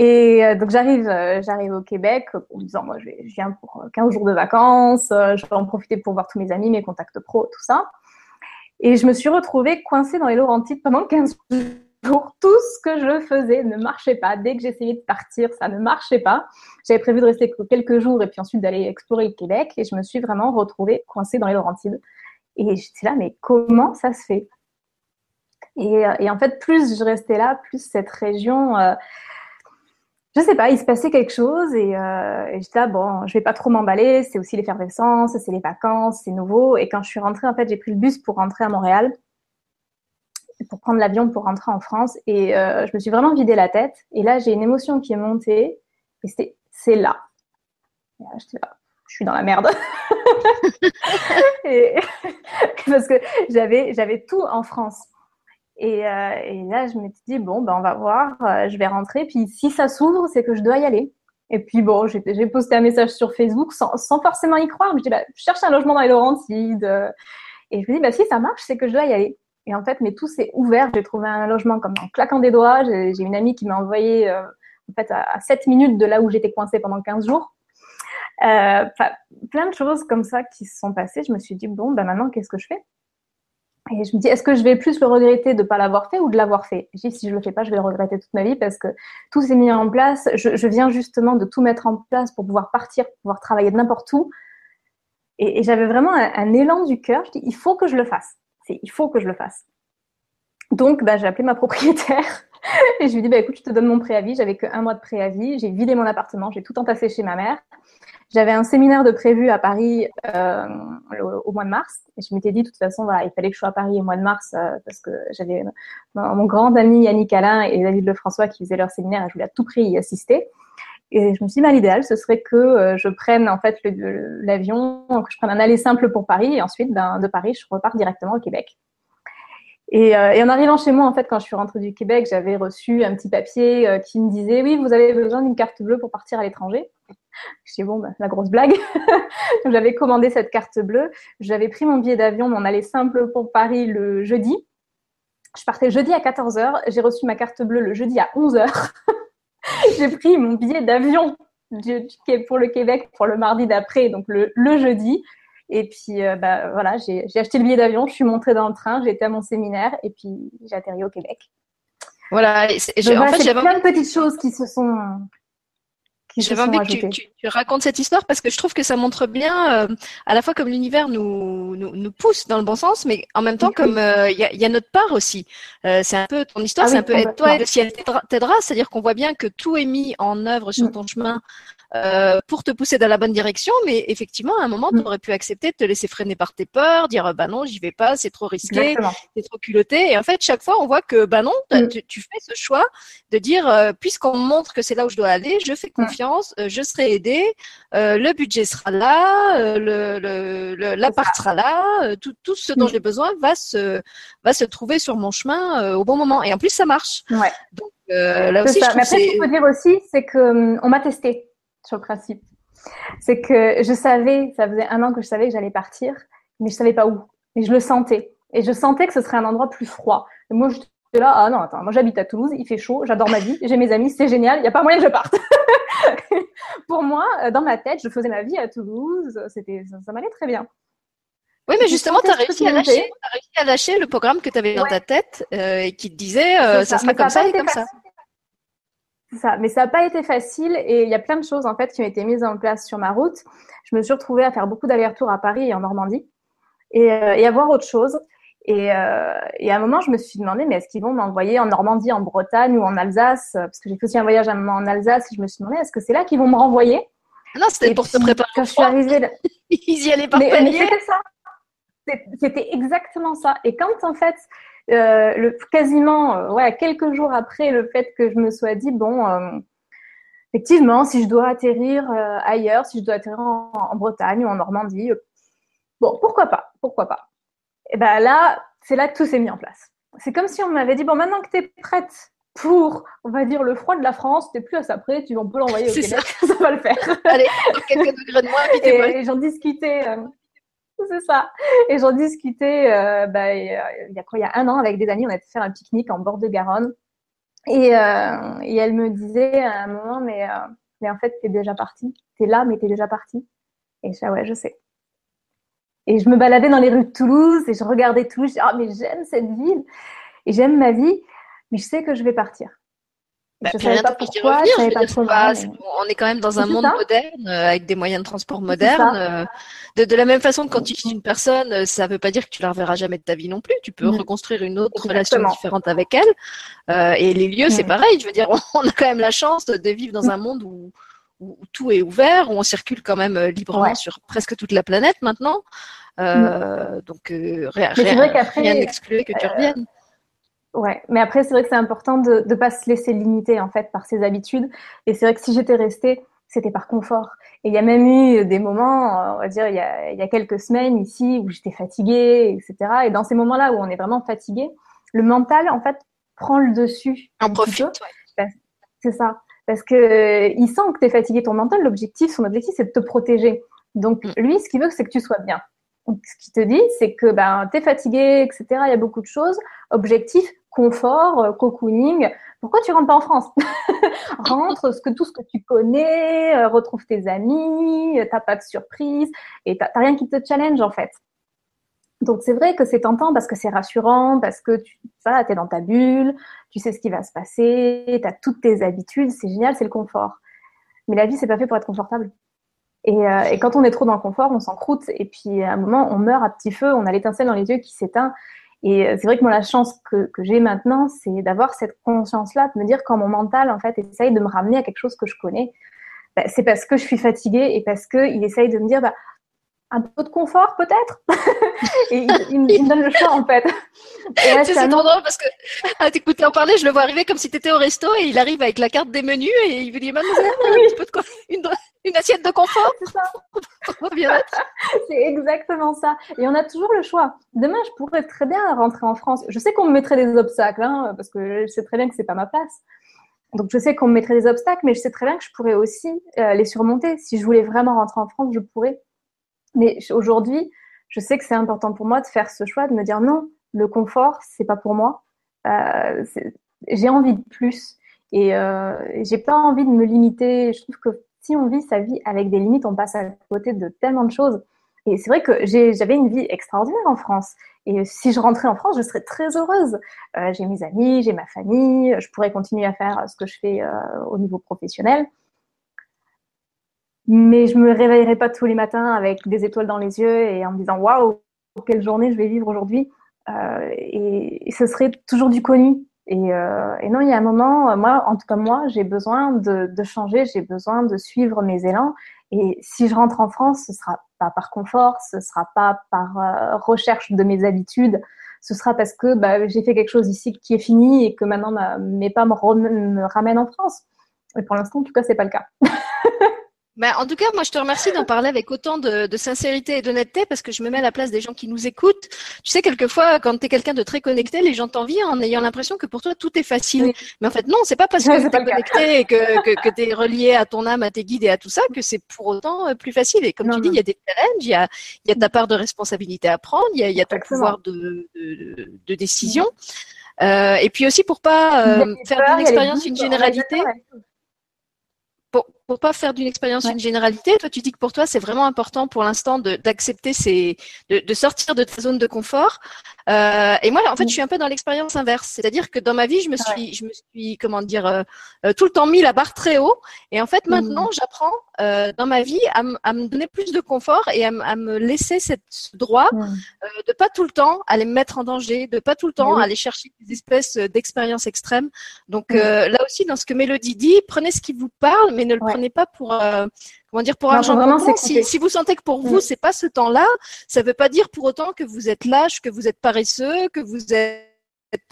Et euh, donc j'arrive, euh, j'arrive au Québec en me disant moi je, viens pour 15 jours de vacances, je vais en profiter pour voir tous mes amis, mes contacts pro, tout ça. Et je me suis retrouvée coincée dans les Laurentides pendant 15 jours. Tout ce que je faisais ne marchait pas. Dès que j'essayais de partir, ça ne marchait pas. J'avais prévu de rester quelques jours et puis ensuite d'aller explorer le Québec. Et je me suis vraiment retrouvée coincée dans les Laurentides. Et j'étais là, mais comment ça se fait? Et, et, en fait, plus je restais là, plus cette région, euh, je sais pas, il se passait quelque chose et, euh, et j'étais là, bon, je vais pas trop m'emballer, c'est aussi l'effervescence, c'est les vacances, c'est nouveau. Et quand je suis rentrée, en fait, j'ai pris le bus pour rentrer à Montréal, pour prendre l'avion pour rentrer en France. Et euh, je me suis vraiment vidé la tête. Et là, j'ai une émotion qui est montée et c'était, c'est là. je suis dans la merde. <laughs> <laughs> parce que j'avais, j'avais tout en France. Et, euh, et, là, je m'étais dit, bon, ben, on va voir, euh, je vais rentrer. Puis si ça s'ouvre, c'est que je dois y aller. Et puis bon, j'ai posté un message sur Facebook sans, forcément y croire. Je dis, bah, je cherche un logement dans les Laurentides. Et je me dis, bah, si ça marche, c'est que je dois y aller. Et en fait, mais tout s'est ouvert. J'ai trouvé un logement comme en claquant des doigts. J'ai une amie qui m'a envoyé euh, en fait à, à 7 minutes de là où j'étais coincée pendant 15 jours. Euh, plein de choses comme ça qui se sont passées. Je me suis dit, bon, ben maintenant, qu'est-ce que je fais? Et je me dis, est-ce que je vais plus le regretter de ne pas l'avoir fait ou de l'avoir fait? Je dis, si je le fais pas, je vais le regretter toute ma vie parce que tout s'est mis en place. Je, viens justement de tout mettre en place pour pouvoir partir, pouvoir travailler n'importe où. Et, j'avais vraiment un, élan du cœur. Je dis, il faut que je le fasse. Il faut que je le fasse. Donc, bah, j'ai appelé ma propriétaire <laughs> et je lui dit, bah, écoute, je te donne mon préavis. J'avais que un mois de préavis. J'ai vidé mon appartement. J'ai tout entassé chez ma mère. J'avais un séminaire de prévu à Paris euh, au, mois de mars. Et je m'étais dit, de toute façon, il fallait que je sois à Paris au mois de mars euh, parce que j'avais mon grand ami Yannick Alain et David Lefrançois qui faisaient leur séminaire et je voulais à tout prix y assister. Et je me suis dit, bah, l'idéal, ce serait que euh, je prenne en fait l'avion, que je prenne un aller simple pour Paris et ensuite, ben, de Paris, je repars directement au Québec. Et, euh, et, en arrivant chez moi, en fait, quand je suis rentrée du Québec, j'avais reçu un petit papier euh, qui me disait oui, vous avez besoin d'une carte bleue pour partir à l'étranger. Je dis bon, bah, la grosse blague. <laughs> J'avais commandé cette carte bleue. J'avais pris mon billet d'avion, on allait simple pour Paris le jeudi. Je partais jeudi à 14h. J'ai reçu ma carte bleue le jeudi à 11h. <laughs> J'ai pris mon billet d'avion pour le Québec pour le mardi d'après, donc le jeudi. Et puis, euh, bah, voilà, j'ai acheté le billet d'avion, je suis montée dans le train, j'ai été à mon séminaire et puis j'ai atterri au Québec. Voilà. Et, en fait, j'avais plein de petites choses qui se sont. J'avais envie que tu, tu, tu, racontes cette histoire parce que je trouve que ça montre bien euh, à la fois comme l'univers nous, nous, nous pousse dans le bon sens, mais en même temps comme euh, il y, a, y, a, notre part aussi. Euh, c'est un peu ton histoire, ah c'est un peu toi et le ciel t'aidera, c'est-à-dire qu'on voit bien que tout est mis en œuvre sur ton chemin euh, pour te pousser dans la bonne direction, mais effectivement, à un moment, mm. tu aurais pu accepter de te laisser freiner par tes peurs, dire bah non, j'y vais pas, c'est trop risqué, c'est trop culotté. Et en fait, chaque fois, on voit que bah non, mm. tu, tu, fais ce choix de dire euh, puisqu'on montre que c'est là où je dois aller, je fais mm. confiance, euh, je serai aidé, euh, le budget sera là, le, le, le l'appart sera là, tout, tout ce dont j'ai besoin va se va se trouver sur mon chemin au bon moment. Et en plus, ça marche. Ouais. Donc là aussi, ça. je Mais après, ce qu'il faut dire aussi, c'est que hum, m'a testé sur le principe. C'est que je savais, ça faisait un an que je savais que j'allais partir, mais je savais pas où. Mais je le sentais. Et je sentais que ce serait un endroit plus froid. Et moi, j'étais là, ah non, attends, moi j'habite à Toulouse, il fait chaud, j'adore ma vie, j'ai mes amis, c'est génial, il n'y a pas moyen que je parte. <laughs> Pour moi, euh, dans ma tête, je faisais ma vie à Toulouse, c'était, ça, m'allait très bien. Oui, mais justement, tu as, réussi à lâcher, réussi à lâcher le programme que tu avais dans ta tête euh, et qui te disait euh, ça, sera comme ça et comme ça ça. Mais ça n'a pas été facile et il y a plein de choses en fait qui ont été mises en place sur ma route. Je me suis retrouvée à faire beaucoup d'allers-retours à Paris et en Normandie et, euh, et à voir autre chose. Et, euh, et, à un moment, je me suis demandé, mais est-ce qu'ils vont m'envoyer en Normandie, en Bretagne ou en Alsace? Parce que j'ai fait aussi un voyage à un moment en Alsace et je me suis demandé, est-ce que c'est là qu'ils vont me renvoyer? Non, c'était pour se préparer. Quand je suis arrivée, là... <laughs> ils y allaient par mais, mais c'était ça. C'était exactement ça. Et quand en fait, euh, le, quasiment euh, ouais, quelques jours après le fait que je me sois dit, bon, euh, effectivement, si je dois atterrir ailleurs, si je dois atterrir en, en Bretagne ou en Normandie, bon, pourquoi pas, pourquoi pas. Et ben là, c'est là que tout s'est mis en place. C'est comme si on m'avait dit, bon, maintenant que tu es prête pour, on va dire, le froid de la France, t'es plus à ça près, tu, on peut l'envoyer au Québec, ça. <laughs> ça. va le faire. Allez, quelques degrés de moins, et, et j'en discutais, <laughs> c'est ça. Et j'en discutais euh, bah, il y a Il y a un an avec des amis, on a été faire un pique-nique en bord de Garonne. Et, euh, et, elle me disait à un moment, mais, euh, mais en fait, t'es déjà partie. T'es là, mais t'es déjà partie. Et je disais, ouais, je sais. Et je me baladais dans les rues de Toulouse et je regardais Toulouse. Je disais, ah, mais j'aime cette ville et j'aime ma vie, mais je sais que je vais partir. Bah, je savais pas pourquoi, je savais pas trop On est quand même dans un monde moderne euh, avec des moyens de transport modernes. Euh, de, de, la même façon que quand tu quittes une personne, euh, ça ne veut pas dire que tu la reverras jamais de ta vie non plus. Tu peux reconstruire une autre relation différente avec elle. Euh, et les lieux, c'est pareil. Je veux dire, <laughs> on a quand même la chance de vivre dans un monde où, où tout est ouvert, où on circule quand même librement sur presque toute la planète maintenant. Euh, donc rien n'exclut que tu reviennes. Ouais, mais après, c'est vrai que c'est important de ne pas se laisser limiter en fait par ses habitudes. Et c'est vrai que si j'étais restée, c'était par confort. Et il y a même eu des moments, on va dire, il y a, il y a quelques semaines ici où j'étais fatiguée, etc. Et dans ces moments-là où on est vraiment fatigué, le mental, en fait, prend le dessus. En profite, C'est ça. Parce que euh, il sent que tu es fatigué. Ton mental, l'objectif, son objectif, c'est de te protéger. Donc, mm. lui, ce qu'il veut, c'est que tu sois bien. Donc, ce qu'il te dit, c'est que ben, tu es fatigué, etc. Il y a beaucoup de choses. Objectif, confort, euh, cocooning. Pourquoi tu rentres pas en France <laughs> Rentre, tout ce que tu connais, euh, retrouve tes amis, euh, t'as pas de surprise et t'as rien qui te challenge en fait. Donc c'est vrai que c'est tentant parce que c'est rassurant, parce que tu es dans ta bulle, tu sais ce qui va se passer, tu as toutes tes habitudes, c'est génial, c'est le confort. Mais la vie, c'est pas fait pour être confortable. Et, et, quand on est trop dans le confort, on s'encroute. Et puis à un moment, on meurt à petit feu, on a l'étincelle dans les yeux qui s'éteint. Et euh, c'est vrai que moi, la chance que, que j'ai maintenant, c'est d'avoir cette conscience-là, de me dire quand mon mental, en fait, essaye de me ramener à quelque chose que je connais, bah, c'est parce que je suis fatiguée et parce qu'il essaye de me dire, bah, un peu de confort peut-être. <laughs> Et il, me donne le choix en fait. C'est trop drôle parce que à t'écouter en parler je le vois arriver comme si tu étais au resto et il arrive avec la carte des menus et il vous dit mademoiselle un peu de une, une assiette de confort c'est ça. <laughs> <laughs> C'est exactement ça. Et on a toujours le choix. Demain je pourrais très bien rentrer en France. Je sais qu'on me mettrait des obstacles hein, parce que je sais très bien que c'est pas ma place. Donc je sais qu'on me mettrait des obstacles mais je sais très bien que je pourrais aussi euh, les surmonter. Si je voulais vraiment rentrer en France je pourrais mais aujourd'hui, je sais que c'est important pour moi de faire ce choix, de me dire non, le confort, c'est pas pour moi. Euh, j'ai envie de plus et euh, j'ai pas envie de me limiter. Je trouve que si on vit sa vie avec des limites, on passe à côté de tellement de choses. Et c'est vrai que j'avais une vie extraordinaire en France. Et si je rentrais en France, je serais très heureuse. Euh, j'ai mes amis, j'ai ma famille, je pourrais continuer à faire ce que je fais au niveau professionnel mais je me réveillerai pas tous les matins avec des étoiles dans les yeux et en me disant waouh quelle journée je vais vivre aujourd'hui. Euh, et, ce serait toujours du connu et, euh, et, non il y a un moment moi en tout cas moi j'ai besoin de, de changer j'ai besoin de suivre mes élans. Et si je rentre en France ce sera pas par confort ce sera pas par euh, recherche de mes habitudes. Ce sera parce que bah, j'ai fait quelque chose ici qui est fini et que maintenant mes pas me, me ramènent en France. Et pour l'instant en tout cas c'est pas le cas <laughs> Ben, en tout cas, moi, je te remercie d'en parler avec autant de, de sincérité et d'honnêteté parce que je me mets à la place des gens qui nous écoutent. Tu sais, quelquefois, quand tu es quelqu'un de très connecté, les gens t'envient en ayant l'impression que pour toi, tout est facile. Mais en fait, non, c'est pas parce que tu es connecté et que, que, que tu es relié à ton âme, à tes guides et à tout ça que c'est pour autant euh, plus facile. Et comme tu dis, il y a des challenges, il y a, y a ta part de responsabilité à prendre, il y a, y a ton pouvoir de, de, de décision. Euh, et puis aussi pour pas euh, faire d'une expérience une généralité pour pas faire d'une expérience une généralité, toi tu dis que pour toi c'est vraiment important pour l'instant d'accepter ces, de, de, sortir de ta zone de confort. Euh, et moi en fait je suis un peu dans l'expérience inverse, c'est-à-dire que dans ma vie je me suis, je me suis comment dire euh, euh, tout le temps mis la barre très haut. Et en fait mmh. maintenant j'apprends euh, dans ma vie à, à, me donner plus de confort et à, à me laisser cette, ce droit mmh. de pas tout le temps aller me mettre en danger, de pas tout le temps aller chercher des espèces d'expériences extrêmes. Donc mmh. là aussi dans ce que Mélodie dit, prenez ce qui vous parle, mais ne le prenez n'est pas pour euh, comment dire pour argent comptant. Si, si, vous sentez que pour vous c'est pas ce temps-là, ça veut pas dire pour autant que vous êtes lâche, que vous êtes paresseux, que vous êtes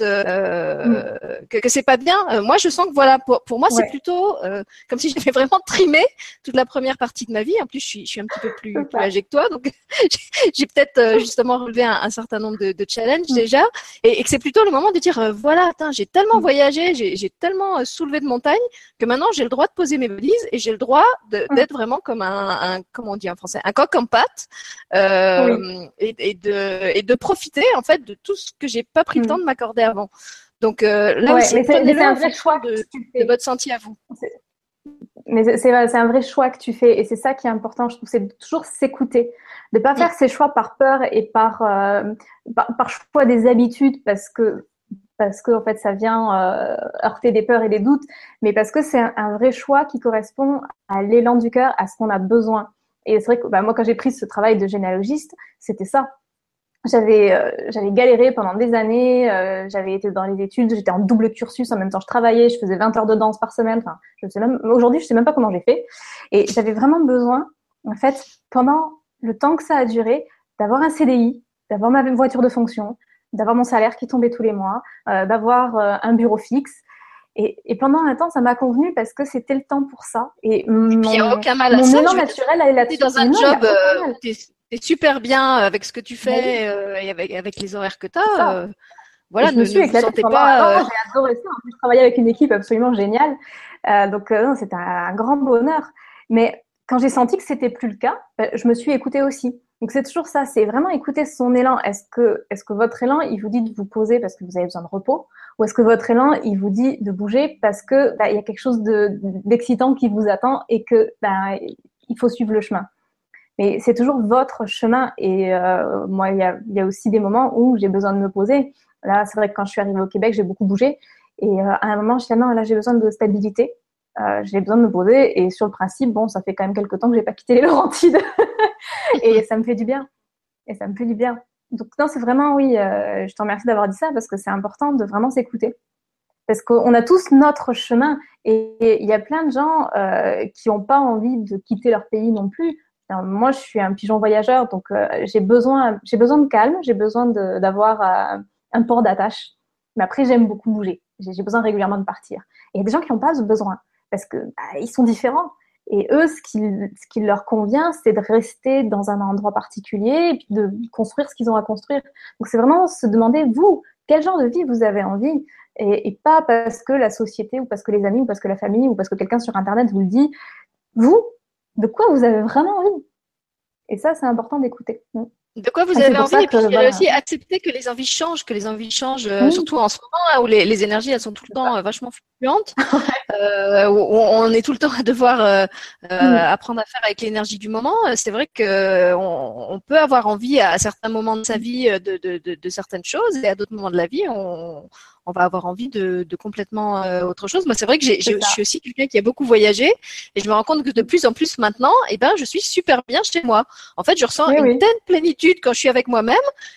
euh, mm. que, que c'est pas bien. Euh, moi, je sens que voilà, pour, pour moi, c'est plutôt euh, comme si <laughs> j'avais vraiment trimé toute la première partie de ma vie. En plus, je suis, je suis un petit peu plus, plus âgée que toi, donc <laughs> j'ai peut-être justement relevé un, un, certain nombre de, de challenges mm. déjà, et, et, que c'est plutôt le moment de dire voilà, j'ai tellement mm. voyagé, j'ai tellement soulevé de montagnes que maintenant j'ai le droit de poser mes valises et j'ai le droit d'être vraiment comme un, un, comment on dit en français, un coq en pâte, et, et, de et de profiter en fait de tout ce que j'ai pas pris le temps de m'accorder avant. Donc là aussi, c'est un vrai choix de, de, votre sentier à vous. Mais c'est un vrai choix que tu fais et c'est ça qui est important. Je trouve c'est toujours s'écouter, de pas faire ses choix par peur et par, euh, par, choix des habitudes parce que parce que en fait ça vient euh, heurter des peurs et des doutes, mais parce que c'est un, vrai choix qui correspond à l'élan du cœur, à ce qu'on a besoin. Et c'est vrai que bah, moi quand j'ai pris ce travail de généalogiste, c'était ça j'avais euh, j'avais galéré pendant des années, euh, j'avais été dans les études, j'étais en double cursus en même temps je travaillais, je faisais 20 heures de danse par semaine, enfin je sais même aujourd'hui je sais même pas comment j'ai fait. Et j'avais vraiment besoin en fait pendant le temps que ça a duré d'avoir un CDI, d'avoir ma voiture de fonction, d'avoir mon salaire qui tombait tous les mois, euh, d'avoir un bureau fixe et, et, pendant un temps, ça m'a convenu parce que c'était le temps pour ça. Et, il n'y a aucun mal à mon ça. Mon naturel, elle est dans un job, es super bien avec ce que tu fais euh, et avec, avec, les horaires que tu as. Euh, voilà, je me suis éclatée pas. Euh, j'ai adoré ça. En plus, je travaillais avec une équipe absolument géniale. donc, c'était un, grand bonheur. Mais quand j'ai senti que c'était plus le cas, je me suis écoutée aussi. Donc, c'est toujours ça. C'est vraiment écouter son élan. Est-ce que, est-ce que votre élan, il vous dit de vous poser parce que vous avez besoin de repos? Ou est-ce que votre élan, il vous dit de bouger parce que bah, il y a quelque chose d'excitant qui vous attend et que bah, il faut suivre le chemin? Mais c'est toujours votre chemin. Et euh, moi, il y a, aussi des moments où j'ai besoin de me poser. Là, c'est vrai que quand je suis arrivée au Québec, j'ai beaucoup bougé. Et euh, à un moment, je dis, non, là, j'ai besoin de stabilité. Euh, j'ai besoin de me poser. Et sur le principe, bon, ça fait quand même quelques temps que j'ai pas quitté les Laurentides. <laughs> et ça me fait du bien. Et ça me fait du bien. Donc, non, c'est vraiment, oui, euh, je te remercie d'avoir dit ça parce que c'est important de vraiment s'écouter. Parce qu'on a tous notre chemin. Et il y a plein de gens euh, qui n'ont pas envie de quitter leur pays non plus moi, je suis un pigeon voyageur, donc j'ai besoin, j'ai besoin de calme, j'ai besoin d'avoir un port d'attache. Mais après, j'aime beaucoup bouger. J'ai besoin régulièrement de partir. Et il y a des gens qui n'ont pas ce besoin parce que bah, ils sont différents. Et eux, ce qui, leur convient, c'est de rester dans un endroit particulier et puis de construire ce qu'ils ont à construire. Donc, c'est vraiment se demander, vous, quel genre de vie vous avez envie? Et, et, pas parce que la société ou parce que les amis ou parce que la famille ou parce que quelqu'un sur Internet vous le dit. Vous, de quoi vous avez vraiment envie? Et ça, c'est important d'écouter. De quoi vous avez envie et puis voilà. aussi accepter que les envies changent, que les envies changent, euh, surtout en ce moment hein, où les, énergies elles sont tout le temps euh, vachement fluctuantes, <laughs> euh, où on est tout le temps à devoir mm. apprendre à faire avec l'énergie du moment. C'est vrai que on, peut avoir envie à certains moments de sa vie de, de, de, de certaines choses et à d'autres moments de la vie on, on va avoir envie de, de complètement euh, autre chose. Moi, c'est vrai que j'ai, je suis aussi quelqu'un qui a beaucoup voyagé et je me rends compte que de plus en plus maintenant, eh ben, je suis super bien chez moi. En fait, je ressens une telle plénitude quand je suis avec moi-même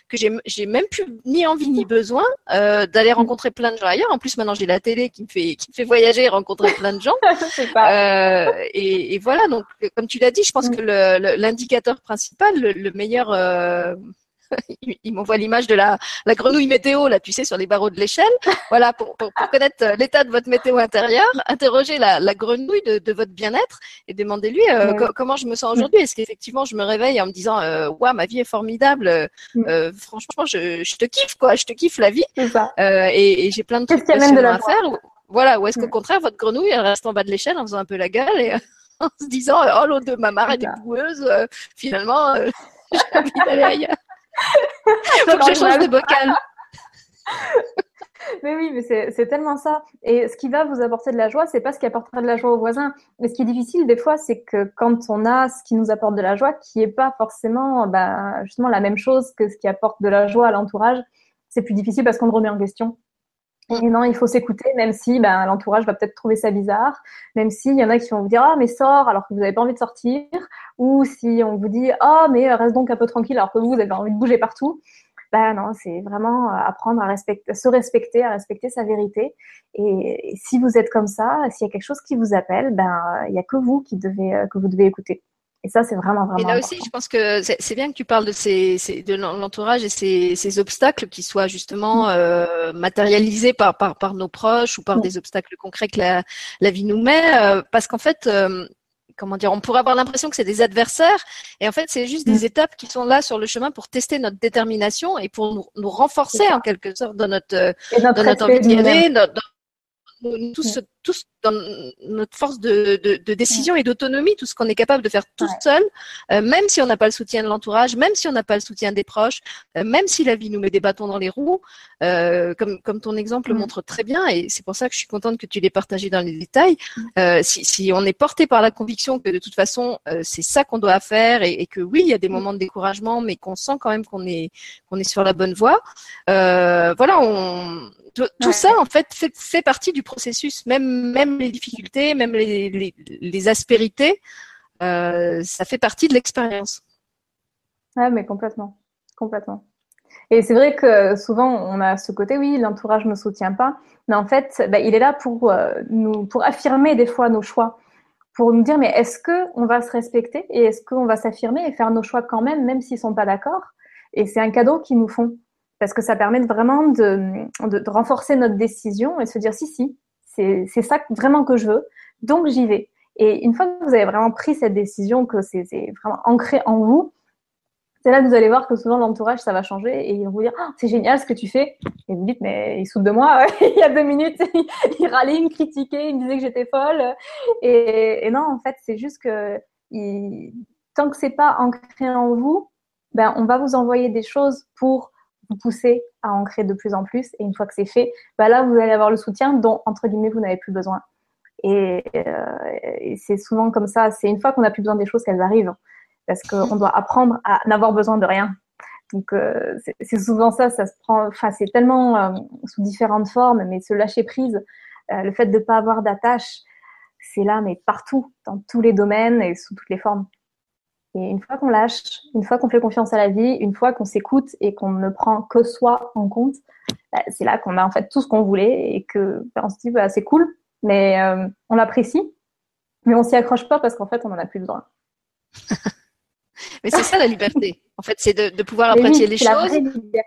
que j'ai, j'ai même plus ni envie ni besoin euh, d'aller rencontrer plein de gens ailleurs. En plus, maintenant, j'ai la télé qui me fait qui me fait voyager et rencontrer plein de gens. <laughs> euh, et, et, voilà. Donc, comme tu l'as dit, je pense mm. que le, l'indicateur principal, le, meilleur euh, <laughs> il m'envoie l'image de la, la grenouille météo, là, tu sais, sur les barreaux de l'échelle. <laughs> Voilà, pour, pour, connaître euh, l'état de votre météo intérieure, interrogez la, la grenouille de, de votre bien-être et demandez-lui euh, comment je me sens aujourd'hui? Est-ce qu'effectivement je me réveille en me disant, euh, ouais, ma vie est formidable. Mm. Euh, franchement, je, je, te kiffe, quoi. Je te kiffe la vie. et, et j'ai plein de trucs de à faire. Voilà. Ou est-ce qu'au mm. contraire, votre grenouille, elle reste en bas de l'échelle en faisant un peu la gueule et <laughs> en se disant, oh l'autre de ma mère est boueuse. finalement, j'ai envie d'aller ailleurs. <laughs> Faut que je change de bocal. <laughs> mais oui, mais c'est tellement ça. Et ce qui va vous apporter de la joie, c'est pas ce qui apportera de la joie aux voisins. Mais ce qui est difficile des fois, c'est que quand on a ce qui nous apporte de la joie, qui est pas forcément bah, justement la même chose que ce qui apporte de la joie à l'entourage, c'est plus difficile parce qu'on le remet en question. Et non, il faut s'écouter, même si ben, l'entourage va peut-être trouver ça bizarre, même s'il y en a qui vont vous dire ah mais sors alors que vous n'avez pas envie de sortir, ou si on vous dit ah mais reste donc un peu tranquille alors que vous, vous avez envie de bouger partout. Ben non, c'est vraiment apprendre à respecter, se respecter, à respecter sa vérité. Et, si vous êtes comme ça, s'il y a quelque chose qui vous appelle, ben il n'y a que vous qui devez que vous devez écouter. Et ça, c'est vraiment, vraiment. Et là aussi, je pense que c'est bien que tu parles de, ces, de l'entourage et ces, ces, obstacles qui soient justement mm. euh, matérialisés par, par, par, nos proches ou par mm. des obstacles concrets que la, la vie nous met. Euh, parce qu'en fait, euh, comment dire, on pourrait avoir l'impression que c'est des adversaires. Et en fait, c'est juste des mm. étapes qui sont là sur le chemin pour tester notre détermination et pour nous, nous renforcer en quelque sorte dans notre, dans notre envie d'y aller, dans, nous, tous, tous dans notre force de, de, de décision et d'autonomie, tout ce qu'on est capable de faire tout seul, euh, même si on n'a pas le soutien de l'entourage, même si on n'a pas le soutien des proches, euh, même si la vie nous met des bâtons dans les roues, euh, comme, comme ton exemple le mm. montre très bien, et c'est pour ça que je suis contente que tu l'aies partagé dans les détails. Mm. si, si on est porté par la conviction que de toute façon c'est ça qu'on doit faire et, et, que oui, il y a des mm. moments de découragement, mais qu'on sent quand même qu'on est qu'on est sur la bonne voie. voilà, on tout, ça, en fait, fait, partie du processus. Même, même les difficultés, même les, aspérités, euh, ça fait partie de l'expérience. Ah, mais complètement. Complètement. Et c'est vrai que souvent, on a ce côté, oui, l'entourage ne soutient pas. Mais en fait, bah, il est là pour, euh, nous, pour affirmer des fois nos choix. Pour nous dire, mais est-ce qu'on va se respecter et est-ce qu'on va s'affirmer et faire nos choix quand même, même s'ils sont pas d'accord? Et c'est un cadeau qu'ils nous font parce que ça permet vraiment de, de, renforcer notre décision et se dire si, si, c'est ça vraiment que je veux, donc j'y vais. Et une fois que vous avez vraiment pris cette décision, que c'est vraiment ancré en vous, c'est là que vous allez voir que souvent l'entourage, ça va changer et ils vont vous dire oh, c'est génial ce que tu fais. Et vous dites mais il saute de moi. <laughs> il y a deux minutes, <laughs> il râlait, il me critiquait, il me disait que j'étais folle. Et, non, en fait, c'est juste que tant que c'est pas ancré en vous, ben on va vous envoyer des choses pour vous pousser à ancrer de plus en plus. Et une fois que c'est fait, bah là, vous allez avoir le soutien dont, entre guillemets, vous n'avez plus besoin. Et, euh, c'est souvent comme ça. C'est une fois qu'on n'a plus besoin des choses qu'elles arrivent. Parce qu'on doit apprendre à n'avoir besoin de rien. Donc, euh, c'est souvent ça. Ça se prend, enfin, c'est tellement euh, sous différentes formes, mais se lâcher prise, le fait de ne pas avoir d'attache, c'est là, mais partout, dans tous les domaines et sous toutes les formes. Et une fois qu'on lâche, une fois qu'on fait confiance à la vie, une fois qu'on s'écoute et qu'on ne prend que soi en compte, bah, c'est là qu'on a en fait tout ce qu'on voulait et que bah, on se dit bah, c'est cool, mais euh, on l'apprécie, mais on s'y accroche pas parce qu'en fait on en a plus besoin. <laughs> Mais c'est ça la liberté. En fait, c'est de, pouvoir apprécier les choses euh,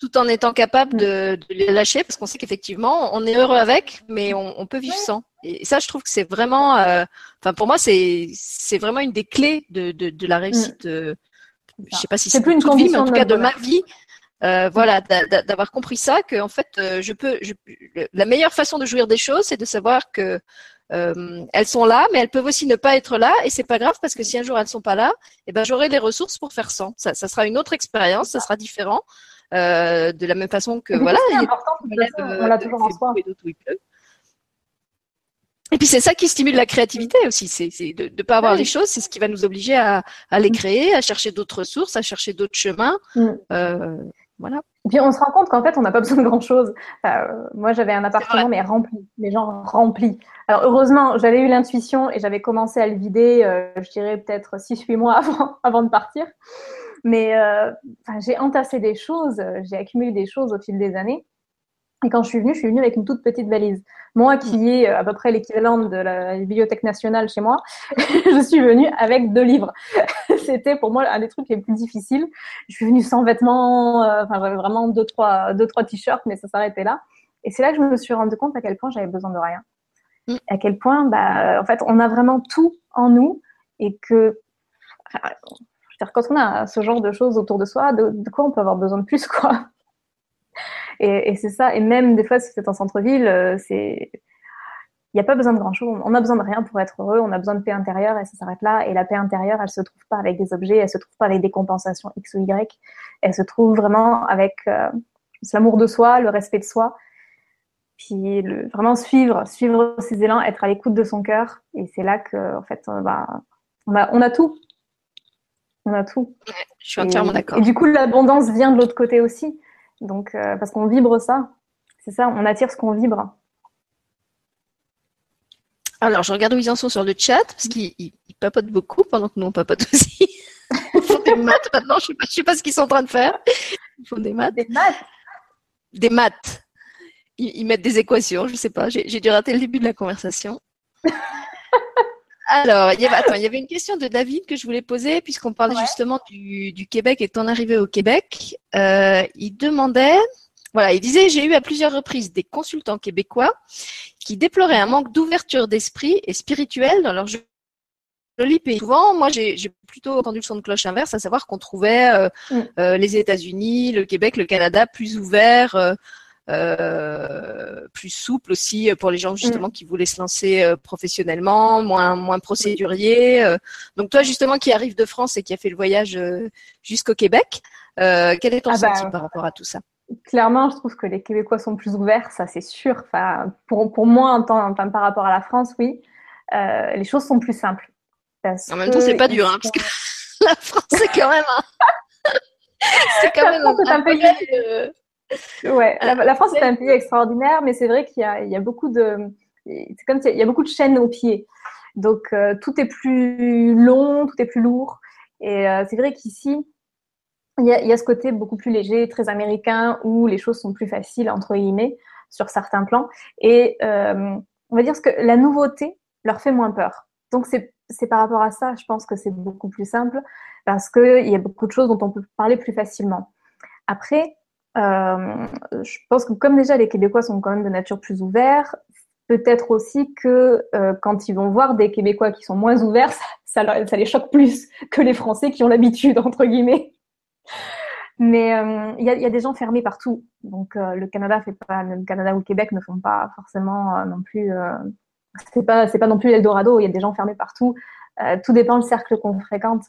tout, en étant capable de, les lâcher parce qu'on sait qu'effectivement, on est heureux avec, mais on, peut vivre sans. Et ça, je trouve que c'est vraiment, euh, enfin pour moi, c'est c'est vraiment une des clés de, de, la réussite. Je euh, je sais pas si c'est plus une condition, mais en tout cas de ma vie. voilà, d'avoir compris ça, que en fait, je peux, je, la meilleure façon de jouir des choses, c'est de savoir que euh, elles sont là, mais elles peuvent aussi ne pas être là, et c'est pas grave parce que si un jour elles sont pas là, eh ben j'aurai les ressources pour faire sans. Ça, ça sera une autre expérience, ça sera différent, euh, de la même façon que voilà. C'est important, on l'a toujours en soi. Et puis c'est ça qui stimule la créativité aussi, c'est de ne pas avoir les choses, c'est ce qui va nous obliger à, à les mm. créer, à chercher d'autres ressources, à chercher d'autres chemins. Mm. Euh, voilà. Et puis on se rend compte qu'en fait, on n'a pas <laughs> besoin de grand chose. moi, j'avais un appartement, mais rempli, les gens remplis. Alors heureusement, j'avais eu l'intuition et j'avais commencé à le vider, euh, je dirais peut-être 6-8 mois <laughs> avant, avant de partir. Mais euh, j'ai entassé des choses, j'ai accumulé des choses au fil des années. Et quand je suis venue, je suis venue avec une toute petite valise. Moi, qui mm. ai à peu près l'équivalent de la bibliothèque nationale chez moi, <laughs> je suis venue avec deux livres. <laughs> C'était pour moi un des trucs les plus difficiles. Je suis venue sans vêtements, euh, enfin j'avais vraiment deux trois deux trois t-shirts, mais ça s'arrêtait là. Et c'est là que je me suis rendu compte à quel point j'avais besoin de rien. Mm. À quel point, bah, en fait, on a vraiment tout en nous et que, quand on a ce genre de choses autour de soi, de, de quoi on peut avoir besoin de plus, quoi? Et, et c'est ça. Et même des fois, si c'est en centre-ville, euh, c'est il n'y a pas besoin de grand-chose. On a besoin de rien pour être heureux. On a besoin de paix intérieure et ça s'arrête là. Et la paix intérieure, elle se trouve pas avec des objets, elle se trouve pas avec des compensations X ou Y. Elle se trouve vraiment avec euh, l'amour de soi, le respect de soi. Puis le, vraiment suivre, suivre ses élans, être à l'écoute de son cœur. Et c'est là que, en fait, on, a, on a tout. On a tout. je suis entièrement d'accord. Et du coup, l'abondance vient de l'autre côté aussi. Donc, euh, parce qu'on vibre ça. C'est ça, on attire ce qu'on vibre. Alors, je regarde où ils en sont sur le chat, parce qu'ils papotent beaucoup pendant que nous, on papote aussi. <laughs> Ils font des maths maintenant, je ne sais, pas ce qu'ils sont en train de faire. Ils font des maths. Des maths? Des maths. Ils, mettent des équations, je ne sais pas. J'ai dû rater le début de la conversation. <laughs> Alors, il y, avait, <laughs> attends, il y avait une question de David que je voulais poser, puisqu'on parlait justement du, du, Québec et ton arrivée au Québec. Euh, il demandait, voilà, il disait, j'ai eu à plusieurs reprises des consultants québécois qui déploraient un manque d'ouverture d'esprit et spirituel dans leur joli pays. Souvent, moi, j'ai plutôt entendu le son de cloche inverse, à savoir qu'on trouvait euh, mm. euh, les États-Unis, le Québec, le Canada plus ouverts. Plus souple aussi pour les gens justement mm. qui voulaient se lancer professionnellement, moins moins procédurier. donc toi justement qui arrive de France et qui a fait le voyage jusqu'au Québec, quel est ton ah bah, sentiment par rapport à tout ça? Clairement, je trouve que les Québécois sont plus ouverts, ça c'est sûr. Enfin, pour, pour moi, en temps, par rapport à la France, oui, les choses sont plus simples. en même temps, c'est pas dur, hein, parce que <laughs> la France, c'est quand même un... <laughs> c'est quand même un, pays. Ouais, la, France est un pays extraordinaire, mais c'est vrai qu'il y, y a, beaucoup de, c'est comme il y a beaucoup de chaînes au pied, donc euh, tout est plus long, tout est plus lourd, et euh, c'est vrai qu'ici il y, a, il y, a, ce côté beaucoup plus léger, très américain, où les choses sont plus faciles entre guillemets sur certains plans, et euh, on va dire que la nouveauté leur fait moins peur. Donc c'est c'est par rapport à ça, je pense que c'est beaucoup plus simple parce qu'il y a beaucoup de choses dont on peut parler plus facilement. Après, euh, je pense que comme déjà les Québécois sont quand même de nature plus ouverts, peut-être aussi que euh, quand ils vont voir des Québécois qui sont moins ouverts, ça, les choque plus que les Français qui ont l'habitude, entre guillemets. Mais euh, il y, a, des gens fermés partout. Donc le Canada fait pas, le Canada ou le Québec ne font pas forcément non plus c'est pas c'est pas non plus l'Eldorado. Il y a des gens fermés partout. Euh, tout dépend du cercle qu'on fréquente.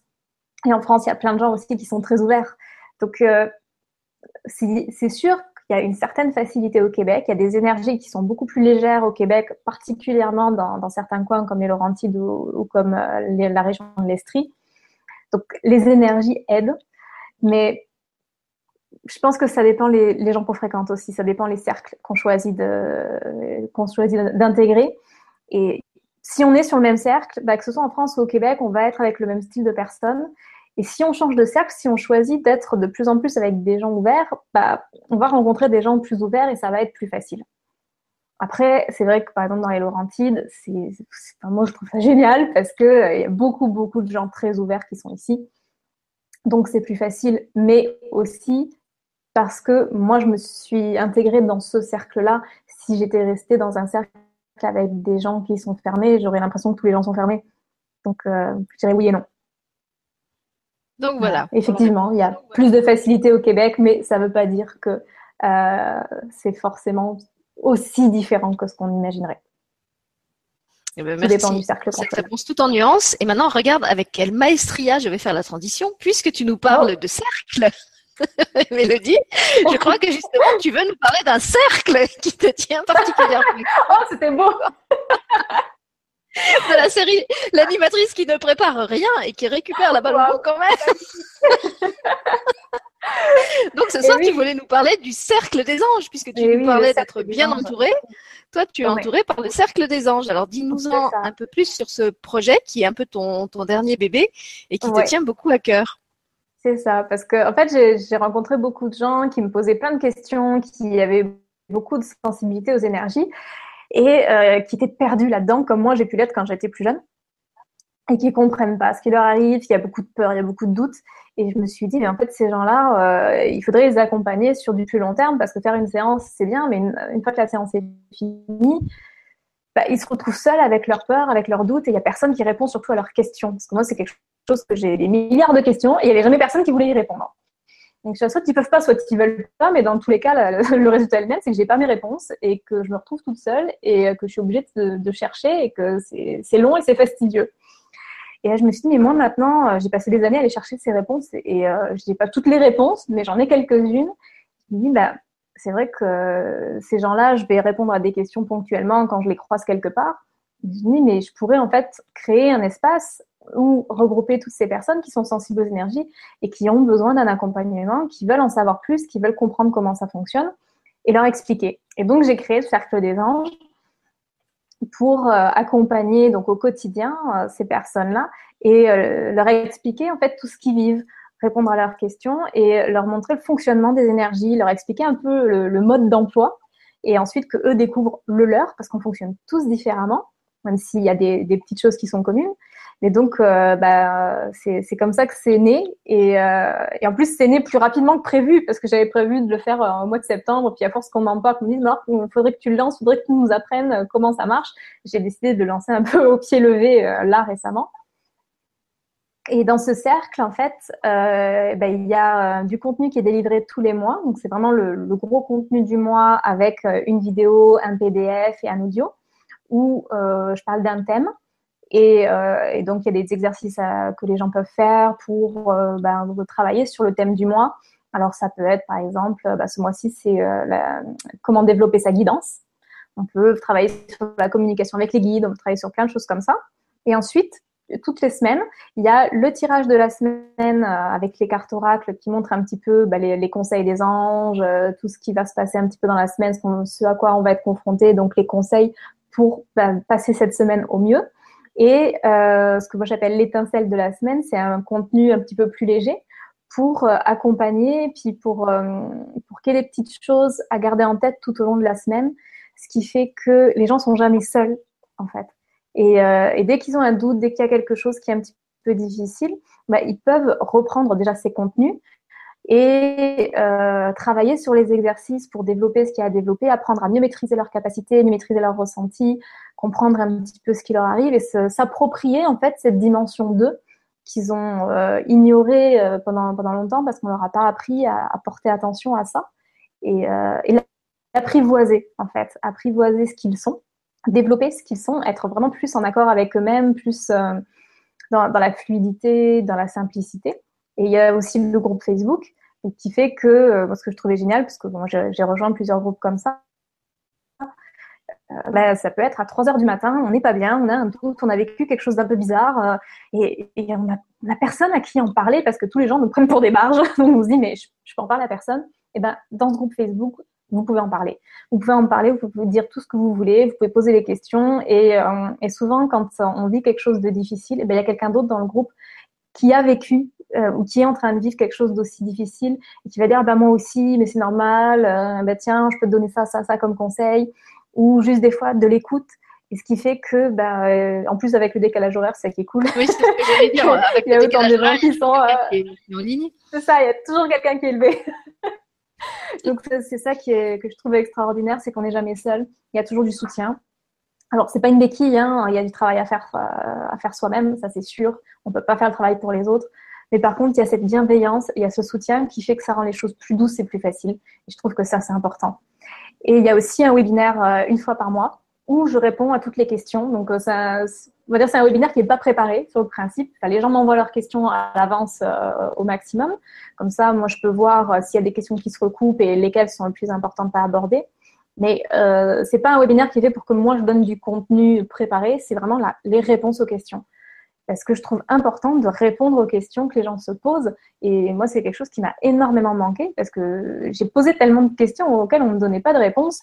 Et en France, il y a plein de gens aussi qui sont très ouverts. Donc euh, c'est sûr qu'il y a une certaine facilité au Québec. Il y a des énergies qui sont beaucoup plus légères au Québec, particulièrement dans, certains coins comme les Laurentides ou, comme euh, la région de l'Estrie. Donc les énergies aident, mais je pense que ça dépend les, gens qu'on fréquente aussi. Ça dépend les cercles qu'on choisit de qu'on choisit d'intégrer. Et si on est sur le même cercle, bah, que ce soit en France ou au Québec, on va être avec le même style de personnes. Et si on change de cercle, si on choisit d'être de plus en plus avec des gens ouverts, bah, on va rencontrer des gens plus ouverts et ça va être plus facile. Après, c'est vrai que par exemple dans les Laurentides, c'est, moi je trouve ça <laughs> génial parce que euh, y a beaucoup beaucoup de gens très ouverts qui sont ici, donc c'est plus facile. Mais aussi parce que moi je me suis intégrée dans ce cercle-là. Si j'étais restée dans un cercle avec des gens qui sont fermés, j'aurais l'impression que tous les gens sont fermés. Donc, euh, je dirais oui et non. Donc voilà. Effectivement, il y a plus de facilité au Québec, mais ça ne veut pas dire que euh, c'est forcément aussi différent que ce qu'on imaginerait. Eh ben, merci dépend du cercle cette réponse tout en nuances. Et maintenant, regarde avec quelle maestria je vais faire la transition, puisque tu nous parles oh. de cercle. <laughs> Mélodie, je crois que justement, tu veux nous parler d'un cercle qui te tient particulièrement. <laughs> oh, c'était beau <laughs> De la série L'animatrice qui ne prépare rien et qui récupère la balle au quand même. <laughs> Donc ce soir, tu voulais nous parler du cercle des anges, puisque tu nous parlais d'être bien entouré. Toi, tu es entouré par le cercle des anges. Alors dis-nous-en un peu plus sur ce projet qui est un peu ton, ton dernier bébé et qui te tient beaucoup à cœur. C'est ça, parce que en fait, j'ai rencontré beaucoup de gens qui me posaient plein de questions, qui avaient beaucoup de sensibilité aux énergies et euh, qui étaient perdus là-dedans, comme moi j'ai pu l'être quand j'étais plus jeune, et qui comprennent pas ce qui leur arrive. Il y a beaucoup de peur, il y a beaucoup de doutes, et je me suis dit, mais en fait, ces gens-là, euh, il faudrait les accompagner sur du plus long terme, parce que faire une séance, c'est bien, mais une, fois que la séance est finie, bah, ils se retrouvent seuls avec leurs peurs, avec leurs doutes, et il y a personne qui répond surtout à leurs questions. Parce que moi, c'est quelque chose que j'ai des milliards de questions et il n'y avait jamais personne qui voulait y répondre. Donc, soit ils peuvent pas, soit ils veulent pas, mais dans tous les cas, le, résultat est le même, c'est que j'ai pas mes réponses et que je me retrouve toute seule et que je suis obligée de, chercher et que c'est long et c'est fastidieux. Et là, je me suis dit, mais moi maintenant, euh, j'ai passé des années à aller chercher ces réponses et euh, je n'ai pas toutes les réponses, mais j'en ai quelques-unes. Je me dis, bah, c'est vrai que ces gens-là, je vais répondre à des questions ponctuellement quand je les croise quelque part. Je me dis, mais je pourrais en fait créer un espace ou regrouper toutes ces personnes qui sont sensibles aux énergies et qui ont besoin d'un accompagnement, qui veulent en savoir plus, qui veulent comprendre comment ça fonctionne et leur expliquer. Et donc j'ai créé le cercle des anges pour euh, accompagner donc au quotidien euh, ces personnes-là et euh, leur expliquer en fait tout ce qu'ils vivent, répondre à leurs questions et leur montrer le fonctionnement des énergies, leur expliquer un peu le, mode d'emploi et ensuite que eux découvrent le leur parce qu'on fonctionne tous différemment, même s'il y a des, petites choses qui sont communes. Et donc, euh, bah, c'est comme ça que c'est né. Et, euh, et, en plus, c'est né plus rapidement que prévu parce que j'avais prévu de le faire euh, au mois de septembre. Puis à force qu'on m'en parle, qu'on me dise, non, il faudrait que tu le lances, il faudrait que tu nous apprennes euh, comment ça marche. J'ai décidé de lancer un <laughs> peu au pied levé là récemment. Et dans ce cercle, en fait, euh, ben, il y a euh, du contenu qui est délivré tous les mois. Donc, c'est vraiment le, le, gros contenu du mois avec euh, une vidéo, un PDF et un audio où euh, je parle d'un thème. Et, euh, et, donc, il y a des exercices que les gens peuvent faire pour ben, travailler sur le thème du mois. Alors, ça peut être, par exemple, ben, ce mois-ci, c'est comment développer sa guidance. On peut travailler sur la communication avec les guides, on peut travailler sur plein de choses comme ça. Et ensuite, toutes les semaines. Il y a le tirage de la semaine euh, avec les cartes oracles qui montrent un petit peu bah, les, conseils des anges, euh, tout ce qui va se passer un petit peu dans la semaine, ce, à quoi on va être confronté, donc les conseils pour passer cette semaine au mieux. Et euh, ce que moi j'appelle l'étincelle de la semaine, c'est un contenu un petit peu plus léger pour accompagner, puis pour, pour qu'il y ait des petites choses à garder en tête tout au long de la semaine, ce qui fait que les gens sont jamais seuls en fait. Et, euh, et dès qu'ils ont un doute, dès qu'il y a quelque chose qui est un petit peu difficile, bah, ils peuvent reprendre déjà ces contenus et euh, travailler sur les exercices pour développer ce qu'il y a à développer, apprendre à mieux maîtriser leurs capacités, mieux maîtriser leurs ressentis, comprendre un petit peu ce qui leur arrive et s'approprier en fait cette dimension d'eux qu'ils ont euh, ignorée euh, pendant, pendant longtemps parce qu'on leur a pas appris à, porter attention à ça et, euh, et l'apprivoiser en fait, apprivoiser ce qu'ils sont développer ce qu'ils sont, être vraiment plus en accord avec eux-mêmes, plus dans, la fluidité, dans la simplicité. Et il y a aussi le groupe Facebook qui fait que, euh, ce que je trouvais génial, parce que bon, j'ai rejoint plusieurs groupes comme ça, ben, ça peut être à 3 heures du matin, on n'est pas bien, on a un doute, on a vécu quelque chose d'un peu bizarre euh, et, et, on n'a personne à qui en parler parce que tous les gens nous prennent pour des barges. <laughs> Donc on se dit, mais je, je peux en parler à personne. Et ben, dans ce groupe Facebook, vous pouvez en parler. Vous pouvez en parler, vous pouvez dire tout ce que vous voulez, vous pouvez poser des questions. Et, et souvent, quand on vit quelque chose de difficile, eh ben, il y a quelqu'un d'autre dans le groupe qui a vécu euh, ou qui est en train de vivre quelque chose d'aussi difficile et qui va dire bah, moi aussi, mais c'est normal, euh, bah, tiens, je peux te donner ça, ça, ça comme conseil. Ou juste des fois de l'écoute. Et ce qui fait que, bah, euh, en plus avec le décalage horaire, c'est ça qui est cool. Oui, c'est ce que j'allais dire. <laughs> Avec il y a autant de gens qui sont euh, en ligne. C'est ça, il y a toujours quelqu'un qui est élevé. <laughs> Donc c'est ça qui est, que je trouve extraordinaire, c'est qu'on n'est jamais seul. Il y a toujours du soutien. Alors c'est pas une béquille, hein, il y a du travail à faire euh, à faire soi-même, ça c'est sûr. On peut pas faire le travail pour les autres. Mais par contre, il y a cette bienveillance, il y a ce soutien qui fait que ça rend les choses plus douces et plus faciles. Et je trouve que ça c'est important. Et il y a aussi un webinaire euh, une fois par mois où je réponds à toutes les questions. Donc, euh, ça, on va dire c'est un webinaire qui n'est pas préparé sur le principe. Les gens m'envoient leurs questions à l'avance au maximum. Comme ça, moi, je peux voir s'il y a des questions qui se recoupent et lesquelles sont les plus importantes à aborder. Mais euh, c'est pas un webinaire qui est fait pour que moi je donne du contenu préparé. C'est vraiment la, les réponses aux questions. Parce que je trouve important de répondre aux questions que les gens se posent. Et moi, c'est quelque chose qui m'a énormément manqué parce que j'ai posé tellement de questions auxquelles on ne me donnait pas de réponse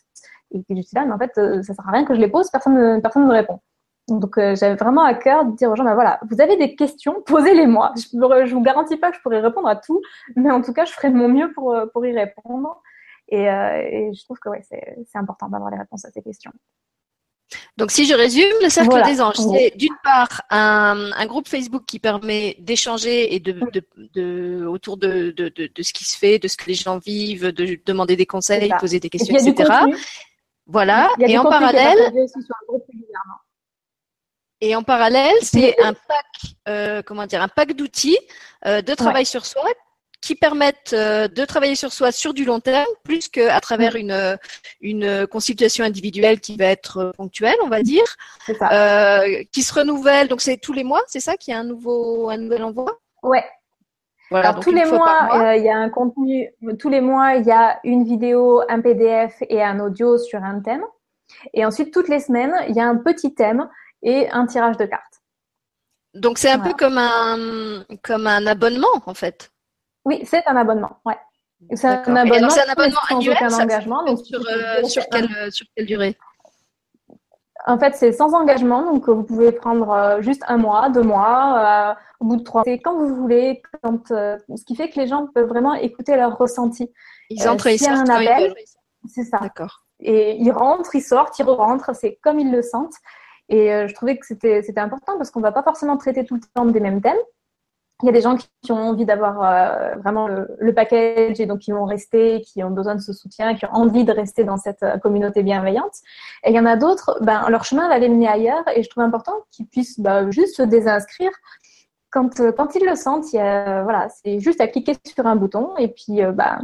et je suis là, mais en fait, euh, ça sert à rien que je les pose, personne ne, personne ne me répond. Donc, euh, j'avais vraiment à cœur de dire aux gens, ben voilà, vous avez des questions, posez-les-moi. Je ne vous garantis pas que je pourrai répondre à tout, mais en tout cas, je ferai de mon mieux pour, euh, pour y répondre. Et, euh, et je trouve que ouais, c'est important d'avoir les réponses à ces questions. Donc, si je résume, le Cercle des Anges, c'est d'une part un, un, groupe Facebook qui permet d'échanger et de, de, de, autour de, de, ce qui se fait, de ce que les gens vivent, de demander des conseils, poser des questions, etc. Voilà. Et en parallèle, et en parallèle, c'est un pack, euh, comment dire, un pack d'outils euh, de travail ouais. sur soi qui permettent euh, de travailler sur soi sur du long terme, plus qu'à travers une, euh, une consultation individuelle qui va être euh, ponctuelle, on va dire, euh, qui se renouvelle. Donc c'est tous les mois, c'est ça, qu'il y a un nouveau, un nouvel envoi? Ouais. Voilà, Alors, tous les mois, il y a un contenu. Tous les mois, il y a une vidéo, un PDF et un audio sur un thème. Et ensuite, toutes les semaines, il y a un petit thème et un tirage de cartes. Donc c'est un voilà. peu comme un comme un abonnement en fait. Oui, c'est un abonnement. Ouais. C'est un abonnement, un abonnement annuel, sans engagement. Donc sur, euh, sur, quelle, sur quelle durée? En fait, c'est sans engagement, donc vous pouvez prendre euh, juste un mois, deux mois, euh, au bout de trois. C'est quand vous voulez, quand, euh, ce qui fait que les gens peuvent vraiment écouter leur ressenti. Ils entrent, ils sortent. un appel, c'est ça. D'accord. Et ils rentrent, ils sortent, ils rentrent, c'est comme ils le sentent. Et je trouvais que c'était important parce qu'on ne va pas forcément traiter tout le temps des mêmes thèmes il y a des gens qui ont envie d'avoir euh, vraiment le, package et donc qui vont rester, qui ont besoin de ce soutien, qui ont envie de rester dans cette euh, communauté bienveillante. Et il y en a d'autres, ben, leur chemin va les mener ailleurs et je trouve important qu'ils puissent ben, juste se désinscrire quand, euh, quand ils le sentent, voilà, c'est juste à cliquer sur un bouton et puis bah,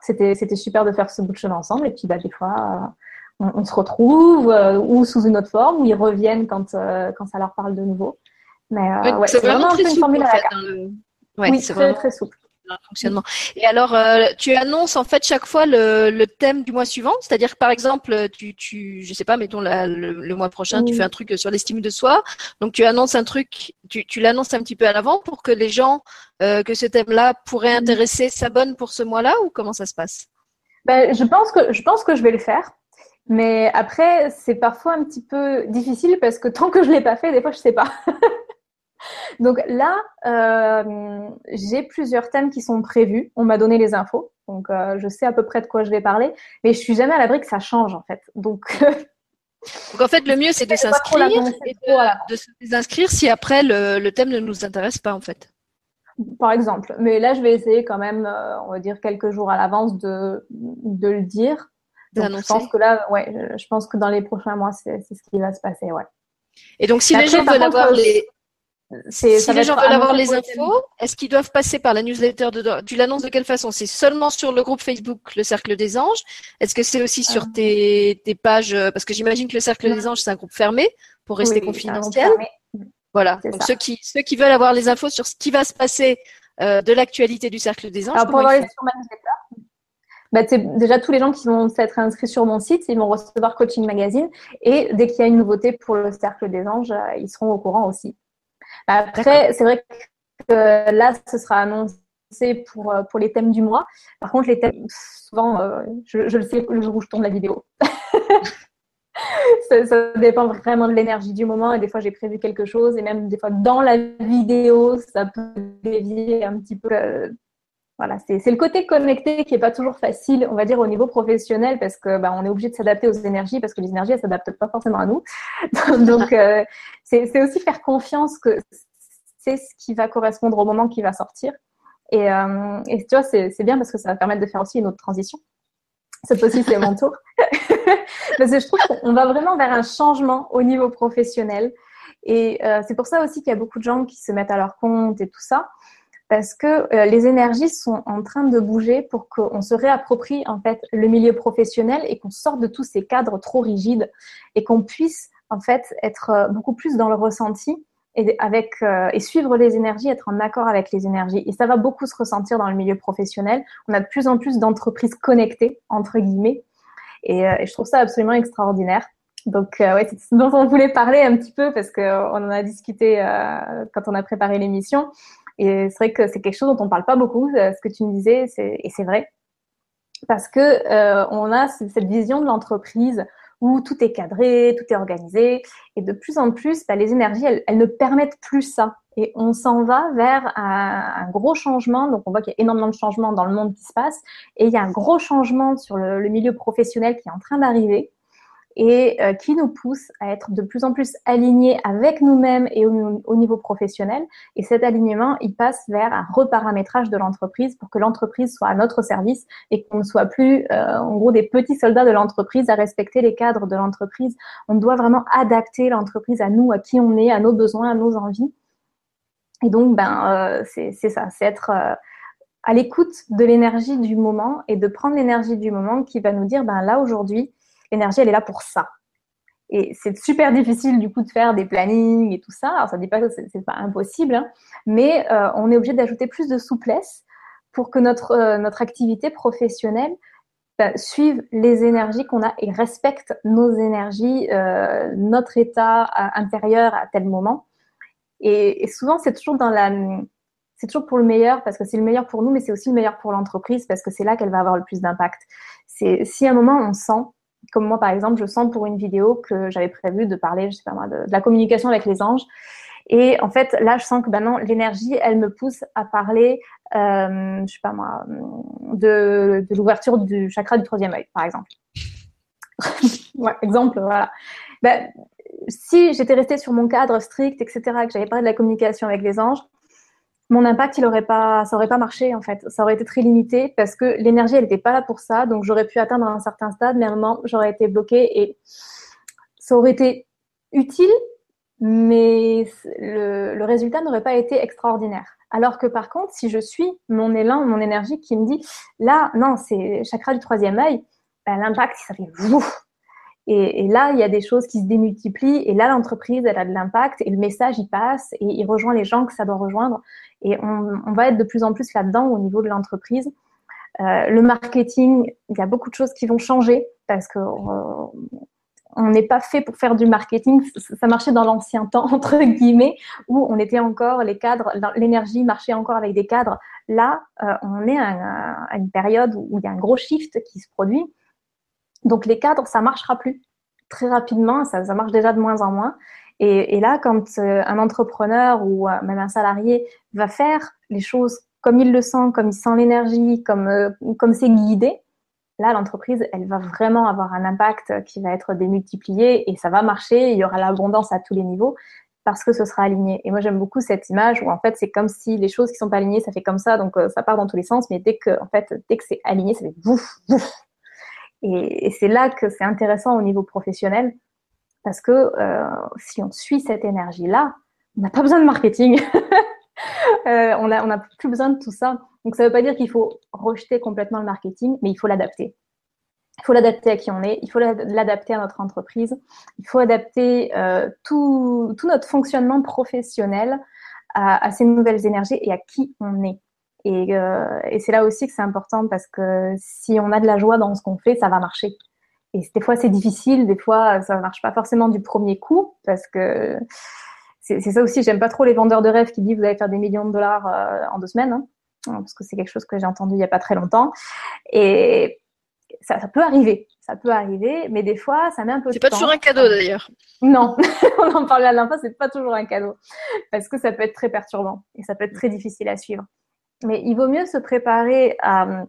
c'était, c'était super de faire ce bout de chemin ensemble. Et puis bah, des fois, on, se retrouve ou sous une autre forme, ou ils reviennent quand, quand ça leur parle de nouveau. Mais ouais, c'est, vraiment, très souple, formule en fait, oui, c'est très, très souple fonctionnement. Et alors, euh, tu annonces en fait chaque fois le, le thème du mois suivant, c'est-à-dire que par exemple, tu, tu, je sais pas, mettons le, mois prochain, tu fais un truc sur l'estime de soi, donc tu annonces un truc, tu, tu l'annonces un petit peu à l'avant pour que les gens euh, que ce thème-là pourrait intéresser s'abonnent pour ce mois-là ou comment ça se passe? Ben, je pense que je pense que je vais le faire. Mais après, c'est parfois un petit peu difficile parce que tant que je l'ai pas fait, des fois, je sais pas. <laughs> <laughs> Donc là, euh, j'ai plusieurs thèmes qui sont prévus. On m'a donné les infos, donc euh, je sais à peu près de quoi je vais parler, mais je suis jamais à l'abri que ça change en fait. Donc, <laughs> donc en fait, le mieux c'est de s'inscrire et de, se désinscrire si après le, thème ne nous intéresse pas en fait. Par exemple, mais là je vais essayer quand même, euh, on va dire quelques jours à l'avance de, de le dire. je pense que là, ouais, je pense que dans les prochains mois, c'est ce qui va se passer, ouais. Et donc, si les gens veulent avoir les, si les gens veulent avoir les infos, est-ce qu'ils doivent passer par la newsletter de, Tu l'annonces de quelle façon? C'est seulement sur le groupe Facebook, le Cercle des Anges Est-ce que c'est aussi sur ah. tes, tes, pages Parce que j'imagine que le Cercle des Anges, c'est un groupe fermé pour rester confidentiel. Voilà. Donc ceux qui, ceux qui veulent avoir les infos sur ce qui va se passer euh, de l'actualité du Cercle des Anges. Alors pour avoir les sur ma newsletter, bah, déjà tous les gens qui vont s'être inscrits sur mon site, ils vont recevoir Coaching Magazine et dès qu'il y a une nouveauté pour le Cercle des Anges, euh, ils seront au courant aussi. Après, c'est vrai que là, ce sera annoncé pour, euh, pour les thèmes du mois. Par contre, les thèmes, souvent, euh, je, le sais le jour où je tourne la vidéo. <laughs> ça, dépend vraiment de l'énergie du moment et des fois j'ai prévu quelque chose et même des fois dans la vidéo ça peut dévier un petit peu euh, voilà, c'est le côté connecté qui est pas toujours facile, on va dire au niveau professionnel, parce que bah, on est obligé de s'adapter aux énergies, parce que les énergies elles s'adaptent pas forcément à nous. <laughs> Donc euh, c'est aussi faire confiance que c'est ce qui va correspondre au moment qui va sortir. Et, euh, et tu vois, c'est bien parce que ça va permettre de faire aussi une autre transition. Cette fois-ci, c'est mon tour. <laughs> parce que je trouve qu'on va vraiment vers un changement au niveau professionnel. Et euh, c'est pour ça aussi qu'il y a beaucoup de gens qui se mettent à leur compte et tout ça parce que euh, les énergies sont en train de bouger pour qu'on se réapproprie en fait le milieu professionnel et qu'on sorte de tous ces cadres trop rigides et qu'on puisse en fait être euh, beaucoup plus dans le ressenti et avec euh, et suivre les énergies, être en accord avec les énergies. Et ça va beaucoup se ressentir dans le milieu professionnel. On a de plus en plus d'entreprises connectées entre guillemets, et, je trouve ça absolument extraordinaire. Donc ouais, c'est ce dont on voulait parler un petit peu parce qu'on en a discuté quand on a préparé l'émission. Et c'est vrai que c'est quelque chose dont on parle pas beaucoup, euh, ce que tu me disais, et c'est vrai, parce que euh, on a cette vision de l'entreprise où tout est cadré, tout est organisé, et de plus en plus, bah, les énergies, elles, elles, ne permettent plus ça. Et on s'en va vers un, un, gros changement. Donc, on voit qu'il y a énormément de changements dans le monde qui se passe, et il y a un gros changement sur le, le milieu professionnel qui est en train d'arriver et euh, qui nous pousse à être de plus en plus alignés avec nous-mêmes et au, niveau professionnel. Et cet alignement, il passe vers un reparamétrage de l'entreprise pour que l'entreprise soit à notre service et qu'on ne soit plus, euh, en gros, des petits soldats de l'entreprise à respecter les cadres de l'entreprise. On doit vraiment adapter l'entreprise à nous, à qui on est, à nos besoins, à nos envies. Et donc, ben, euh, c'est ça, c'est être à l'écoute de l'énergie du moment et de prendre l'énergie du moment qui va nous dire, ben là aujourd'hui, l'énergie, elle est là pour ça. Et c'est super difficile du coup de faire des plannings et tout ça. Alors ça ne dit pas que c'est pas impossible, hein. mais euh, on est obligé d'ajouter plus de souplesse pour que notre, euh, notre activité professionnelle bah, suive les énergies qu'on a et respecte nos énergies, euh, notre état intérieur à tel moment. Et, et souvent, c'est toujours dans la, c'est toujours pour le meilleur parce que c'est le meilleur pour nous, mais c'est aussi le meilleur pour l'entreprise parce que c'est là qu'elle va avoir le plus d'impact. C'est si à un moment on sent comme moi, par exemple, je sens pour une vidéo que j'avais prévu de parler, je sais pas moi, de, la communication avec les anges. Et en fait, là, je sens que ben non, l'énergie, elle me pousse à parler, euh, je sais pas moi, de, de l'ouverture du chakra du troisième œil, par exemple. <laughs> ouais, exemple, voilà. Ben, si j'étais restée sur mon cadre strict, etc., que j'avais parlé de la communication avec les anges, mon impact, il pas, ça aurait pas marché en fait. Ça aurait été très limité parce que l'énergie, elle n'était pas là pour ça. Donc j'aurais pu atteindre un certain stade, mais à un moment, j'aurais été bloquée et ça aurait été utile, mais le, résultat n'aurait pas été extraordinaire. Alors que par contre, si je suis mon élan, mon énergie qui me dit, là, non, c'est chakra du troisième œil, ben, l'impact, ça fait. Et, et, là, il y a des choses qui se démultiplient. Et là, l'entreprise, elle a de l'impact et le message, il passe et il rejoint les gens que ça doit rejoindre. Et on, va être de plus en plus là-dedans au niveau de l'entreprise. Euh, le marketing, il y a beaucoup de choses qui vont changer parce que euh, on n'est pas fait pour faire du marketing. Ça marchait dans l'ancien temps, <laughs> entre guillemets, où on était encore les cadres, l'énergie marchait encore avec des cadres. Là, euh, on est à, une période où il y a un gros shift qui se produit. Donc les cadres, ça marchera plus très rapidement. Ça marche déjà de moins en moins. Et, là, quand un entrepreneur ou même un salarié va faire les choses comme il le sent, comme il sent l'énergie, comme euh, comme c'est guidé, là l'entreprise elle va vraiment avoir un impact qui va être démultiplié et ça va marcher. Il y aura l'abondance à tous les niveaux parce que ce sera aligné. Et moi j'aime beaucoup cette image où en fait c'est comme si les choses qui sont pas alignées ça fait comme ça donc euh, ça part dans tous les sens, mais dès que en fait dès que c'est aligné ça fait bouf bouf. Et c'est là que c'est intéressant au niveau professionnel parce que euh, si on suit cette énergie là, on n'a pas besoin de marketing. <laughs> Euh, on n'a plus besoin de tout ça. Donc ça ne veut pas dire qu'il faut rejeter complètement le marketing, mais il faut l'adapter. Il faut l'adapter à qui on est, il faut l'adapter à notre entreprise, il faut adapter euh, tout, notre fonctionnement professionnel à, ces nouvelles énergies et à qui on est. Et c'est là aussi que c'est important parce que si on a de la joie dans ce qu'on fait, ça va marcher. Et des fois c'est difficile, des fois ça ne marche pas forcément du premier coup parce que c'est ça aussi, j'aime pas trop les vendeurs de rêves qui disent vous allez faire des millions de dollars euh, en deux semaines, hein, parce que c'est quelque chose que j'ai entendu il y a pas très longtemps. Et ça, ça, peut arriver, ça peut arriver, mais des fois, ça met un peu de temps. C'est pas toujours un cadeau d'ailleurs. Non, <laughs> on en parlait à l'info, c'est pas toujours un cadeau, parce que ça peut être très perturbant et ça peut être très difficile à suivre. Mais il vaut mieux se préparer à,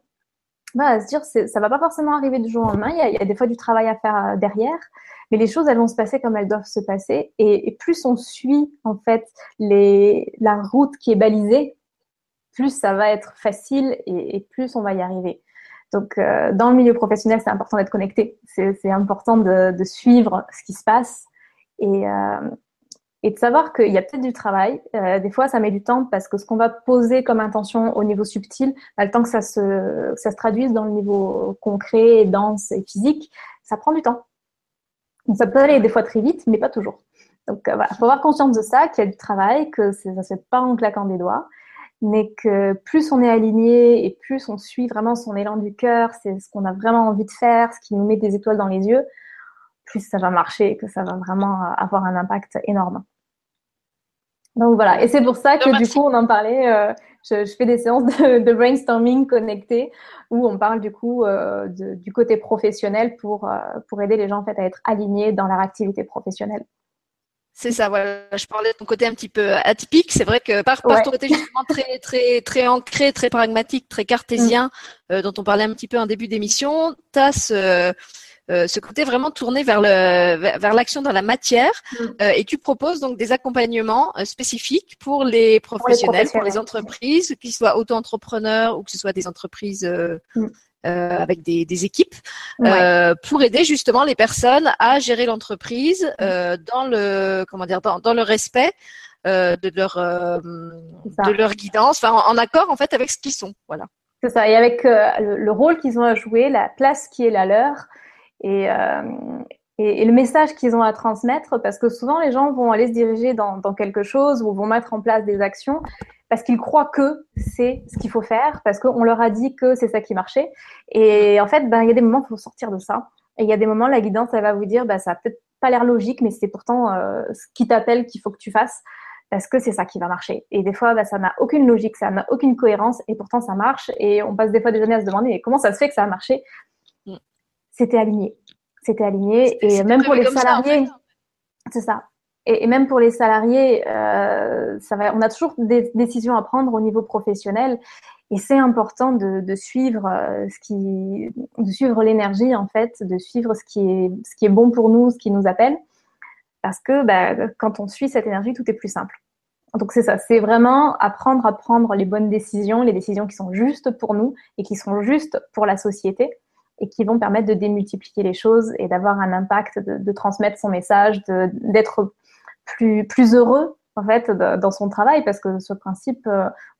bah, à se dire, ça va pas forcément arriver du jour au lendemain. Il y a, il y a des fois du travail à faire euh, derrière, mais les choses elles vont se passer comme elles doivent se passer et, plus on suit en fait les, la route qui est balisée, plus ça va être facile et, plus on va y arriver. Donc euh, dans le milieu professionnel, c'est important d'être connecté, c'est important de, de, suivre ce qui se passe et, euh, et de savoir qu'il y a peut-être du travail. Euh, des fois, ça met du temps parce que ce qu'on va poser comme intention au niveau subtil, bah, le temps que ça se, ça se traduise dans le niveau concret, dense et physique, ça prend du temps. Ça peut aller des fois très vite, mais pas toujours. Donc euh, voilà, faut avoir conscience de ça, qu'il y a du travail, que ça ne se fait pas en claquant des doigts, mais que plus on est aligné et plus on suit vraiment son élan du cœur, c'est ce qu'on a vraiment envie de faire, ce qui nous met des étoiles dans les yeux, plus ça va marcher, que ça va vraiment avoir un impact énorme. Donc voilà, et c'est pour ça que du coup on en parlait. Euh, je, fais des séances de, brainstorming connecté où on parle du coup euh, du côté professionnel pour euh, pour aider les gens en fait à être alignés dans leur activité professionnelle. C'est ça, voilà. Je parlais de ton côté un petit peu atypique. C'est vrai que par, par ton côté justement très très très ancré, très pragmatique, très cartésien, mm. dont on parlait un petit peu en début d'émission, tu as ce euh, ce côté vraiment tourné vers le vers l'action dans la matière mm. euh, et tu proposes donc des accompagnements euh, spécifiques pour les professionnels, pour les, entreprises, qu'ils soient auto-entrepreneurs ou que ce soit des entreprises mm. avec des, des équipes, pour aider justement les personnes à gérer l'entreprise mm. dans le comment dire dans, dans le respect de leur de leur guidance, enfin en, accord en fait avec ce qu'ils sont, voilà. C'est ça, et avec le, rôle qu'ils ont à jouer, la place qui est la leur, euh, et, le message qu'ils ont à transmettre, parce que souvent les gens vont aller se diriger dans, quelque chose ou vont mettre en place des actions parce qu'ils croient que c'est ce qu'il faut faire, parce qu'on leur a dit que c'est ça qui marchait. Et en fait, ben, il y a des moments, il faut sortir de ça. Et il y a des moments, la guidance, elle va vous dire, ben, ça n'a peut-être pas l'air logique, mais c'est pourtant euh, ce qui t'appelle qu'il faut que tu fasses, parce que c'est ça qui va marcher. Et des fois, ben, ça n'a aucune logique, ça n'a aucune cohérence, et pourtant ça marche. Et on passe des fois des années à se demander, mais comment ça se fait que ça a marché? C'était aligné. C'était aligné. Et même pour les salariés, c'est ça. Et, même pour les salariés, euh, ça va, on a toujours des décisions à prendre au niveau professionnel. Et c'est important de, de suivre euh, ce qui, de suivre l'énergie en fait, de suivre ce qui est, ce qui est bon pour nous, ce qui nous appelle, parce que bah, quand on suit cette énergie, tout est plus simple. Donc c'est ça, c'est vraiment apprendre à prendre les bonnes décisions, les décisions qui sont justes pour nous et qui sont justes pour la société et qui vont permettre de démultiplier les choses et d'avoir un impact, de, transmettre son message, d'être plus plus heureux en fait dans son travail. Parce que ce principe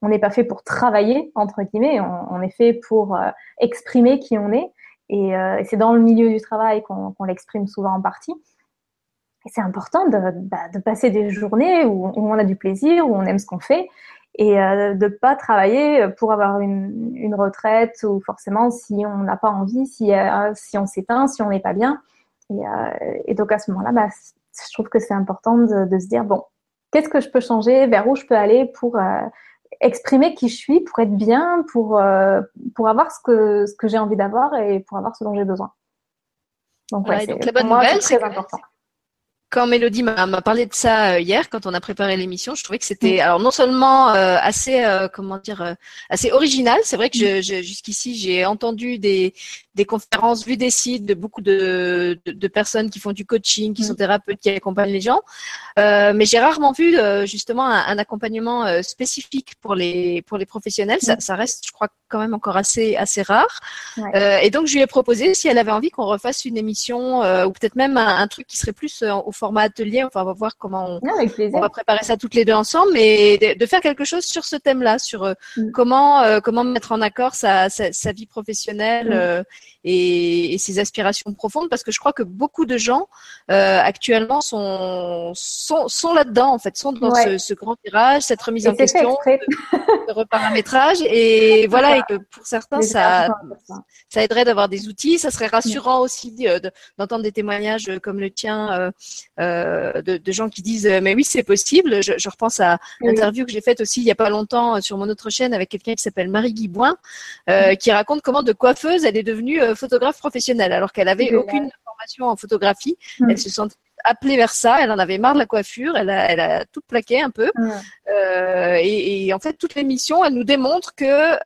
on n'est pas fait pour travailler entre guillemets. On, est fait pour exprimer qui on est. Et, c'est dans le milieu du travail qu'on l'exprime souvent en partie. Et c'est important de, bah, passer des journées où, on a du plaisir où on aime ce qu'on fait et euh, de pas travailler pour avoir une, une retraite ou forcément si on n'a pas envie, si, euh, si on s'éteint, si on n'est pas bien. Et, euh, et, donc à ce moment-là, bah, je trouve que c'est important de, de, se dire bon, qu'est-ce que je peux changer, vers où je peux aller pour euh, exprimer qui je suis, pour être bien, pour euh, pour avoir ce que ce que j'ai envie d'avoir et pour avoir ce dont j'ai besoin. Donc, ouais, donc la bonne nouvelle, c'est important quand Mélodie m'a parlé de ça euh, hier, quand on a préparé l'émission, je trouvais que c'était alors non seulement euh, assez euh, comment dire assez original. C'est vrai que je, je, jusqu'ici j'ai entendu des des conférences, vu des sites de beaucoup de, de, de personnes qui font du coaching, qui sont thérapeutes, qui accompagnent les gens, mais j'ai rarement vu justement un, un accompagnement spécifique pour les pour les professionnels. Ça, ça, reste, je crois, quand même encore assez assez rare. et donc je lui ai proposé si elle avait envie qu'on refasse une émission ou peut-être même un, un, truc qui serait plus au format atelier. Enfin, on va voir comment on, va préparer ça toutes les deux ensemble, mais de, faire quelque chose sur ce thème-là, sur euh, mm. comment euh, comment mettre en accord sa, sa, vie professionnelle mm. euh, et, ses aspirations profondes, parce que je crois que beaucoup de gens actuellement sont sont, sont là-dedans en fait, sont dans ce, grand virage, cette remise en question, ce reparamétrage, et <laughs> voilà, et que pour certains ça ça aiderait d'avoir des outils, ça serait rassurant aussi d'entendre des témoignages comme le tien euh, de, de, gens qui disent euh, mais oui c'est possible. Je, je, repense à l'interview que j'ai faite aussi il y a pas longtemps euh, sur mon autre chaîne avec quelqu'un qui s'appelle Marie Guiboin euh, qui raconte comment de coiffeuse elle est devenue photographe professionnelle alors qu'elle avait aucune formation en photographie. Elle se sentait appelée vers ça. Elle en avait marre de la coiffure. Elle a, elle a tout plaqué un peu. Euh, et, et, en fait, toute l'émission, elle nous démontre que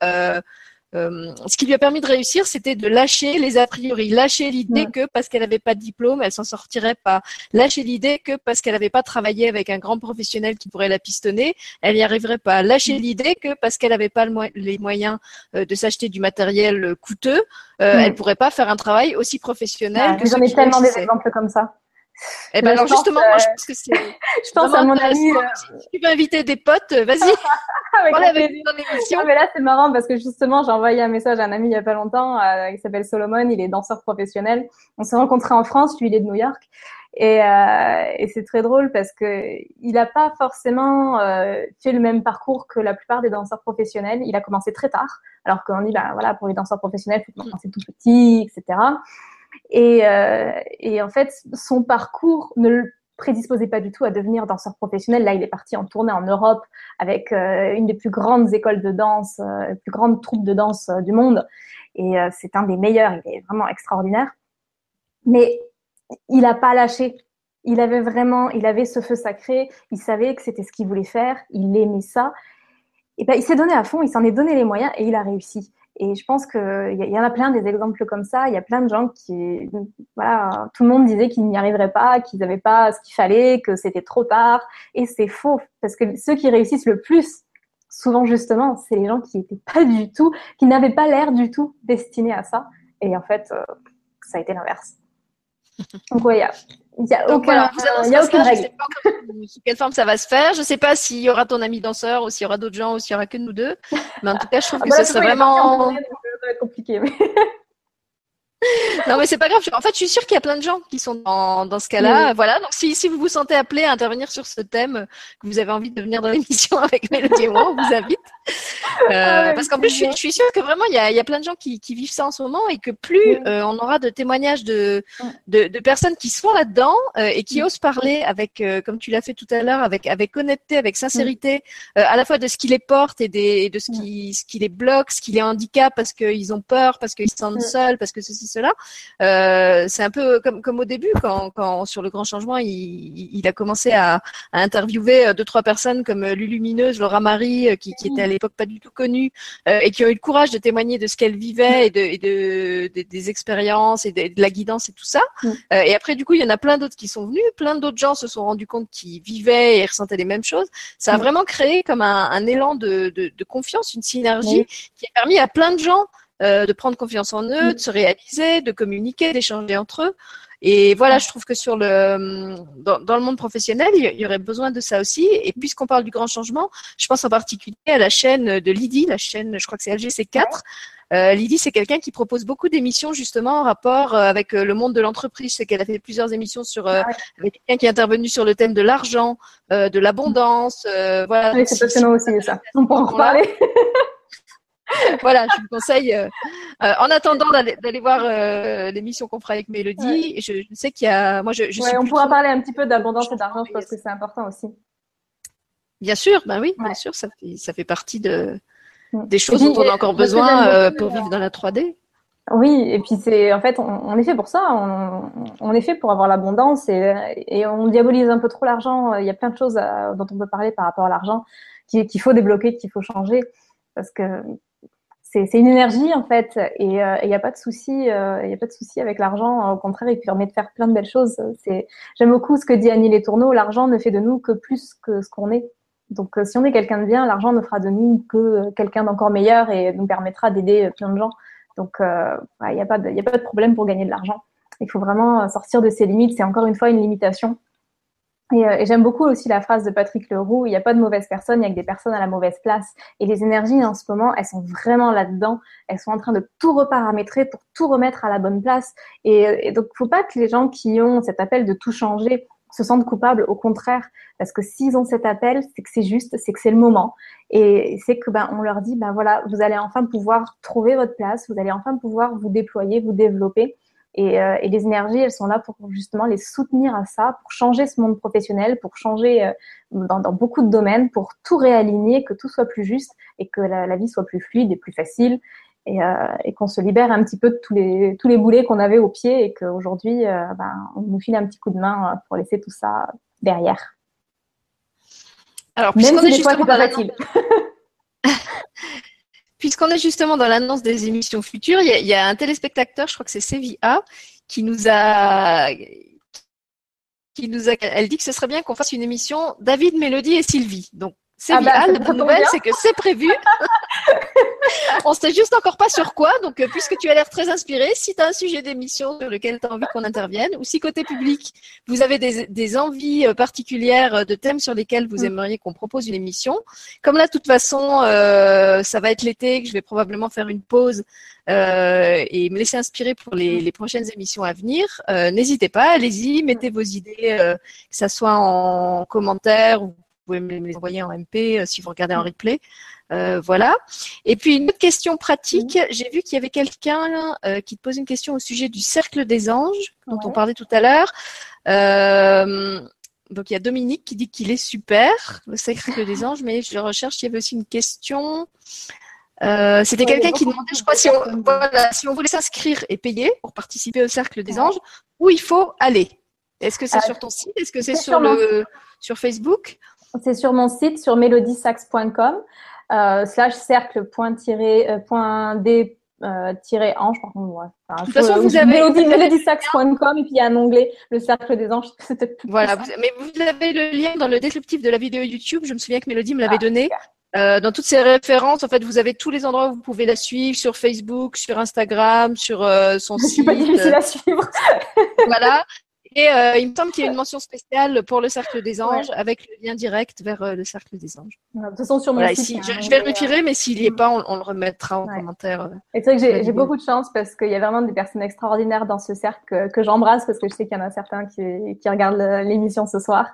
euh, ce qui lui a permis de réussir, c'était de lâcher les a priori, lâcher l'idée que parce qu'elle n'avait pas de diplôme, elle s'en sortirait pas, lâcher l'idée que parce qu'elle n'avait pas travaillé avec un grand professionnel qui pourrait la pistonner, elle n'y arriverait pas, lâcher l'idée que parce qu'elle n'avait pas les moyens euh, de s'acheter du matériel euh, coûteux, euh, elle pourrait pas faire un travail aussi professionnel. J'en ai tellement des exemples comme ça. Eh ben alors justement, moi je pense que c'est. <laughs> je pense à mon ami. Si tu veux inviter des potes, vas-y. <laughs> avec l'émission. mais là c'est marrant parce que justement j'ai envoyé un message à un ami il y a pas longtemps, euh, qui s'appelle Solomon, il est danseur professionnel. On s'est rencontrés en France, lui il est de New York. Et, euh, et c'est très drôle parce que il n'a pas forcément euh, fait le même parcours que la plupart des danseurs professionnels. Il a commencé très tard, alors qu'on dit bah voilà pour les danseurs professionnels, il faut commencer tout petit, etc. Et, euh, et en fait, son parcours ne le prédisposait pas du tout à devenir danseur professionnel. Là, il est parti en tournée en Europe avec euh, une des plus grandes écoles de danse, euh, plus grandes troupes de danse euh, du monde. Et c'est un des meilleurs. Il est vraiment extraordinaire. Mais il n'a pas lâché. Il avait vraiment, il avait ce feu sacré. Il savait que c'était ce qu'il voulait faire. Il aimait ça. Et ben, il s'est donné à fond. Il s'en est donné les moyens et il a réussi. Et je pense qu'il y, y en a plein des exemples comme ça. Il y a plein de gens qui, voilà, tout le monde disait qu'ils n'y arriveraient pas, qu'ils n'avaient pas ce qu'il fallait, que c'était trop tard. Et c'est faux, parce que ceux qui réussissent le plus, souvent justement, c'est les gens qui n'étaient pas du tout, qui n'avaient pas l'air du tout destinés à ça. Et en fait, euh, ça a été l'inverse. <laughs> Donc ouais, il n'y a, aucun, y a aucune règle. Je sais pas <laughs> sous quelle forme ça va se faire. Je ne sais pas s'il y aura ton ami danseur ou s'il y aura d'autres gens ou s'il y aura que nous deux. Mais en tout cas, je trouve ah que bah ça serait vraiment. Compliqué. Mais... <laughs> non, mais c'est pas grave. En fait, je suis sûre qu'il y a plein de gens qui sont dans, dans ce cas-là. Voilà. Donc, si, si vous vous sentez appelé à intervenir sur ce thème, que vous avez envie de venir dans l'émission <laughs> avec Mélodie et moi, on vous invite. Euh, ah parce qu'en plus, je suis, je suis, sûre que vraiment, il y a, y a plein de gens qui, qui vivent ça en ce moment et que plus euh, on aura de témoignages de, de, de personnes qui sont là-dedans euh, et qui osent parler avec, comme tu l'as fait tout à l'heure, avec, avec honnêteté, avec sincérité, à la fois de ce qui les porte et, des, et de ce qui, ce qui les bloque, ce qui les handicape parce qu'ils ont peur, parce qu'ils se sentent seuls, parce que ceci, cela. Euh, c'est un peu comme, comme au début, quand, quand sur le grand changement, il, il a commencé à, à, interviewer deux, trois personnes comme Lulumineuse, Laura Marie, qui, qui était à l'époque pas du tout connue euh, et qui ont eu le courage de témoigner de ce qu'elle vivait et, de, et de, des expériences et de, la guidance et tout ça. Mm. Euh, et après, du coup, il y en a plein d'autres qui sont venus, plein d'autres gens se sont rendus compte qu'ils vivaient et ressentaient les mêmes choses. Ça a mm. vraiment créé comme un, un élan de, de, de, confiance, une synergie qui a permis à plein de gens de prendre confiance en eux, de se réaliser, de communiquer, d'échanger entre eux. Et voilà, je trouve que sur le dans, dans le monde professionnel, il y aurait besoin de ça aussi. Et puisqu'on parle du grand changement, je pense en particulier à la chaîne de Lydie, la chaîne, je crois que c'est LGC4. Euh, Lydie, c'est quelqu'un qui propose beaucoup d'émissions justement en rapport euh, avec euh, le monde de l'entreprise. C'est qu'elle a fait plusieurs émissions sur euh, avec quelqu'un qui est intervenu sur le thème de l'argent, de l'abondance. voilà. Oui, c'est passionnant aussi ça. On peut en reparler. <laughs> <laughs> voilà, je vous conseille, euh, euh, en attendant d'aller voir euh, l'émission qu'on fera avec Mélodie, je, je, sais qu'il y a, moi je, je ouais, on pourra parler un petit peu d'abondance et d'argent parce que c'est important aussi. Bien sûr, ben oui, bien sûr, ça fait, ça fait partie de, mm. des choses dont on a encore besoin pour vivre dans la 3D. Oui, et puis c'est en fait, on, on, est fait pour ça. On, on est fait pour avoir l'abondance et, et, on diabolise un peu trop l'argent. Il y a plein de choses dont on peut parler par rapport à l'argent qu'il faut débloquer, qu'il faut changer parce que c'est une énergie en fait, et il euh, n'y a pas de souci, il euh, a pas de souci avec l'argent. Au contraire, il permet de faire plein de belles choses. C'est, j'aime beaucoup ce que dit Annie Les Tourneaux. L'argent ne fait de nous que plus que ce qu'on est. Donc, euh, si on est quelqu'un de bien, l'argent ne fera de nous que quelqu'un d'encore meilleur et nous permettra d'aider plein de gens. Donc, il n'y a pas de, a pas de problème pour gagner de l'argent. Il faut vraiment sortir de ses limites. C'est encore une fois une limitation. Et, euh, et j'aime beaucoup aussi la phrase de Patrick Leroux, il n'y a pas de mauvaise personne, il y a que des personnes à la mauvaise place. Et les énergies en ce moment, elles sont vraiment là-dedans. Elles sont en train de tout reparamétrer pour tout remettre à la bonne place. Et, et donc, faut pas que les gens qui ont cet appel de tout changer se sentent coupables. Au contraire, parce que s'ils ont cet appel, c'est que c'est juste, c'est que c'est le moment. Et c'est que ben on leur dit ben voilà, vous allez enfin pouvoir trouver votre place, vous allez enfin pouvoir vous déployer, vous développer. Et, euh, et, les énergies, elles sont là pour justement les soutenir à ça, pour changer ce monde professionnel, pour changer euh, dans, dans, beaucoup de domaines, pour tout réaligner, que tout soit plus juste et que la, la vie soit plus fluide et plus facile. Et, euh, et qu'on se libère un petit peu de tous les, tous les boulets qu'on avait au pied et qu'aujourd'hui, ben, on nous file un petit coup de main pour laisser tout ça derrière. Alors, Même si des fois, c'est pas facile. <laughs> <laughs> puisqu'on est justement dans l'annonce des émissions futures, il y, a, il y, a un téléspectateur, je crois que c'est Sevilla, qui nous a qui nous a, elle dit que ce serait bien qu'on fasse une émission David, Mélodie et Sylvie. Donc c'est ah bah, la bonne nouvelle, c'est que c'est prévu. <laughs> on sait juste encore pas sur quoi. Donc, euh, puisque tu as l'air très inspiré, si tu as un sujet d'émission sur lequel tu as envie qu'on intervienne, ou si côté public, vous avez des, des envies euh, particulières euh, de thèmes sur lesquels vous mm. aimeriez qu'on propose une émission, comme là, de toute façon, euh, ça va être l'été, que je vais probablement faire une pause euh, et me laisser inspirer pour les, les prochaines émissions à venir, euh, n'hésitez pas, allez-y, mettez vos idées, que ça soit en commentaire ou pouvez me les envoyer en MP euh, si vous regardez en replay. Euh, voilà. Et puis une autre question pratique. J'ai vu qu'il y avait quelqu'un euh, qui te pose une question au sujet du cercle des anges dont on parlait tout à l'heure. Euh, donc il y a Dominique qui dit qu'il est super, le cercle des anges, mais je recherche. Il y avait aussi une question. C'était quelqu'un qui demandait, je crois, si on, voilà, si on voulait s'inscrire et payer pour participer au cercle des anges, où il faut aller. Est-ce que c'est sur ton site? Est-ce que c'est sur, sur, le sur Facebook? C'est sur mon site, sur melodiesax.com, euh, slash cercle.d euh, ange par contre ouais. de toute façon vous avez melodiesax.com et puis il y a un onglet le cercle des anges <laughs> voilà mais vous avez le lien dans le descriptif de la vidéo YouTube. Je me souviens que Mélodie me l'avait ah, donné. euh, dans toutes ces références en fait vous avez tous les endroits où vous pouvez la suivre sur Facebook sur Instagram sur euh, son site pas difficile à suivre. Voilà et euh, il me semble qu'il y a une mention spéciale pour le Cercle des Anges ouais. avec le lien direct vers euh, le Cercle des Anges. de toute façon, sur mon voilà, site. Si, hein, je, je, vais le retirer, mais s'il n'y est pas, on, on, le remettra en ouais. commentaire. Euh, et c'est vrai que j'ai beaucoup de chance parce qu'il y a vraiment des personnes extraordinaires dans ce cercle que, que j'embrasse parce que je sais qu'il y en a certains qui, qui regardent l'émission ce soir.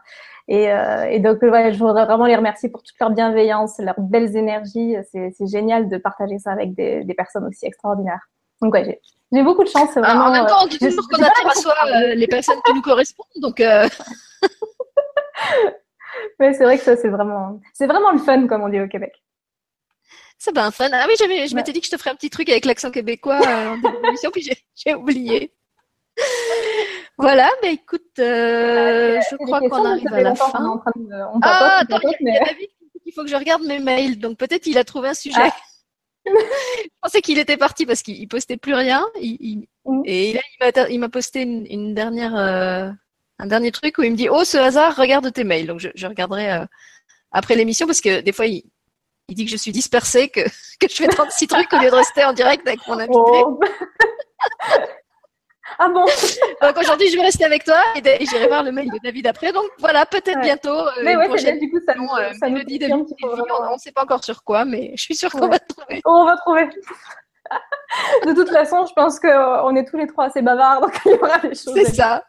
Et, euh, et donc, je voudrais vraiment les remercier pour toute leur bienveillance, leurs belles énergies. C'est génial de partager ça avec des, des personnes aussi extraordinaires. Donc, ouais, j'ai beaucoup de chance. Ah, vraiment, en même temps, on dit toujours qu'on attire à soi euh, les personnes qui nous correspondent. Donc, euh... <laughs> oui, c'est vrai que ça, c'est vraiment, c'est vraiment le fun, comme on dit au Québec. C'est bien fun. Ah oui, je m'étais dit que je te ferais un petit truc avec l'accent québécois euh, en début d'émission, puis j'ai <laughs> oublié. voilà, mais écoute, euh, je crois qu'on arrive à la fin. En train de, on ah, attends, il y a David il faut que je regarde mes mails. Donc peut-être il a trouvé un sujet. Ah je pensais qu'il était parti parce qu'il postait plus rien. Il, il, mmh. Et là, il m'a posté une, une dernière, euh, un dernier truc où il me dit Oh, ce hasard, regarde tes mails. Donc, je, je regarderai euh, après l'émission parce que des fois, il, Il dit que je suis dispersée, que, <laughs> que je fais 36 trucs au lieu de rester en direct avec mon invité. Oh. Ah bon <laughs> Donc aujourd'hui, je vais rester avec toi et, j'irai voir le mail de David après. Donc voilà, peut-être bientôt. Euh, mais ouais, du coup, ça nous, euh, ça nous dit on ne sait pas encore sur quoi, mais je suis sûre qu'on va trouver. on va trouver. de toute façon, je pense qu'on est tous les trois assez bavards, donc il y aura des choses. C'est ça.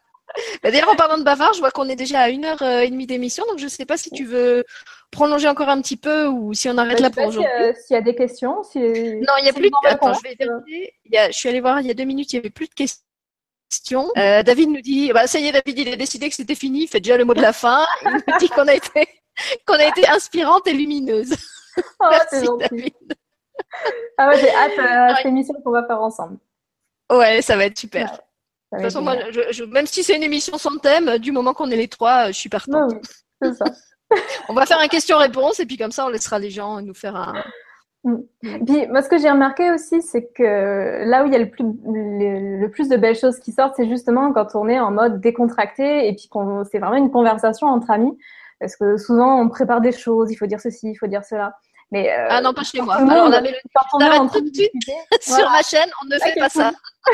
Bah, d'ailleurs, en parlant de bavard, je vois qu'on est déjà à une heure et demie d'émission, donc je ne sais pas si tu veux prolonger encore un petit peu ou si on arrête bah, là pour aujourd'hui. S'il y a des questions. Non, il n'y a plus de. Attends, je vais vérifier. je suis allée voir il y a deux minutes, il n'y avait plus de questions. Euh, David nous dit, bah, ça y est, David, il a décidé que c'était fini. Il fait déjà le mot de la <laughs> fin. Il nous dit qu'on a été, qu'on a été inspirante et lumineuse. <laughs> Oh, Merci, David. Ah ouais, j'ai hâte à euh, cette émission qu'on va faire ensemble. Ouais, ça va être super. de toute façon, moi, je, même si c'est une émission sans thème, du moment qu'on est les trois, je suis partante. c'est ça. <laughs> on va faire un question-réponse et puis comme ça, on laissera les gens nous faire un. Mm. Puis moi, ce que j'ai remarqué aussi, c'est que là où il y a le plus, le, plus de belles choses qui sortent, c'est justement quand on est en mode décontracté et puis qu'on c'est vraiment une conversation entre amis. Parce que souvent, on prépare des choses, il faut dire ceci, il faut dire cela. Mais euh, ah non, pas chez moi. Alors, on avait le... on arrête tout de suite. <laughs> Sur ma chaîne, on ne fait pas ça. <laughs>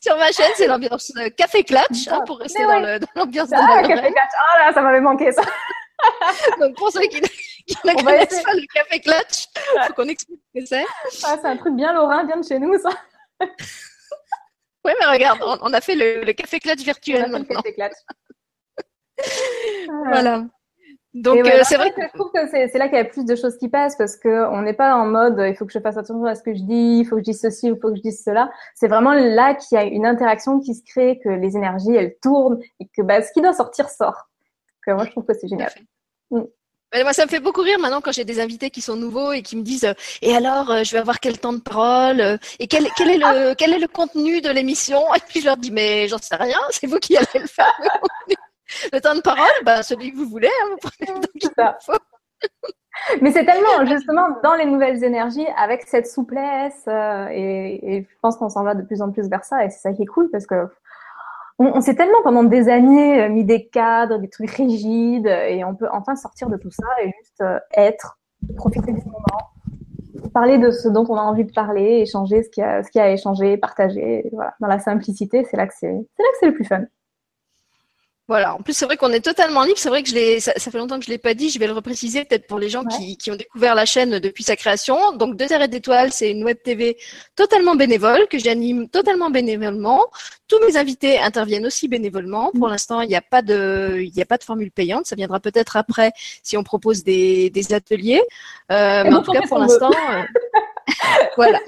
Sur ma chaîne, c'est l'ambiance euh, café clutch, hein, pour rester dans l'ambiance de ah, café clutch. Ah là, ça m'avait manqué ça. <laughs> Donc pour ceux qui, ne connaissent pas le café clutch, il faut qu'on explique ce que c'est. Ah, c'est un truc bien lorrain, bien de chez nous, ça. oui, mais regarde, on, a fait le, café clutch virtuel maintenant. Café clutch. <laughs> voilà. Donc euh, c'est vrai que je trouve que c'est là qu'il y a plus de choses qui passent parce que on n'est pas en mode il faut que je fasse attention à ce que je dis, il faut que je dise ceci ou il faut que je dise cela. C'est vraiment là qu'il y a une interaction qui se crée, que les énergies elles tournent et que bah, ce qui doit sortir sort. Moi je trouve que c'est génial. Mm. Moi, ça me fait beaucoup rire maintenant quand j'ai des invités qui sont nouveaux et qui me disent et alors euh, je vais avoir quel temps de parole euh, et quel, quel est le quel est le contenu de l'émission? Et puis je leur dis mais j'en sais rien <laughs> c'est vous qui allez le faire. Le temps de parole bah, celui que vous voulez hein, vous prenez le temps faut. <laughs> mais c'est tellement justement dans les nouvelles énergies avec cette souplesse euh, et, et, je pense qu'on s'en va de plus en plus vers ça et c'est ça qui est cool parce que on, s'est tellement pendant des années euh, mis des cadres, des trucs rigides, et on peut enfin sortir de tout ça et juste euh, être, profiter du moment, parler de ce dont on a envie de parler, échanger ce qui a, ce a échangé, partager. Voilà, dans la simplicité, c'est là que c'est, c'est là que c'est le plus fun. Voilà. En plus, c'est vrai qu'on est totalement libre. C'est vrai que je l'ai, ça, fait longtemps que je l'ai pas dit. Je vais le repréciser peut-être pour les gens qui, qui, ont découvert la chaîne depuis sa création. Donc, Deux Terres d'étoiles, c'est une web TV totalement bénévole que j'anime totalement bénévolement. Tous mes invités interviennent aussi bénévolement. Pour l'instant, il n'y a pas de, il n'y a pas de formule payante. Ça viendra peut-être après si on propose des, des ateliers. Euh, mais en tout cas, pour l'instant, euh, <laughs> voilà.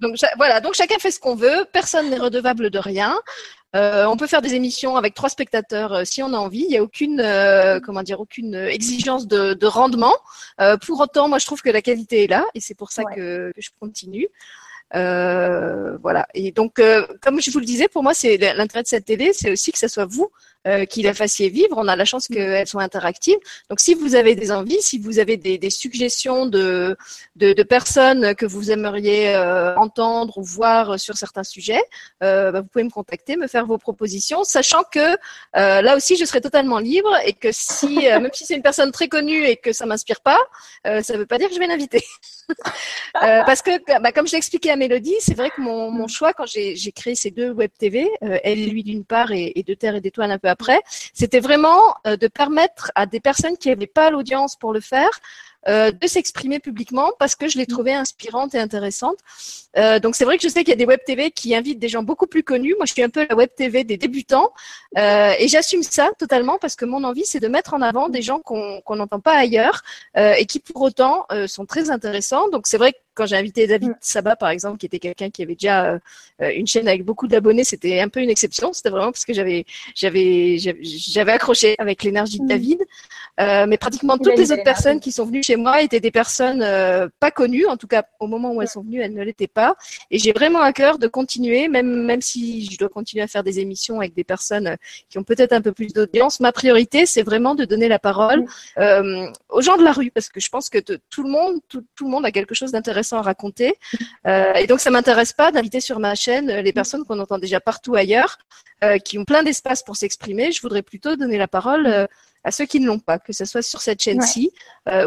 Donc voilà, donc chacun fait ce qu'on veut, personne n'est redevable de rien. Euh, on peut faire des émissions avec trois spectateurs euh, si on a envie. Il n'y a aucune, euh, comment dire, aucune exigence de, rendement. pour autant, moi, je trouve que la qualité est là et c'est pour ça que, je continue. voilà. Et donc, comme je vous le disais, pour moi, c'est l'intérêt de cette télé, c'est aussi que ce soit vous euh, qui la fassiez vivre. On a la chance qu'elles soient interactives. Donc, si vous avez des envies, si vous avez des, des suggestions de, de, de, personnes que vous aimeriez euh, entendre ou voir sur certains sujets, euh, bah, vous pouvez me contacter, me faire vos propositions, sachant que euh, là aussi, je serai totalement libre et que si, <laughs> même si c'est une personne très connue et que ça m'inspire pas, ça ne veut pas dire que je vais l'inviter. <laughs> parce que, bah, comme je l'ai expliqué à Mélodie, c'est vrai que mon, mon choix quand j'ai créé ces deux web TV, elle et lui d'une part et, et de Terre et d'étoiles un peu après, c'était vraiment euh, de permettre à des personnes qui n'avaient pas l'audience pour le faire euh, de s'exprimer publiquement parce que je l'ai trouvée inspirante et intéressante. Euh, donc c'est vrai que je sais qu'il y a des web TV qui invitent des gens beaucoup plus connus. Moi, je suis un peu la web TV des débutants euh, et j'assume ça totalement parce que mon envie, c'est de mettre en avant des gens qu'on n'entend pas ailleurs euh, et qui pour autant euh, sont très intéressants. Donc c'est vrai que quand j'ai invité David. Sabat, par exemple, qui était quelqu'un qui avait déjà une chaîne avec beaucoup d'abonnés, c'était un peu une exception. C'était vraiment parce que j'avais j'avais j'avais accroché avec l'énergie de mm. David. mais pratiquement toutes les autres personnes qui sont venues chez moi étaient des personnes pas connues. En tout cas, au moment où elles sont venues, elles ne l'étaient pas. Et j'ai vraiment à cœur de continuer, même, même si je dois continuer à faire des émissions avec des personnes qui ont peut-être un peu plus d'audience. Ma priorité, c'est vraiment de donner la parole euh, aux gens de la rue, parce que je pense que tout le monde, tout, le monde a quelque chose d'intéressant à raconter. Euh, et donc, ça m'intéresse pas d'inviter sur ma chaîne les personnes qu'on entend déjà partout ailleurs, euh, qui ont plein d'espace pour s'exprimer. Je voudrais plutôt donner la parole à ceux qui ne l'ont pas, que ce soit sur cette chaîne-ci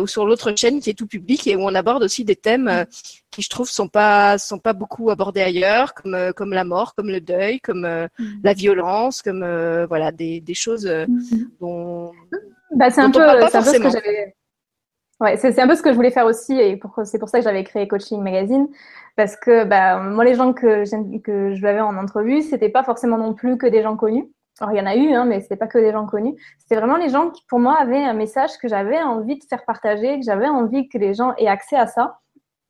ou sur l'autre chaîne qui est tout public et où on aborde aussi des thèmes qui, je trouve, sont pas sont pas beaucoup abordés ailleurs, comme comme la mort, comme le deuil, comme mm. la violence, comme voilà des, des choses mm. dont, bah, c'est un peu, c'est un peu ce que j'avais Ouais, c'est un peu ce que je voulais faire aussi et c'est pour ça que j'avais créé Coaching Magazine parce que bah, moi les gens que que je l'avais en entrevue c'était pas forcément non plus que des gens connus. Alors il y en a eu hein, mais c'était pas que des gens connus. C'était vraiment les gens qui pour moi avaient un message que j'avais envie de faire partager, que j'avais envie que les gens aient accès à ça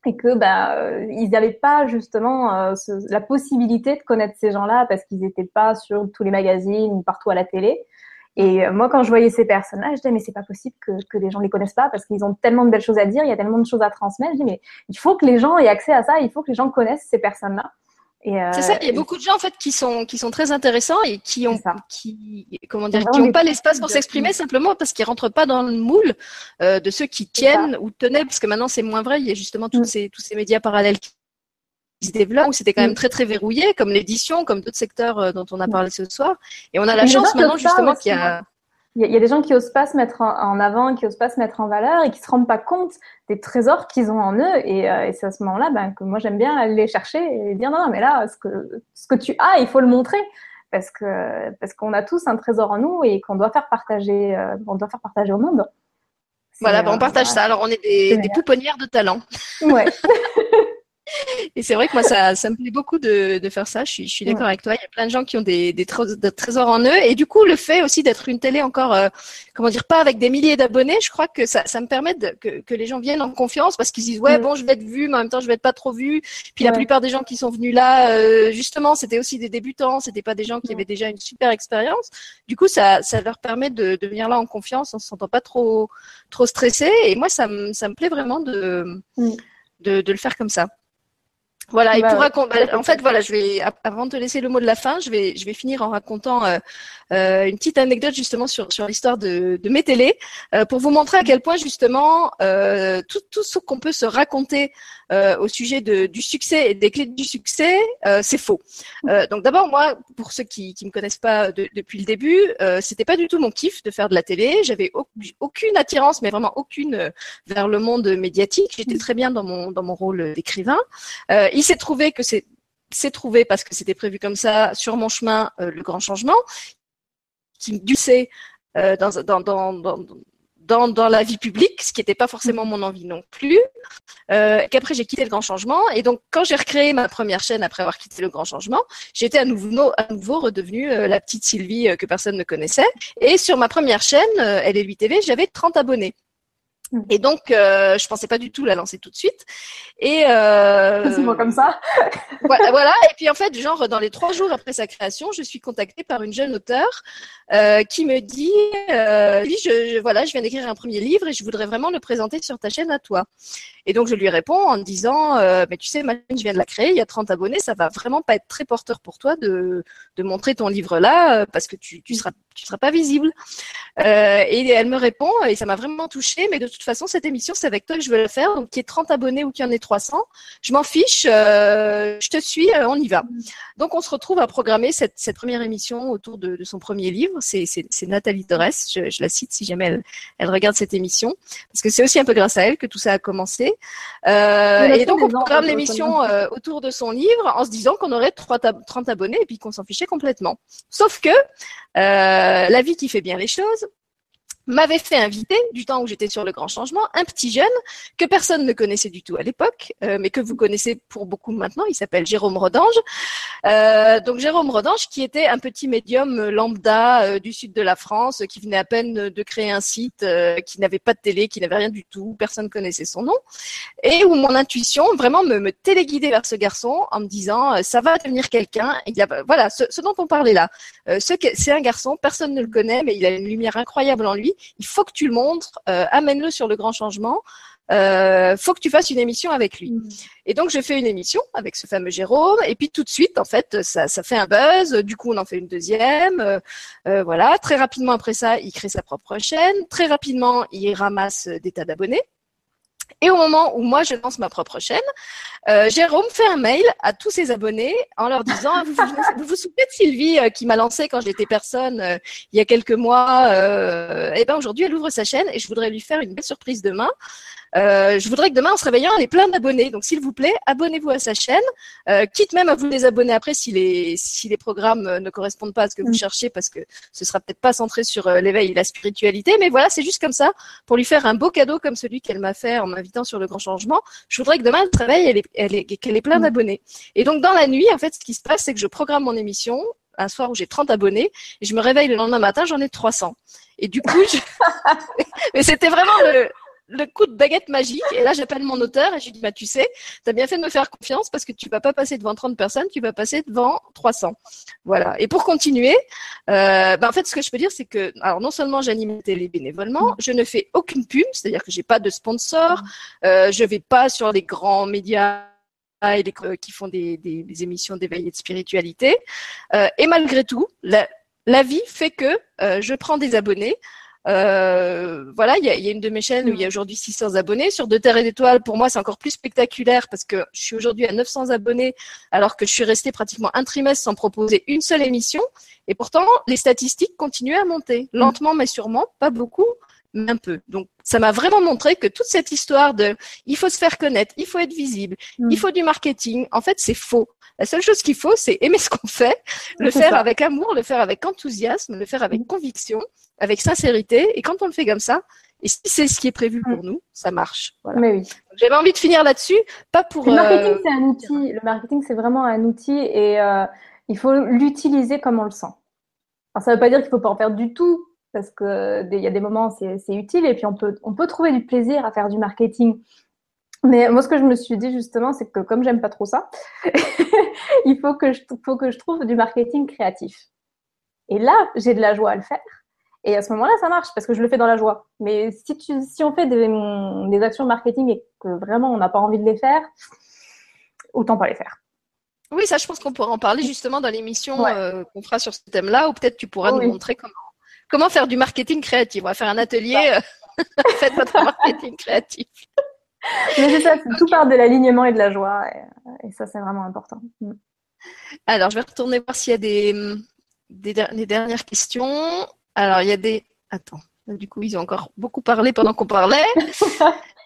et que bah euh, ils n'avaient pas justement euh, la possibilité de connaître ces gens-là parce qu'ils n'étaient pas sur tous les magazines ou partout à la télé. Et euh, moi, quand je voyais ces personnes-là, je disais, mais c'est pas possible que, que les gens les connaissent pas parce qu'ils ont tellement de belles choses à dire, il y a tellement de choses à transmettre. Je dis, mais il faut que les gens aient accès à ça, il faut que les gens connaissent ces personnes-là. Euh, c'est ça, il y a beaucoup de gens en fait qui sont qui sont très intéressants et qui ont qui comment dire qui n'ont pas l'espace pour s'exprimer simplement parce qu'ils rentrent pas dans le moule euh, de ceux qui tiennent ou tenaient parce que maintenant c'est moins vrai, il y a justement tous mm. ces tous ces médias parallèles qui se développent où c'était quand même mm. très très verrouillé, comme l'édition, comme d'autres secteurs euh, dont on a mm. parlé ce soir. Et on a la chance maintenant justement qu'il y a il y, a des gens qui osent pas se mettre en avant, qui osent pas se mettre en valeur et qui se rendent pas compte des trésors qu'ils ont en eux. Et, euh, et c'est à ce moment-là ben, que moi j'aime bien aller les chercher et dire non, non mais là ce que ce que tu as, il faut le montrer parce que parce qu'on a tous un trésor en nous et qu'on doit faire partager, euh, on doit faire partager au monde. Voilà, ben on partage ça. Alors on est des, des pouponnières de talent. Ouais. <laughs> Et c'est vrai que moi, ça, ça me plaît beaucoup de, de faire ça. Je suis, je suis d'accord avec toi. Il y a plein de gens qui ont des, des, trésors en eux. Et du coup, le fait aussi d'être une télé encore, euh, comment dire, pas avec des milliers d'abonnés, je crois que ça, ça me permet de, que, que les gens viennent en confiance parce qu'ils disent, ouais, bon, je vais être vu, mais en même temps, je vais être pas trop vu. Puis la plupart des gens qui sont venus là, euh, justement, c'était aussi des débutants. C'était pas des gens qui avaient déjà une super expérience. Du coup, ça, ça leur permet de, de venir là en confiance, en se sentant pas trop, trop stressé. Et moi, ça me, ça me plaît vraiment de, de, de le faire comme ça. Voilà, et bah pour raconter, en fait, voilà, je vais, avant de te laisser le mot de la fin, je vais, je vais finir en racontant euh, euh, une petite anecdote justement sur, sur l'histoire de, de mes télés, euh, pour vous montrer à quel point justement tout, tout ce qu'on peut se raconter au sujet de, du succès et des clés du succès, c'est faux. donc d'abord, moi, pour ceux qui, qui me connaissent pas depuis le début, c'était pas du tout mon kiff de faire de la télé. J'avais aucune attirance, mais vraiment aucune vers le monde médiatique. J'étais très bien dans mon dans mon rôle d'écrivain. Euh, il s'est trouvé que c'est c'est trouvé parce que c'était prévu comme ça sur mon chemin euh, le grand changement qui me duçait euh, dans, dans, dans, dans, dans, la vie publique, ce qui n'était pas forcément mon envie non plus. Euh, qu'après j'ai quitté le Grand Changement et donc quand j'ai recréé ma première chaîne après avoir quitté le Grand Changement, j'étais à nouveau à nouveau redevenue la petite Sylvie que personne ne connaissait. Et sur ma première chaîne, LL8 TV, j'avais 30 abonnés. Et donc, euh, je pensais pas du tout la lancer tout de suite. Et euh, comme ça. <laughs> voilà, Et puis en fait, genre dans les trois jours après sa création, je suis contactée par une jeune auteure euh, qui me dit, euh, oui, je, voilà, je viens d'écrire un premier livre et je voudrais vraiment le présenter sur ta chaîne à toi. Et donc je lui réponds en disant, euh, mais tu sais, ma chaîne, je viens de la créer, il y a 30 abonnés, ça va vraiment pas être très porteur pour toi de, de montrer ton livre là euh, parce que tu, tu seras tu seras pas visible. Euh, et elle me répond, et ça m'a vraiment touchée, mais de toute façon, cette émission, c'est avec toi que je veux la faire. Donc, qu'il y ait 30 abonnés ou qu'il y en ait 300, je m'en fiche, je te suis, on y va. Donc, on se retrouve à programmer cette, cette première émission autour de, son premier livre. C'est Nathalie Torres, je, je, la cite si jamais elle, elle, regarde cette émission, parce que c'est aussi un peu grâce à elle que tout ça a commencé. Euh, et donc, on programme l'émission euh, autour de son livre en se disant qu'on aurait 30 abonnés et puis qu'on s'en fichait complètement. Sauf que euh, la vie qui fait bien les choses m'avait fait inviter, du temps où j'étais sur le grand changement, un petit jeune que personne ne connaissait du tout à l'époque, euh, mais que vous connaissez pour beaucoup maintenant. Il s'appelle Jérôme Rodange. Euh, donc Jérôme Rodange, qui était un petit médium lambda euh, du sud de la France, qui venait à peine de créer un site, euh, qui n'avait pas de télé, qui n'avait rien du tout, personne connaissait son nom, et où mon intuition vraiment me, me téléguidait vers ce garçon en me disant ça va devenir quelqu'un. Voilà ce, ce, dont on parlait là. c'est un garçon, personne ne le connaît, mais il a une lumière incroyable en lui il faut que tu le montres, euh, amène-le sur le grand changement. Euh, faut que tu fasses une émission avec lui. Mm. Et donc je fais une émission avec ce fameux Jérôme, et puis tout de suite, en fait, ça, ça fait un buzz. Du coup, on en fait une deuxième. Euh, euh voilà. Très rapidement après ça, il crée sa propre chaîne. Très rapidement, il ramasse des tas d'abonnés. Et au moment où moi je lance ma propre chaîne, euh, Jérôme fait un mail à tous ses abonnés en leur disant vous, vous, souvenez de Sylvie euh, qui m'a lancé quand j'étais personne euh, il y a quelques mois Et ben aujourd'hui elle ouvre sa chaîne et je voudrais lui faire une belle surprise demain. Euh, je voudrais que demain, en se réveillant, on ait plein d'abonnés. Donc, s'il vous plaît, abonnez-vous à sa chaîne. Euh, quitte même à vous désabonner après si les, si les programmes euh, ne correspondent pas à ce que vous mm. cherchez, parce que ce sera peut-être pas centré sur l'éveil et la spiritualité. Mais voilà, c'est juste comme ça, pour lui faire un beau cadeau comme celui qu'elle m'a fait en m'invitant sur le grand changement. Je voudrais que demain, elle se réveille, elle est, qu'elle ait plein mm. d'abonnés. Et donc, dans la nuit, en fait, ce qui se passe, c'est que je programme mon émission un soir où j'ai 30 abonnés et je me réveille le lendemain matin, j'en ai 300. Et du coup, je... <laughs> mais c'était vraiment le, le coup de baguette magique. Et là, j'appelle mon auteur et je lui dis, bah, tu sais, tu as bien fait de me faire confiance parce que tu vas pas passer devant 30 personnes, tu vas passer devant 300. Voilà. Et pour continuer, euh, bah, en fait, ce que je peux dire, c'est que, alors, non seulement j'anime télé bénévolement, je ne fais aucune pub, c'est-à-dire que j'ai pas de sponsor, euh, je vais pas sur les grands médias et les, qui font des, des, émissions d'éveil et de spiritualité. Euh, et malgré tout, la, la vie fait que euh, je prends des abonnés. Euh, voilà, il y a, y a, une de mes chaînes où il y a aujourd'hui 600 abonnés. Sur De Terre et d'Étoiles, pour moi, c'est encore plus spectaculaire parce que je suis aujourd'hui à 900 abonnés alors que je suis restée pratiquement un trimestre sans proposer une seule émission. Et pourtant, les statistiques continuent à monter, lentement mais sûrement, pas beaucoup, mais un peu. Donc, ça m'a vraiment montré que toute cette histoire de il faut se faire connaître, il faut être visible, mm. il faut du marketing, en fait, c'est faux. La seule chose qu'il faut, c'est aimer ce qu'on fait, le faire avec amour, le faire avec enthousiasme, le faire avec mm. conviction avec sincérité. Et quand on le fait comme ça, et si c'est ce qui est prévu pour mm. nous, ça marche. Voilà. Mais oui. J'avais envie de finir là-dessus, pas pour. Le marketing, euh, c'est un outil. Le marketing, c'est vraiment un outil et euh, il faut l'utiliser comme on le sent. Alors, ça ne veut pas dire qu'il ne faut pas en faire du tout, parce que il y a des moments c'est utile et puis on peut on peut trouver du plaisir à faire du marketing. Mais moi, ce que je me suis dit justement, c'est que comme j'aime pas trop ça, <laughs> il faut que je faut que je trouve du marketing créatif. Et là, j'ai de la joie à le faire et à ce moment-là, ça marche parce que je le fais dans la joie. Mais si, tu, si on fait des, des actions marketing et que vraiment on n'a pas envie de les faire, autant pas les faire. Oui, ça, je pense qu'on pourra en parler justement dans l'émission euh, qu'on fera sur ce thème-là, ou peut-être tu pourras nous montrer comment, comment faire du marketing créatif. On va faire un atelier. Euh, <laughs> faites votre marketing créatif. <laughs> Mais c'est ça, tout part de l'alignement et de la joie. Et, ça, c'est vraiment important. Mm. Alors, je vais retourner voir s'il y a des, des, des dernières questions. Alors, il y a des. Attends. Du coup, ils ont encore beaucoup parlé pendant qu'on parlait. <laughs>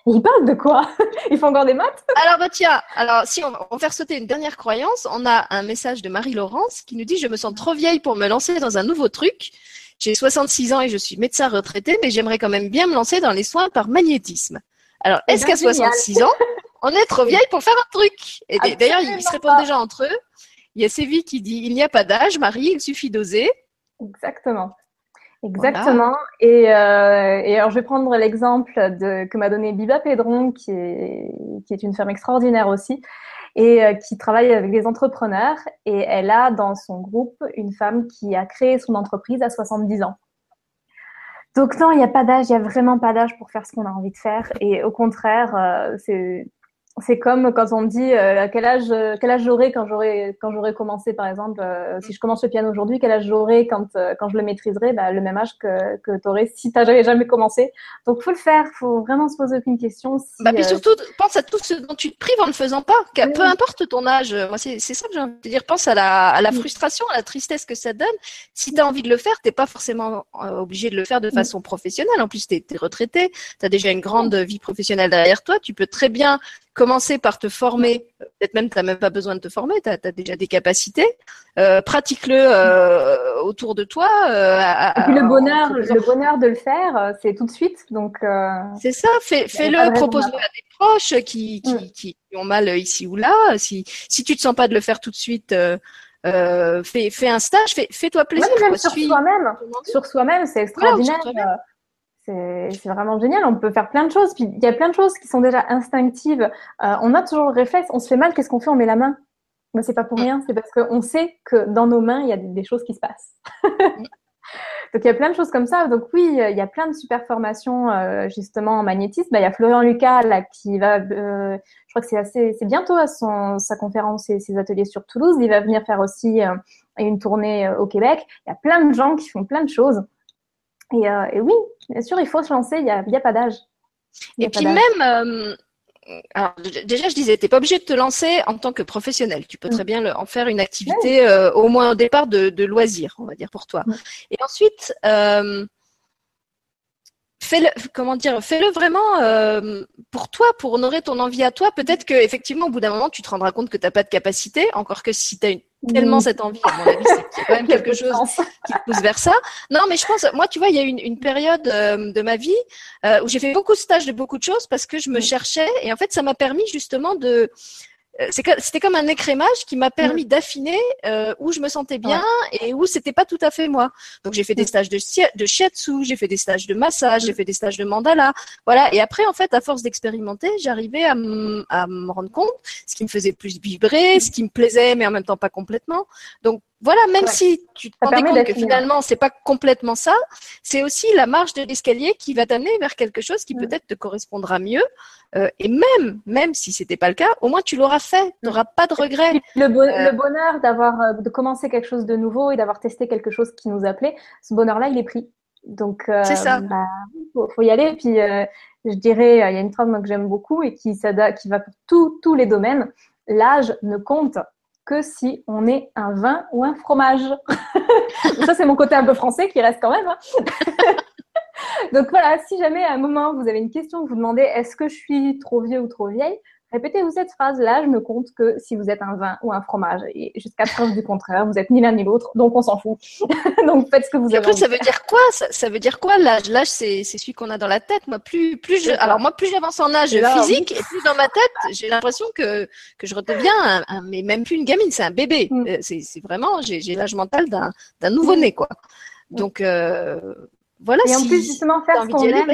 Ils parlent de quoi? Ils font encore des maths? Alors, bah, tiens, alors, si on, va faire sauter une dernière croyance, on a un message de Marie-Laurence qui nous dit Je me sens trop vieille pour me lancer dans un nouveau truc. J'ai 66 ans et je suis médecin retraité, mais j'aimerais quand même bien me lancer dans les soins par magnétisme. Alors, est-ce qu'à 66 ans, on est trop vieille pour faire un truc? Et d'ailleurs, ils se répondent déjà entre eux. Il y a Sévi qui dit Il n'y a pas d'âge, Marie, il suffit d'oser. Exactement. Exactement. Et, euh, et, alors, je vais prendre l'exemple de, que m'a donné Biba Pedron, qui est, qui est une femme extraordinaire aussi, et euh, qui travaille avec des entrepreneurs. Et elle a dans son groupe une femme qui a créé son entreprise à 70 ans. Donc non, il n'y a pas d'âge, il n'y a vraiment pas d'âge pour faire ce qu'on a envie de faire. Et au contraire, euh, c'est c'est comme quand on me dit euh, quel âge quel âge j'aurai quand j'aurai quand j'aurai commencé par exemple euh, si je commence le piano aujourd'hui quel âge j'aurai quand euh, quand je le maîtriserai? Bah, le même âge que que t'aurais si t'as jamais jamais commencé. Donc faut le faire. Faut vraiment se poser aucune question bah puis surtout pense à tout ce dont tu te prives en ne faisant pas peu importe ton âge. Moi c'est c'est ça que j'ai envie de dire. Pense à la à la frustration à la tristesse que ça donne. Si tu as envie de le faire t'es pas forcément obligé de le faire de façon professionnelle. En plus t'es es retraité t'as déjà une grande vie professionnelle derrière toi. Tu peux très bien commencer par te former. Peut-être même tu n'as même pas besoin de te former, tu as, déjà des capacités. Euh, pratique-le euh, autour de toi. Euh, Et puis le bonheur, le bonheur de le faire, c'est tout de suite. Donc c'est ça. Fais, le propose-le à des proches qui, qui, mm. qui, ont mal ici ou là. Si si tu te sens pas de le faire tout de suite. fais, fais un stage, fais, fais-toi plaisir. même sur soi-même, sur soi-même, c'est extraordinaire c'est vraiment génial. On peut faire plein de choses. Puis il y a plein de choses qui sont déjà instinctives. Euh, on a toujours le réflexe. On se fait mal. Qu'est-ce qu'on fait? On met la main. Mais c'est pas pour rien. C'est parce qu'on sait que dans nos mains, il y a des, choses qui se passent. <laughs> Donc il y a plein de choses comme ça. Donc oui, il y a plein de super formations euh, justement en magnétisme. Bah, il y a Florian Lucas là qui va, euh, je crois que c'est assez, c'est bientôt à son sa conférence et ses ateliers sur Toulouse. Il va venir faire aussi une tournée au Québec. Il y a plein de gens qui font plein de choses. Et, et oui, Bien sûr, il faut se lancer, il n'y a, a, pas d'âge. Et puis même, alors, déjà, je disais, tu n'es pas obligé de te lancer en tant que professionnel. Tu peux très mm. bien en faire une activité, euh, au moins au départ, de, de, loisir, on va dire, pour toi. Et ensuite, euh, fais-le, comment dire, fais-le vraiment euh, pour toi, pour honorer ton envie à toi. Peut-être que effectivement, au bout d'un moment, tu te rendras compte que tu n'as pas de capacité. Encore que si tu as tellement cette envie, à mon avis, c'est quand même <laughs> quelque chose qui te pousse vers ça. Non, mais je pense, moi, tu vois, il y a une, une période euh, de ma vie euh, où j'ai fait beaucoup de stages de beaucoup de choses parce que je me cherchais et en fait, ça m'a permis justement de c'était comme un écrémage qui m'a permis mm. d'affiner euh, où je me sentais bien et où c'était pas tout à fait moi. Donc j'ai fait des mm. stages de, de shiatsu, j'ai fait des stages de massage, j'ai mm. fait des stages de mandala, voilà. Et après, en fait, à force d'expérimenter, j'arrivais à, à me rendre compte ce qui me faisait plus vibrer, ce qui me plaisait, mais en même temps pas complètement. Donc voilà, même si tu te rends compte que finalement c'est pas complètement ça, c'est aussi la marge de l'escalier qui va t'amener vers quelque chose qui peut-être te correspondra mieux. Euh, et même, même si c'était pas le cas, au moins tu l'auras fait, tu n'auras pas de regrets. Le, euh, bonheur d'avoir euh, de commencer quelque chose de nouveau et d'avoir testé quelque chose qui nous appelait, ce bonheur-là, il est pris. Donc, c'est ça. Bah, faut, y aller. Puis, je dirais, il y a une phrase que j'aime beaucoup et qui, qui va pour tous les domaines. L'âge ne compte que si on est un vin ou un fromage. <laughs> ça, c'est mon côté un peu français qui reste quand même. Hein. <laughs> Donc voilà, si jamais à un moment vous avez une question, vous demandez est-ce que je suis trop vieux ou trop vieille, Répétez-vous cette phrase-là, je me compte que si vous êtes un vin ou un fromage, et jusqu'à preuve du contraire, vous êtes ni l'un ni l'autre, donc on s'en fout. <laughs> donc faites ce que vous avez. ça veut dire quoi? Ça, veut dire quoi l'âge? L'âge, c'est celui qu'on a dans la tête. Moi, plus, plus je, alors moi, plus j'avance en âge physique, et plus dans ma tête, j'ai l'impression que que je redeviens, un, mais même plus une gamine, c'est un bébé. Mm. Euh, c'est vraiment, j'ai l'âge mental d'un d'un nouveau-né, quoi. Donc euh, voilà. Et en plus, justement, faire ce qu'on aime,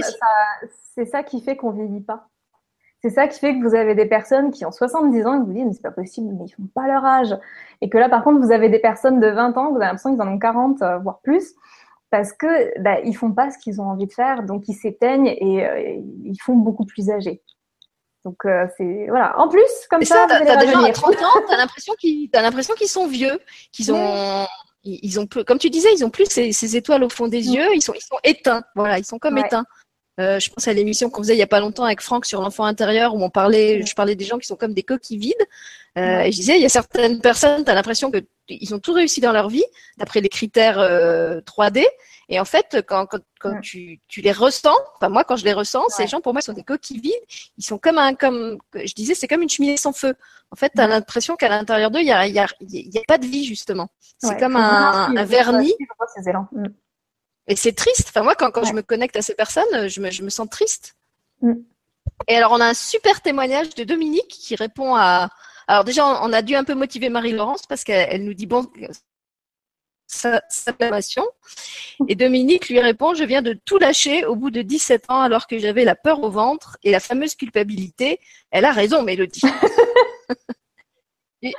c'est ça qui fait qu'on vieillit pas. C'est ça qui fait que vous avez des personnes qui ont 70 ans et vous dites, mais c'est pas possible, mais ils font pas leur âge. Et que là, par contre, vous avez des personnes de 20 ans, vous avez l'impression qu'ils en ont 40, euh, voire plus, parce que bah, ils font pas ce qu'ils ont envie de faire, donc ils s'éteignent et euh, ils font beaucoup plus âgés. Donc euh, c'est voilà. En plus, comme ça, ça t'as des gens à 30 ans, t'as l'impression qu'ils, l'impression qu'ils sont vieux, qu'ils ont, ils ont comme tu disais, ils ont plus ces, étoiles au fond des yeux, ils sont, ils sont éteints. Voilà, ils sont comme éteints. Euh, je pense à l'émission qu'on faisait il y a pas longtemps avec Franck sur l'enfant intérieur où on parlait, je parlais des gens qui sont comme des coquilles vides. Euh, et je disais, il y a certaines personnes, tu as l'impression que ils ont tout réussi dans leur vie d'après les critères 3D. Euh, et en fait, quand, quand, quand tu, tu, les ressens, enfin moi quand je les ressens, ces gens pour moi sont des coquilles vides. Ils sont comme un, comme je disais, c'est comme une cheminée sans feu. En fait, tu as l'impression qu'à l'intérieur d'eux, il y a, y, a, y a, pas de vie justement. C'est comme un, un vernis. Et c'est triste. Enfin, moi, quand, quand je me connecte à ces personnes, je me, je me sens triste. Mm. Et alors, on a un super témoignage de Dominique qui répond à. Alors, déjà, on a dû un peu motiver Marie-Laurence parce qu'elle nous dit bon, sa, sa Et Dominique lui répond Je viens de tout lâcher au bout de 17 ans alors que j'avais la peur au ventre et la fameuse culpabilité. Elle a raison, Mélodie. <laughs>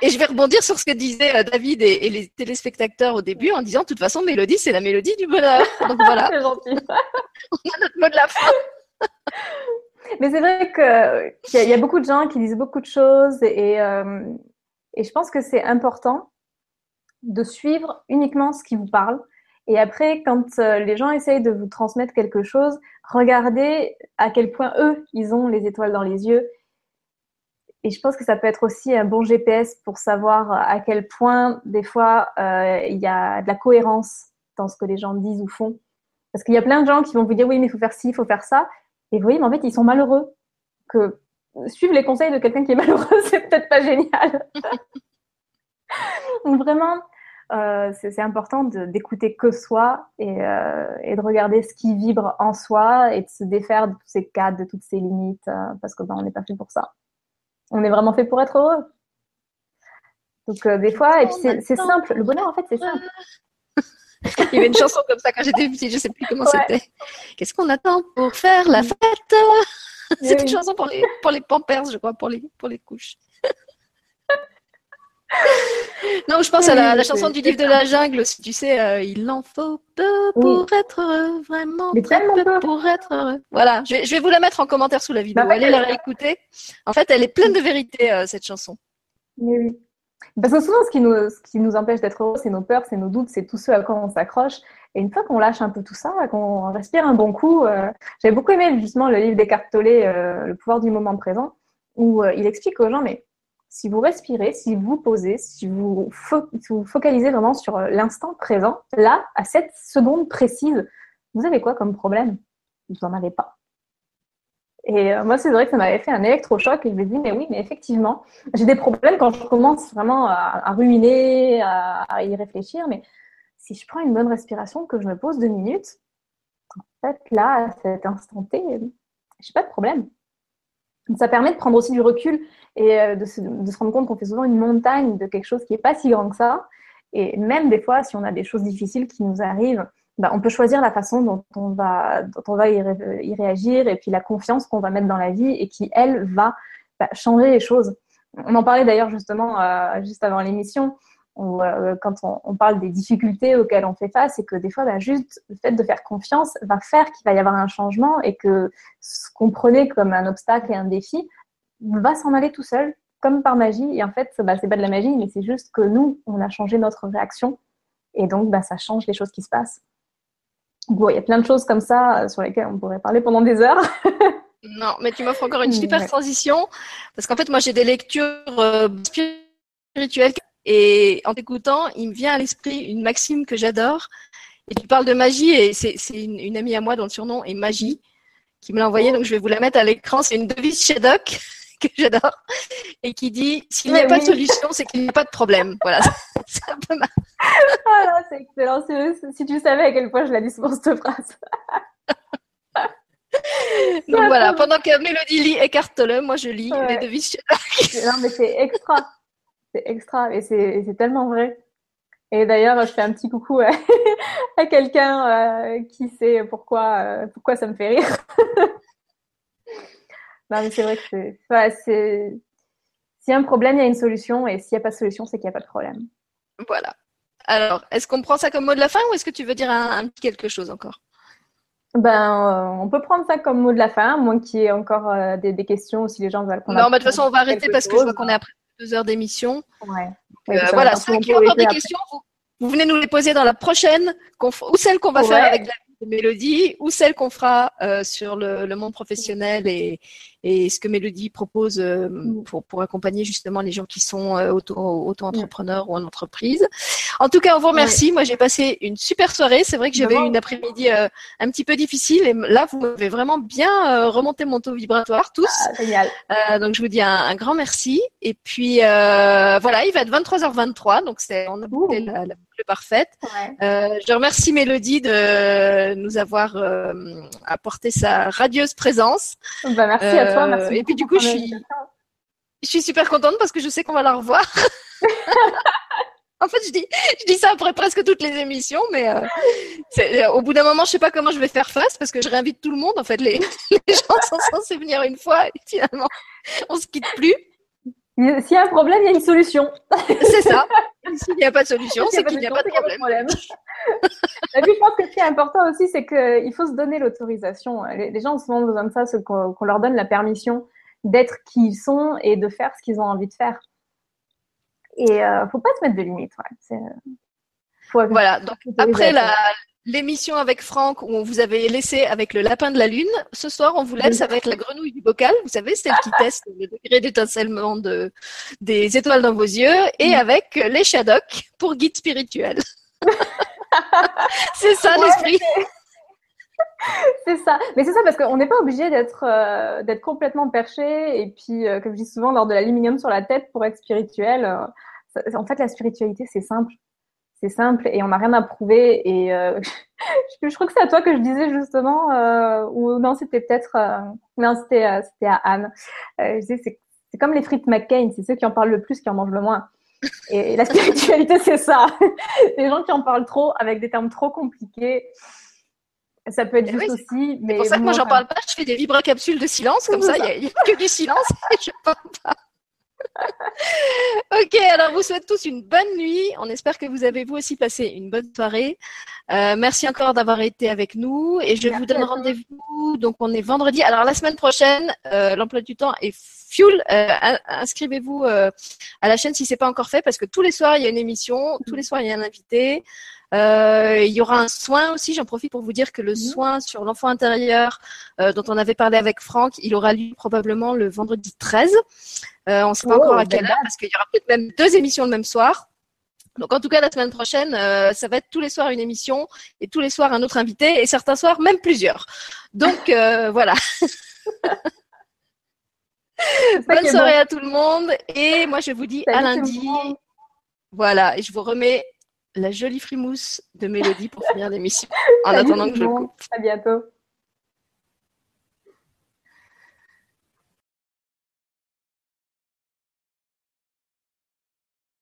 Et, je vais rebondir sur ce que disaient euh, David et, les téléspectateurs au début en disant, de toute façon, mélodie, c'est la mélodie du bonheur. Donc voilà. <laughs> c'est gentil. <laughs> On a notre mot de la fin. <laughs> Mais c'est vrai qu'il y, a beaucoup de gens qui disent beaucoup de choses et, euh, et je pense que c'est important de suivre uniquement ce qui vous parle. Et après, quand euh, les gens essayent de vous transmettre quelque chose, regardez à quel point eux, ils ont les étoiles dans les yeux et je pense que ça peut être aussi un bon GPS pour savoir à quel point, des fois, euh, il y a de la cohérence dans ce que les gens disent ou font. Parce qu'il y a plein de gens qui vont vous dire oui, mais il faut faire ci, il faut faire ça. Et vous voyez, mais en fait, ils sont malheureux. Que suivre les conseils de quelqu'un qui est malheureux, <laughs> c'est peut-être pas génial. <laughs> Donc vraiment, euh, c'est important d'écouter que soi et, euh, de regarder ce qui vibre en soi et de se défaire de tous ces cadres, de toutes ces limites, euh, parce que ben, on n'est pas fait pour ça on est vraiment fait pour être heureux. Donc euh, des fois, et puis c'est simple. Le bonheur, en fait, c'est simple. <laughs> Il y avait une chanson comme ça quand j'étais petite, je sais plus comment c'était. Qu'est-ce qu'on attend pour faire la fête? C'est une chanson pour les, pour les pampers, je crois, pour les, pour les couches. <laughs> non, je pense à la, chanson du livre de la jungle aussi. Tu sais, euh, il en faut peu pour être heureux, vraiment peu, pour être heureux. Voilà, je vais, vous la mettre en commentaire sous la vidéo. Bah, Allez la réécouter. En fait, elle est pleine de vérité, euh, cette chanson. oui. Parce que souvent, ce qui nous, ce qui nous empêche d'être heureux, c'est nos peurs, c'est nos doutes, c'est tout ce à quoi on s'accroche. Et une fois qu'on lâche un peu tout ça, qu'on respire un bon coup, euh, j'avais beaucoup aimé justement le livre d'Eckhart Tolle, Le pouvoir du moment présent, où il explique aux gens, mais si vous respirez, si vous posez, si vous, focalisez vraiment sur l'instant présent, là, à cette seconde précise, vous avez quoi comme problème? Vous n'en avez pas. Et euh, moi, c'est vrai que ça m'avait fait un électrochoc et je me dis, mais oui, mais effectivement, j'ai des problèmes quand je commence vraiment à, ruminer, à, y réfléchir, mais si je prends une bonne respiration, que je me pose deux minutes, en fait, là, à cet instant T, j'ai pas de problème. Ça permet de prendre aussi du recul et euh, de se, rendre compte qu'on fait souvent une montagne de quelque chose qui n'est pas si grand que ça. Et même des fois, si on a des choses difficiles qui nous arrivent, bah, on peut choisir la façon dont on va, dont on va y, réagir et puis la confiance qu'on va mettre dans la vie et qui, elle, va bah, changer les choses. On en parlait d'ailleurs justement euh, juste avant l'émission, euh, quand on, parle des difficultés auxquelles on fait face et que des fois, bah, juste le fait de faire confiance va faire qu'il va y avoir un changement et que ce qu'on prenait comme un obstacle et un défi va s'en aller tout seul, comme par magie. Et en fait, bah, c'est pas de la magie, mais c'est juste que nous, on a changé notre réaction et donc bah, ça change les choses qui se passent. Bon, il y a plein de choses comme ça euh, sur lesquelles on pourrait parler pendant des heures. <laughs> non, mais tu m'offres encore une super transition parce qu'en fait, moi, j'ai des lectures euh, spirituelles et en t'écoutant, il me vient à l'esprit une maxime que j'adore. Et tu parles de magie et c'est une, amie à moi dont le surnom est Magie qui me l'a envoyé, donc je vais vous la mettre à l'écran. C'est une devise Shadok <laughs> que j'adore et qui dit s'il n'y a pas de solution, c'est qu'il n'y a pas de problème. Voilà, <laughs> c'est un peu mal. Ah c'est excellent. Si, tu savais à quel point je la souvent cette phrase. <laughs> Donc voilà, pendant que Mélodie lit écarte-le, moi je lis les devises. non, mais c'est extra. C'est extra et c'est tellement vrai. Et d'ailleurs, je fais un petit coucou à, <laughs> quelqu'un euh, qui sait pourquoi, euh, pourquoi ça me fait rire. <laughs> non, mais c'est vrai que c'est. S'il y a un problème, il y a une solution. Et s'il n'y a pas de solution, c'est qu'il n'y a pas de problème. Voilà. Alors, est-ce qu'on prend ça comme mot de la fin ou est-ce que tu veux dire un, petit quelque chose encore? Ben, euh, on peut prendre ça comme mot de la fin, moins qu'il y ait encore euh, des, questions ou si les gens veulent qu'on Non, de toute façon, on va arrêter parce que je vois qu'on est après deux heures d'émission. Ouais. Euh, voilà, ceux qui ont encore des questions, vous, venez nous les poser dans la prochaine, ou celle qu'on va faire avec la Mélodie, ou celle qu'on fera sur le, monde professionnel et, et ce que Mélodie propose euh, pour, pour accompagner justement les gens qui sont euh, auto-entrepreneurs ou en entreprise. En tout cas, on vous remercie. Moi, j'ai passé une super soirée. C'est vrai que j'avais une après-midi euh, un petit peu difficile et là, vous m'avez vraiment bien remonté mon taux vibratoire tous. Ah, génial. donc, je vous dis un, grand merci. Et puis, voilà, il va être 23h23. Donc, c'est on a bouclé la, la, boucle parfaite. je remercie Mélodie de nous avoir apporté sa radieuse présence. Bah, merci à toi. Euh, et puis du coup, je suis, je suis super contente parce que je sais qu'on va la revoir. <laughs> en fait, je dis, je dis ça après presque toutes les émissions, mais euh, euh, au bout d'un moment, je sais pas comment je vais faire face parce que je réinvite tout le monde. En fait, les, <laughs> les gens sont censés venir une fois et finalement, on se quitte plus. S'il y a un problème, il y a une solution. C'est ça. <laughs> S'il n'y a pas de solution, c'est qu'il n'y a pas de problème. Et puis, je pense que ce qui est important aussi, c'est qu'il faut se donner l'autorisation. Les, gens ont souvent besoin de ça, qu'on leur donne la permission d'être qui ils sont et de faire ce qu'ils ont envie de faire. Et ne euh, faut pas se mettre de limites. Ouais. voilà. Donc après la, l'émission avec Franck où on vous avait laissé avec le lapin de la lune. Ce soir, on vous laisse avec la grenouille du bocal. Vous savez, celle qui <laughs> teste le degré d'étincellement de, des étoiles dans vos yeux et avec les Shadocks pour guide spirituel. <laughs> c'est ça l'esprit. <laughs> c'est ça. Mais c'est ça parce qu'on n'est pas obligé d'être euh, d'être complètement perché et puis, euh, comme je dis souvent, lors de l'aluminium sur la tête pour être spirituel. Euh, en fait, la spiritualité, c'est simple c'est simple et on n'a rien à prouver. Et euh, <laughs> je, crois que c'est à toi que je disais justement, euh, ou non, c'était peut-être, euh, non, c'était, c'était à Anne. je disais, c'est, c'est comme les frites McCain, c'est ceux qui en parlent le plus qui en mangent le moins. Et, la <laughs> spiritualité, c'est ça. <laughs> les gens qui en parlent trop avec des termes trop compliqués. Ça peut être juste aussi. Mais c'est pour ça que moi, j'en parle pas. Je fais des vibracapsules de silence, comme ça, il n'y a, que du silence et je parle pas. <laughs> ok, alors vous souhaite tous une bonne nuit. On espère que vous avez vous aussi passé une bonne soirée. Euh, merci encore d'avoir été avec nous et je vous donne rendez-vous. Donc on est vendredi. Alors la semaine prochaine, euh, l'emploi du temps est fuel. Euh, inscrivez-vous à la chaîne si c'est pas encore fait parce que tous les soirs il y a une émission, tous les soirs il y a un invité. Euh, il y aura un soin aussi. J'en profite pour vous dire que le mhm. soin sur l'enfant intérieur euh, dont on avait parlé avec Franck, il aura lieu probablement le vendredi 13. Euh, on ne sait pas encore à quelle heure parce qu'il y aura peut-être même deux émissions le même soir. Donc en tout cas la semaine prochaine, ça va être tous les soirs une émission et tous les soirs un autre invité et certains soirs même plusieurs. Donc <laughs> voilà. Bonne soirée à tout le monde et moi je vous dis à lundi. Voilà et je vous remets la jolie frimousse de Mélodie pour finir l'émission. En attendant que je coupe. À bientôt.